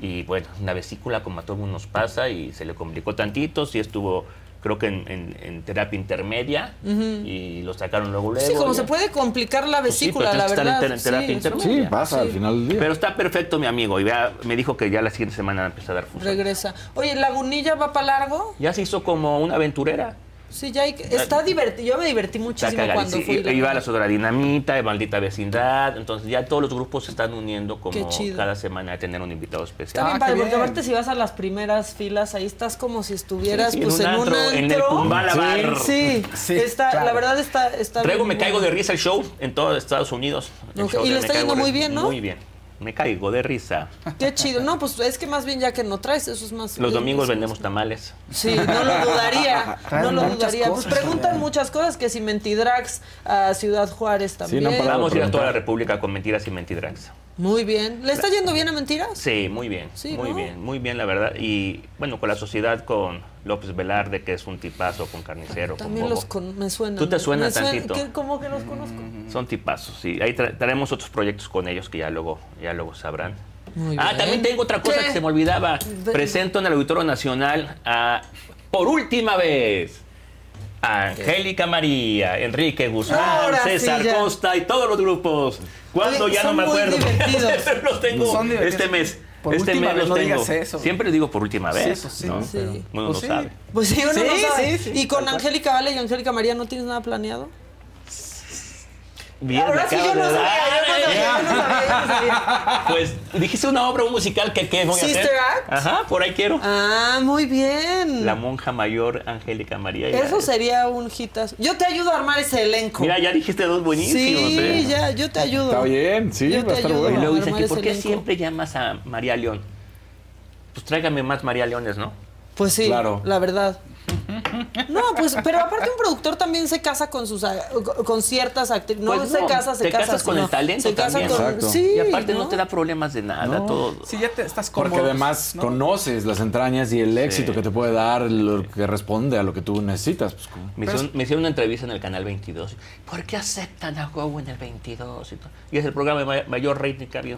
Y bueno, una vesícula como a todo mundo nos pasa y se le complicó tantito, sí estuvo, creo que en, en- en terapia intermedia Ujú. y lo sacaron luego luego. Sí, como ya. se puede complicar la Pues sí, vesícula, pero la verdad. estar en ter- en terapia Sí, intermedia. Sí, pasa al final del día. Pero está perfecto mi amigo y vea, me dijo que ya la siguiente semana empieza a dar función. Regresa. Oye, ¿Lagunilla va para largo? Ya se hizo como una aventurera. Sí, ya hay que- está divertido. Yo me divertí muchísimo cuando Sí, fui. la iba a la Sodra Dinamita, de Maldita Vecindad. Entonces ya todos los grupos se están uniendo como cada semana a tener un invitado Está especial. bien padre, porque aparte si vas a las primeras filas, ahí estás como si estuvieras Sí, sí, pues en en un un antro, antro. en el Kumbala Bar. Sí, Sí, está, claro. la verdad está, está Traigo bien Me Caigo bueno. de Risa el show en todo Estados Unidos. Y le está Caigo yendo muy bien, ¿no? Muy bien. Me caigo de risa. Qué chido. No, pues es que más bien ya que no traes, eso es más. Los domingos vendemos tamales. Sí, no lo dudaría. Traen no lo dudaría. Pues cosas. preguntan muchas cosas, que si Mentidrags a Ciudad Juárez también. Vamos a ir a toda la República con mentiras y mentidrags. Muy bien. ¿Le está yendo bien a Mentiras? Sí, muy bien. Sí, muy ¿no? bien, muy bien, la verdad. Y bueno, con la sociedad, con López Velarde, que es un tipazo, con Carnicero, También los con- me suenan. ¿Tú te suena suena- tantito? que- ¿Cómo que los conozco? Son tipazos, sí. Ahí tra- traemos otros proyectos con ellos que ya luego, ya luego sabrán. Muy ah, bien. también tengo otra cosa ¿Qué? que se me olvidaba. Presento en el Auditorio Nacional a, por última vez, a Angélica María, Enrique Guzmán, Ahora César. Costa y todos los grupos. ¿Cuándo? Oye, ya no me acuerdo. los tengo este mes. Por este última vez, no tengo. digas eso. Siempre digo por última Sí, vez. pues sí. ¿no? Sí. Pero Uno Pues no sí. sabe. Pues sí, uno Sí, no sabe. sí, sí, y con. Angélica Vale y Angélica María, ¿no tienes nada planeado? Bien, Ahora sí, acabo yo no de sabía, dar. yo no sabía, yo no sabía, yo no sabía. Pues dijiste una obra un musical que qué voy a hacer. ¿Sister Act? Ajá, por ahí quiero. Ah, muy bien. La monja mayor Angélica María. Eso sería un hitazo. Yo te ayudo a armar ese elenco. Mira, ya dijiste dos buenísimos. sí, ¿eh? ya, yo te ayudo. Está bien, sí, Yo va a te estar ayudo bueno. Y luego dicen que ¿por qué elenco. siempre llamas a María León? Pues tráigame más María Leones, ¿no? Pues sí, Claro. la verdad. No, pues, pero aparte un productor también se casa con sus con ciertas actrices. No, Pues se no, casa, se te casa. casas con sino el talento Se casa también. con. Sí, y aparte no. ¿no? te da problemas de nada, No. todo. Sí, ya te estás cómodo. Porque además conoces las entrañas y el éxito que te puede dar, lo que responde a lo que tú necesitas. Pues, Me hicieron, me hicieron una entrevista en el canal 22. ¿Por qué aceptan a Go en el 22? Y, todo? y es el programa de ma- mayor rating que.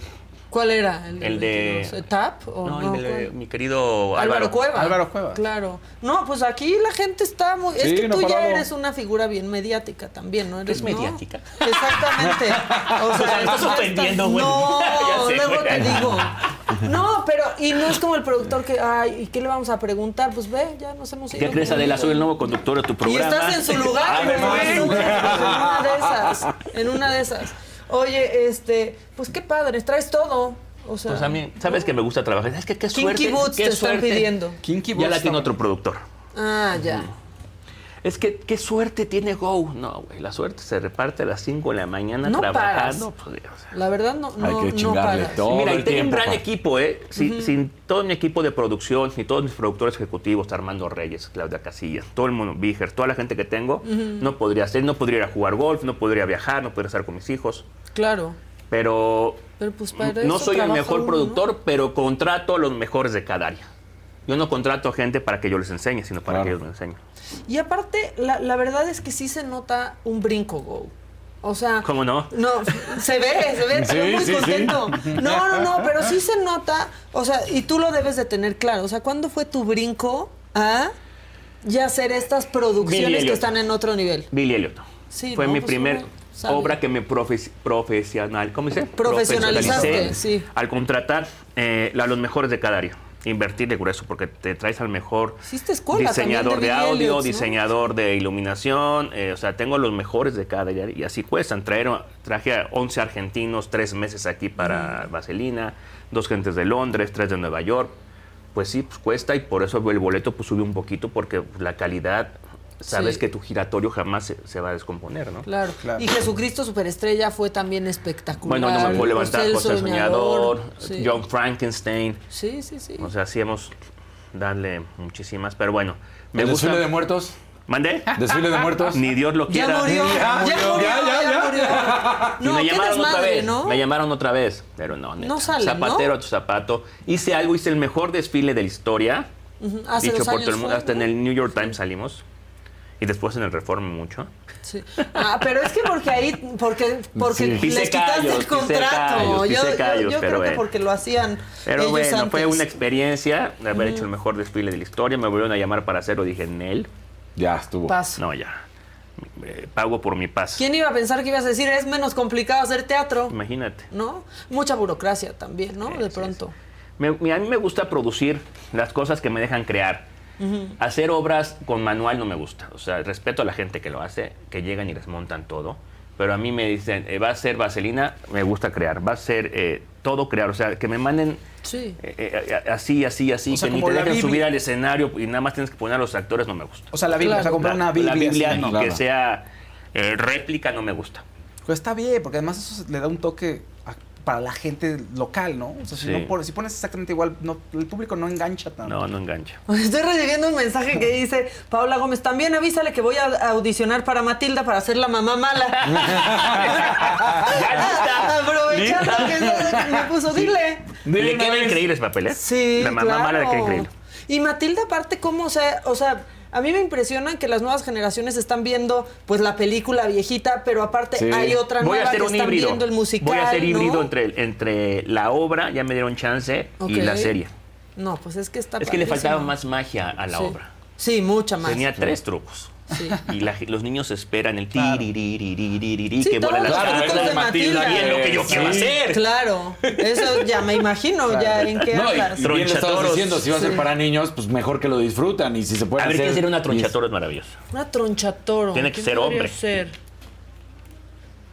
¿Cuál era? El de- 22? ¿TAP? ¿O No, no? el de ¿Cuál? mi querido Álvaro, Álvaro. Cueva. Álvaro Cueva. Claro. No, pues aquí la gente está muy. es que no tú ya eres una figura bien mediática también, ¿no? Eres es ¿no? mediática? Exactamente. O sea, estás ya ofendiendo, estás- güey. No, sé, luego te digo. No, pero, y no es como el productor que, ay, ¿y qué le vamos a preguntar? Pues ve, ya nos hemos ido. ¿Qué crees, Adela? Soy el nuevo conductor de tu Y programa. estás en su lugar, Además. güey. En una de esas. En una de esas. Oye, este, pues qué padre, traes todo. O sea, Pues a mí, ¿sabes que me gusta trabajar? Es que qué Kinky suerte. Boots qué te están suerte. pidiendo. Kinky Ya Boots la está tiene otro productor. Ah, ya. Es que qué suerte tiene Go. No, güey, la suerte se reparte a las 5 de la mañana No trabajando. pues, o sea, La verdad no, no, Hay que chingarle todo Mira, y tengo un gran pa. equipo, ¿eh? Si- Sin todo mi equipo de producción, ni todos mis productores ejecutivos, Armando Reyes, Claudia Casillas, todo el mundo, Víger, toda la gente que tengo, no podría hacer, no podría ir a jugar golf, no podría viajar, no podría estar con mis hijos. Claro. Pero Pero pues para no soy el mejor uno, productor, pero contrato a los mejores de cada área. Yo no contrato a gente para que yo les enseñe, sino para Claro. que ellos me enseñen. Y aparte, la, la verdad es que sí se nota un brinco, Go. O sea, ¿Cómo no? No, se ve, se ve, Sí, muy sí, sí. contento. No, no, no, pero sí se nota, o sea, y tú lo debes de tener claro. O sea, ¿cuándo fue tu brinco a ya hacer estas producciones que están en otro nivel? Billy Elliot. Sí, Fue no, mi pues primer sabe. obra que me profes- profesional, ¿cómo dice? Profesionalizaste, sí. Al contratar eh, a los mejores de cada área. Invertirle grueso porque te traes al mejor escuela diseñador de, audio, Elliot, ¿no? diseñador de iluminación, eh, o sea, tengo los mejores de cada y así cuestan. Traer, traje a 11 argentinos, tres meses aquí para Vaselina, dos gentes de Londres, tres de Nueva York. Pues sí, pues cuesta y por eso el boleto pues sube un poquito porque la calidad, sabes Sí. que tu giratorio jamás se, se va a descomponer, ¿no? Claro. Y Jesucristo Superestrella fue también espectacular. Bueno, no me puedo levantar, José Soñador, Sí. John Frankenstein. Sí, sí, sí. O sea, sí hemos darle muchísimas, pero bueno, me ¿El gusta. desfile de muertos? ¿Mandé? ¿Desfile de muertos? Ni Dios lo Ya quiera. murió, ya murió, ya murió. Y No, me llamaron otra vez. ¿no? Me llamaron otra vez. Pero no, neta. No salen, ¿no? Zapatero a tu zapato. Hice algo, hice el mejor desfile de la historia. Hace dicho dos por todo el mundo. fue, Hasta ¿no? en el New York Times salimos. Y después en el Reforma mucho. Sí. Ah, pero es que porque ahí, porque, porque Sí. les quitaste callos, el contrato. callos, yo callos, yo pero creo que porque lo hacían Pero ellos bueno, antes. fue una experiencia de haber hecho el mejor desfile de la historia. Me volvieron a llamar para hacerlo. Dije, Nel. Ya estuvo. Paso. No, ya. Eh, pago por mi paz. ¿Quién iba a pensar que ibas a decir es menos complicado hacer teatro? Imagínate. ¿No? Mucha burocracia también, ¿no? De pronto. Me- a mí me gusta producir las cosas que me dejan crear. Hacer obras con manual no me gusta. O sea, respeto a la gente que lo hace, que llegan y les montan todo. Pero a mí me dicen, eh, va a ser vaselina, me gusta crear. Va a ser eh, todo crear. O sea, que me manden Sí. eh, eh, así, así, así. O sea, que ni te dejen Biblia. subir al escenario y nada más tienes que poner a los actores, no me gusta. O sea, la Biblia, o sea, comprar una Biblia. La Biblia no. que Claro. sea eh, réplica no me gusta. Pues está bien, porque además eso le da un toque para la gente local, ¿no? O sea, si, Sí. no si pones exactamente igual, no, el público no engancha tanto. No, no engancha. Estoy recibiendo un mensaje que dice Paola Gómez, también avísale que voy a audicionar para Matilda para ser la mamá mala. Aprovechando que eso me puso, dile. Le queda increíble ese papel, ¿eh? Sí, La mamá claro. mala le queda increíble. Y Matilda, aparte, ¿cómo? O sea, o sea, a mí me impresiona que las nuevas generaciones están viendo pues la película viejita, pero aparte Sí. hay otra Voy a nueva hacer que un están híbrido. viendo el musical. Voy a hacer híbrido ¿no? entre, entre la obra, ya me dieron chance, y la serie. No, pues es que está Es que le faltaba más magia a la Sí. obra. Sí, mucha más. Tenía tres trucos. Sí. Y la, los niños esperan el claro. tiririririririri sí, que vuela la claro, de Matilda. Matilda. Y es lo que yo quiero hacer. Claro, eso ya me imagino claro. ya en qué no, hablas. Y, y bien estabas diciendo, si va a ser para niños, pues mejor que lo disfrutan y si se puede hacer... A ver, hacer, sería una tronchatoro? Es maravilloso. Una tronchatoro. Tiene que ser hombre. Ser?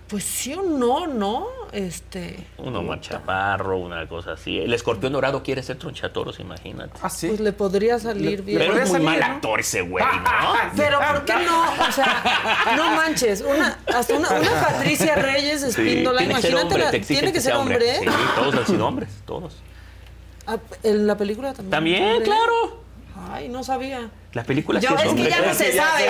Pues sí o no, ¿no? Este. Uno más chaparro, una cosa así. El escorpión dorado quiere ser tronchatoros, imagínate. Ah, sí. Pues le podría salir bien. Pero es muy mal actor ese güey, ¿no? Pero ¿por qué no? O sea, no manches. Una, hasta una, una Patricia Reyes Sí, Espíndola, ser imagínate, hombre, la- tiene que ser sea hombre. Sí, todos han sido hombres, todos. Ah, En la película también. También, hombre. claro. Ay, no sabía. La película Yo, sí es que hombre. ya no se sabe.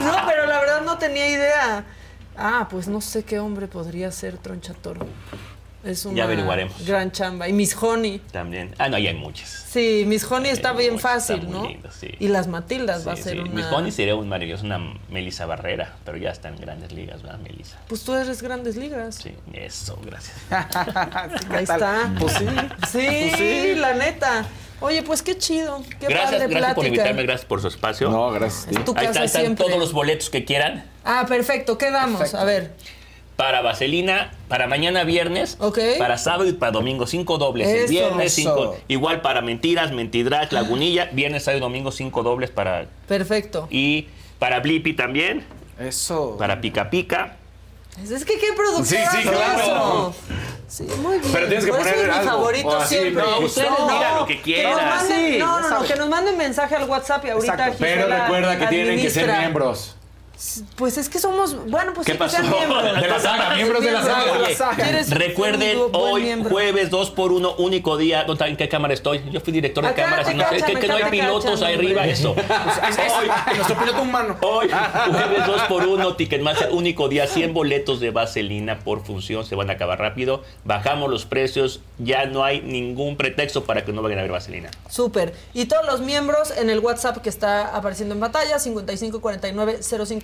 No, pero la verdad no tenía idea. Ah, pues no sé qué hombre podría ser Tronchatoro. Es una Ya averiguaremos. gran chamba. Y Miss Honey. También. Ah, no, ya hay muchas. Sí, Miss Honey está bien muchas, fácil, está muy ¿no? lindo, sí. Y las Matildas va a ser sí. una... Miss Honey sería un maravilloso, una Melissa Barrera, pero ya está en grandes ligas, ¿verdad, Melissa? Pues tú eres Grandes Ligas. Sí, eso, gracias. Ahí está. Pues sí. Sí, Pues sí. la neta. Oye, pues qué chido. Qué gracias, padre gracias por invitarme, gracias por su espacio. No, gracias a ti. Es tu Ahí casa están siempre. todos los boletos que quieran Ah, perfecto. ¿Qué damos? A ver. para Vaselina, para mañana viernes, Ok. para sábado y para domingo, cinco dobles. El viernes, Eso. cinco. Igual para Mentiras, Mentidrak, Lagunilla, viernes, sábado y domingo, cinco dobles para. Perfecto. Y para Blippi también, Eso. para Pica Pica. Es que qué productor Sí, sí, hace claro. eso. Sí, muy bien. Pero tienes que Por eso poner es mi algo, favorito así, siempre. no, ustedes digan lo que quieran. nos manden- Sí, no, no, no, que nos manden mensaje al WhatsApp y ahorita Exacto. Pero recuerda que tienen que ser administra. miembros. Pues es que somos, bueno, pues ¿Qué sí pasó? miembros. De la saga, miembros de la saga. Oye, ¿Quieres ser recuerden, un hoy miembro? jueves 2 por 1 único día. ¿Dónde- ¿En qué cámara estoy? Yo fui director de cámaras no sé, que, no hay pilotos ahí arriba, eso. Hoy, nuestro piloto humano. Hoy, jueves 2 por 1 Ticketmaster, único día, 100 boletos de vaselina por función, se van a acabar rápido. Bajamos los precios, ya no hay ningún pretexto para que no vayan a ver vaselina. Súper. Y todos los miembros en el WhatsApp que está apareciendo en pantalla,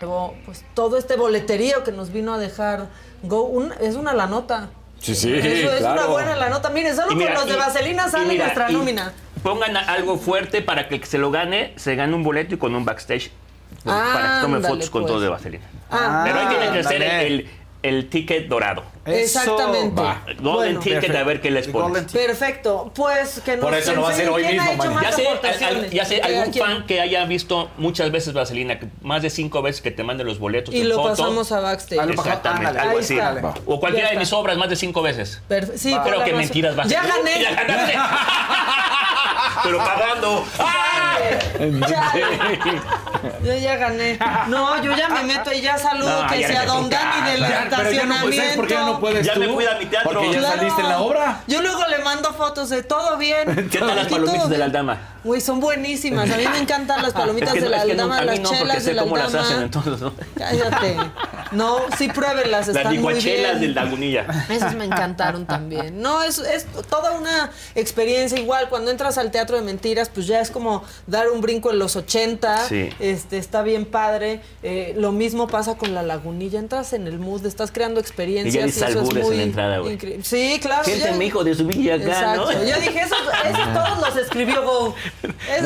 Luego, pues todo este boleterío que nos vino a dejar Go, un- es una la nota. Sí, sí, Eso es una buena la nota. Miren, solo mira, con los de Vaselina sale mira, nuestra nómina. Pongan algo fuerte para que el que se lo gane se gane un boleto y con un backstage para que tome fotos con pues. todo de vaselina. Ah, Pero ahí tiene que ser el, el ticket dorado. Exactamente. Va. Golden Bueno. ticket a ver qué les pones. Perfecto. Pues que nos Por eso no va a ser hoy mismo, hecho mañana. más Ya sé, al- ya sé, ¿A algún quién? fan que haya visto muchas veces Vaselina, que más de cinco veces que te mande los boletos Y en lo foto. pasamos a backstage. Exactamente, algo así. Va. O cualquiera Ya de mis obras más de cinco veces. Perfe- sí, Va. Creo la que razón. mentiras vas a Ya gané. Ya ganaste. Pero pagando. Yo ya gané. No, yo ya me meto y ya saludo No, que ya sea Don Dani del Ya, pero ya no puedes, ¿sabes por qué ya no puedes Ya tú? me cuida mi teatro. Porque ya Claro. saliste en la obra. Yo luego le mando fotos de todo bien. ¿Qué tal las palomitas de la bien. aldama? Uy, son buenísimas. A mí me encantan las palomitas Es que de no, la es que no, aldama, las no, porque chelas sé de la cómo las hacen entonces, ¿no? Cállate. No, sí pruébenlas, Las están muy licuachelas de bien. Lagunilla. Esos me encantaron también. No, es, es toda una experiencia igual. Cuando entras al teatro de mentiras, pues ya es como dar un brinco en los 80. Sí. Este, está bien padre. Eh, lo mismo pasa con la lagunilla. Entras en el mood, estás creando experiencias. Eso es albures en la entrada, güey. Sí, claro. Siente ya- mi hijo de su villa acá, Exacto. ¿no? Yo dije, esos, esos todos los escribió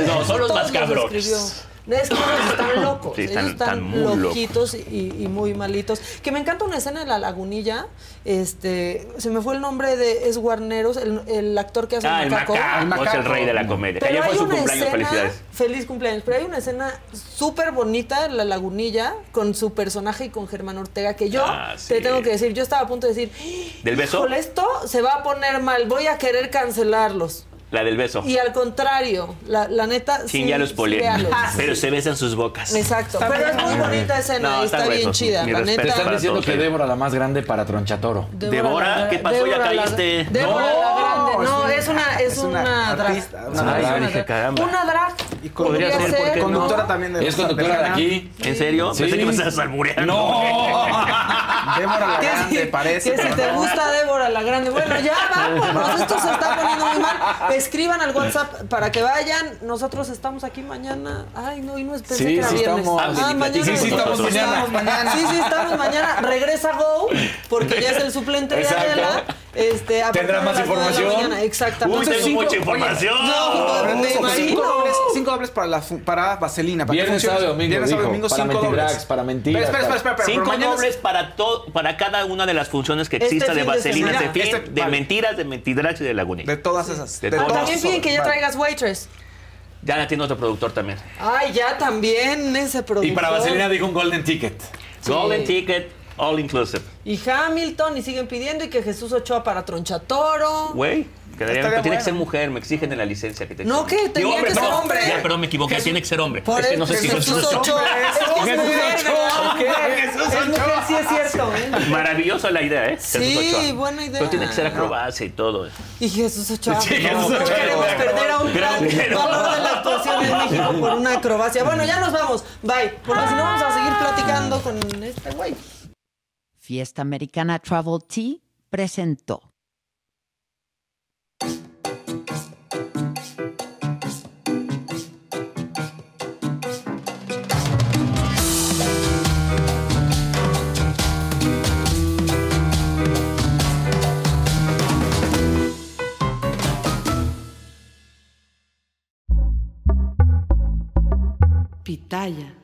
No, son los más cabrones. Escribió. Es que ellos están locos. Sí, están- ellos están, están muy loquitos y, y muy malitos. Que me encanta una escena de la lagunilla. Este, se me fue el nombre de Es Guarneros, el, el actor que hace Ah, el macaco. macaco. Es el rey de la comedia. Pero Ayer fue hay su una cumpleaños, escena- felicidades. Feliz cumpleaños. Pero hay una escena súper bonita en La Lagunilla con su personaje y con Germán Ortega que yo Ah, sí. te tengo que decir, yo estaba a punto de decir, ¿Del beso? Híjole, esto se va a poner mal, voy a querer cancelarlos. La del beso. Y al contrario, la, la neta. ¿Quién sí, ya los polió? véanlos. Pero se besan sus bocas. Exacto. Pero es muy bonita escena No, y está bien gruesos. chida, Mi la Te neta. están diciendo que. Débora la más grande para Tronchatoro. Débora, ¿qué pasó? Ya Débora la- caíste. Débora No, la grande. No, es una, es es una una drag. artista, una Es drag. una Ay, dije, drag. caramba. Una drag. Y Podría ser, ¿por qué no? conductora también de Es conductora de aquí. ¿En serio? Sí. Pensé que me estabas albureando. No. Débora la Grande, si, parece. que si te no. gusta Débora la grande. Bueno, ya vámonos. Esto se está poniendo muy mal. Escriban al WhatsApp para que vayan. Nosotros estamos aquí mañana. Ay, no, y no es pensé Sí, que era sí viernes. estamos. Ah, mañana. Sí, sí, estamos mañana. mañana. Sí, sí, estamos mañana. Regresa Go, porque ya es el suplente de. Adela. Este, a de más de información. Exactamente. Uy, tengo cinco- mucha oye, información. No, me Cinco imagino. dobles, cinco dobles para, la, para Vaselina. Para Viernes, sábado, domingo, Viernes, sábado, dijo, domingo, para cinco dobles. para mentiras, Espera, espera, espera. espera, Cinco dobles para, todo, para cada una de las funciones que Este exista de de Vaselina este fin, Este- de vale. mentiras, de mentidrax y de lagunilla. De todas esas. De De todas. También piden que ya Vale. traigas waitress. Ya la tiene otro productor también. Ay, ya también ese productor. Y para Vaselina dijo un golden ticket. Golden Ticket, All Inclusive. Y Hamilton, y siguen pidiendo, y que Jesús Ochoa para Tronchatoro. Güey, quedaría- tiene que bueno. ser mujer, me exigen en la licencia que te No, que tenía Digo, que ser perdón, hombre. Ya, perdón, me equivoqué, tiene que ser hombre. Por es que no eso, sé si Jesús Jesús Ochoa. Es que es Jesús mujer, Ochoa, sí es cierto. ¿eh? Maravillosa la idea, ¿eh? Sí, Jesús Ochoa. buena idea. Pero tiene que ser acrobacia y todo. Y Jesús Ochoa. Sí, no, Jesús no Ochoa. queremos perder a un gran valor de la actuación en México por una acrobacia. Bueno, ya nos vamos. Bye. Porque si no vamos a seguir platicando con este güey. Fiesta Americana Travel Tea presentó. Pitaya.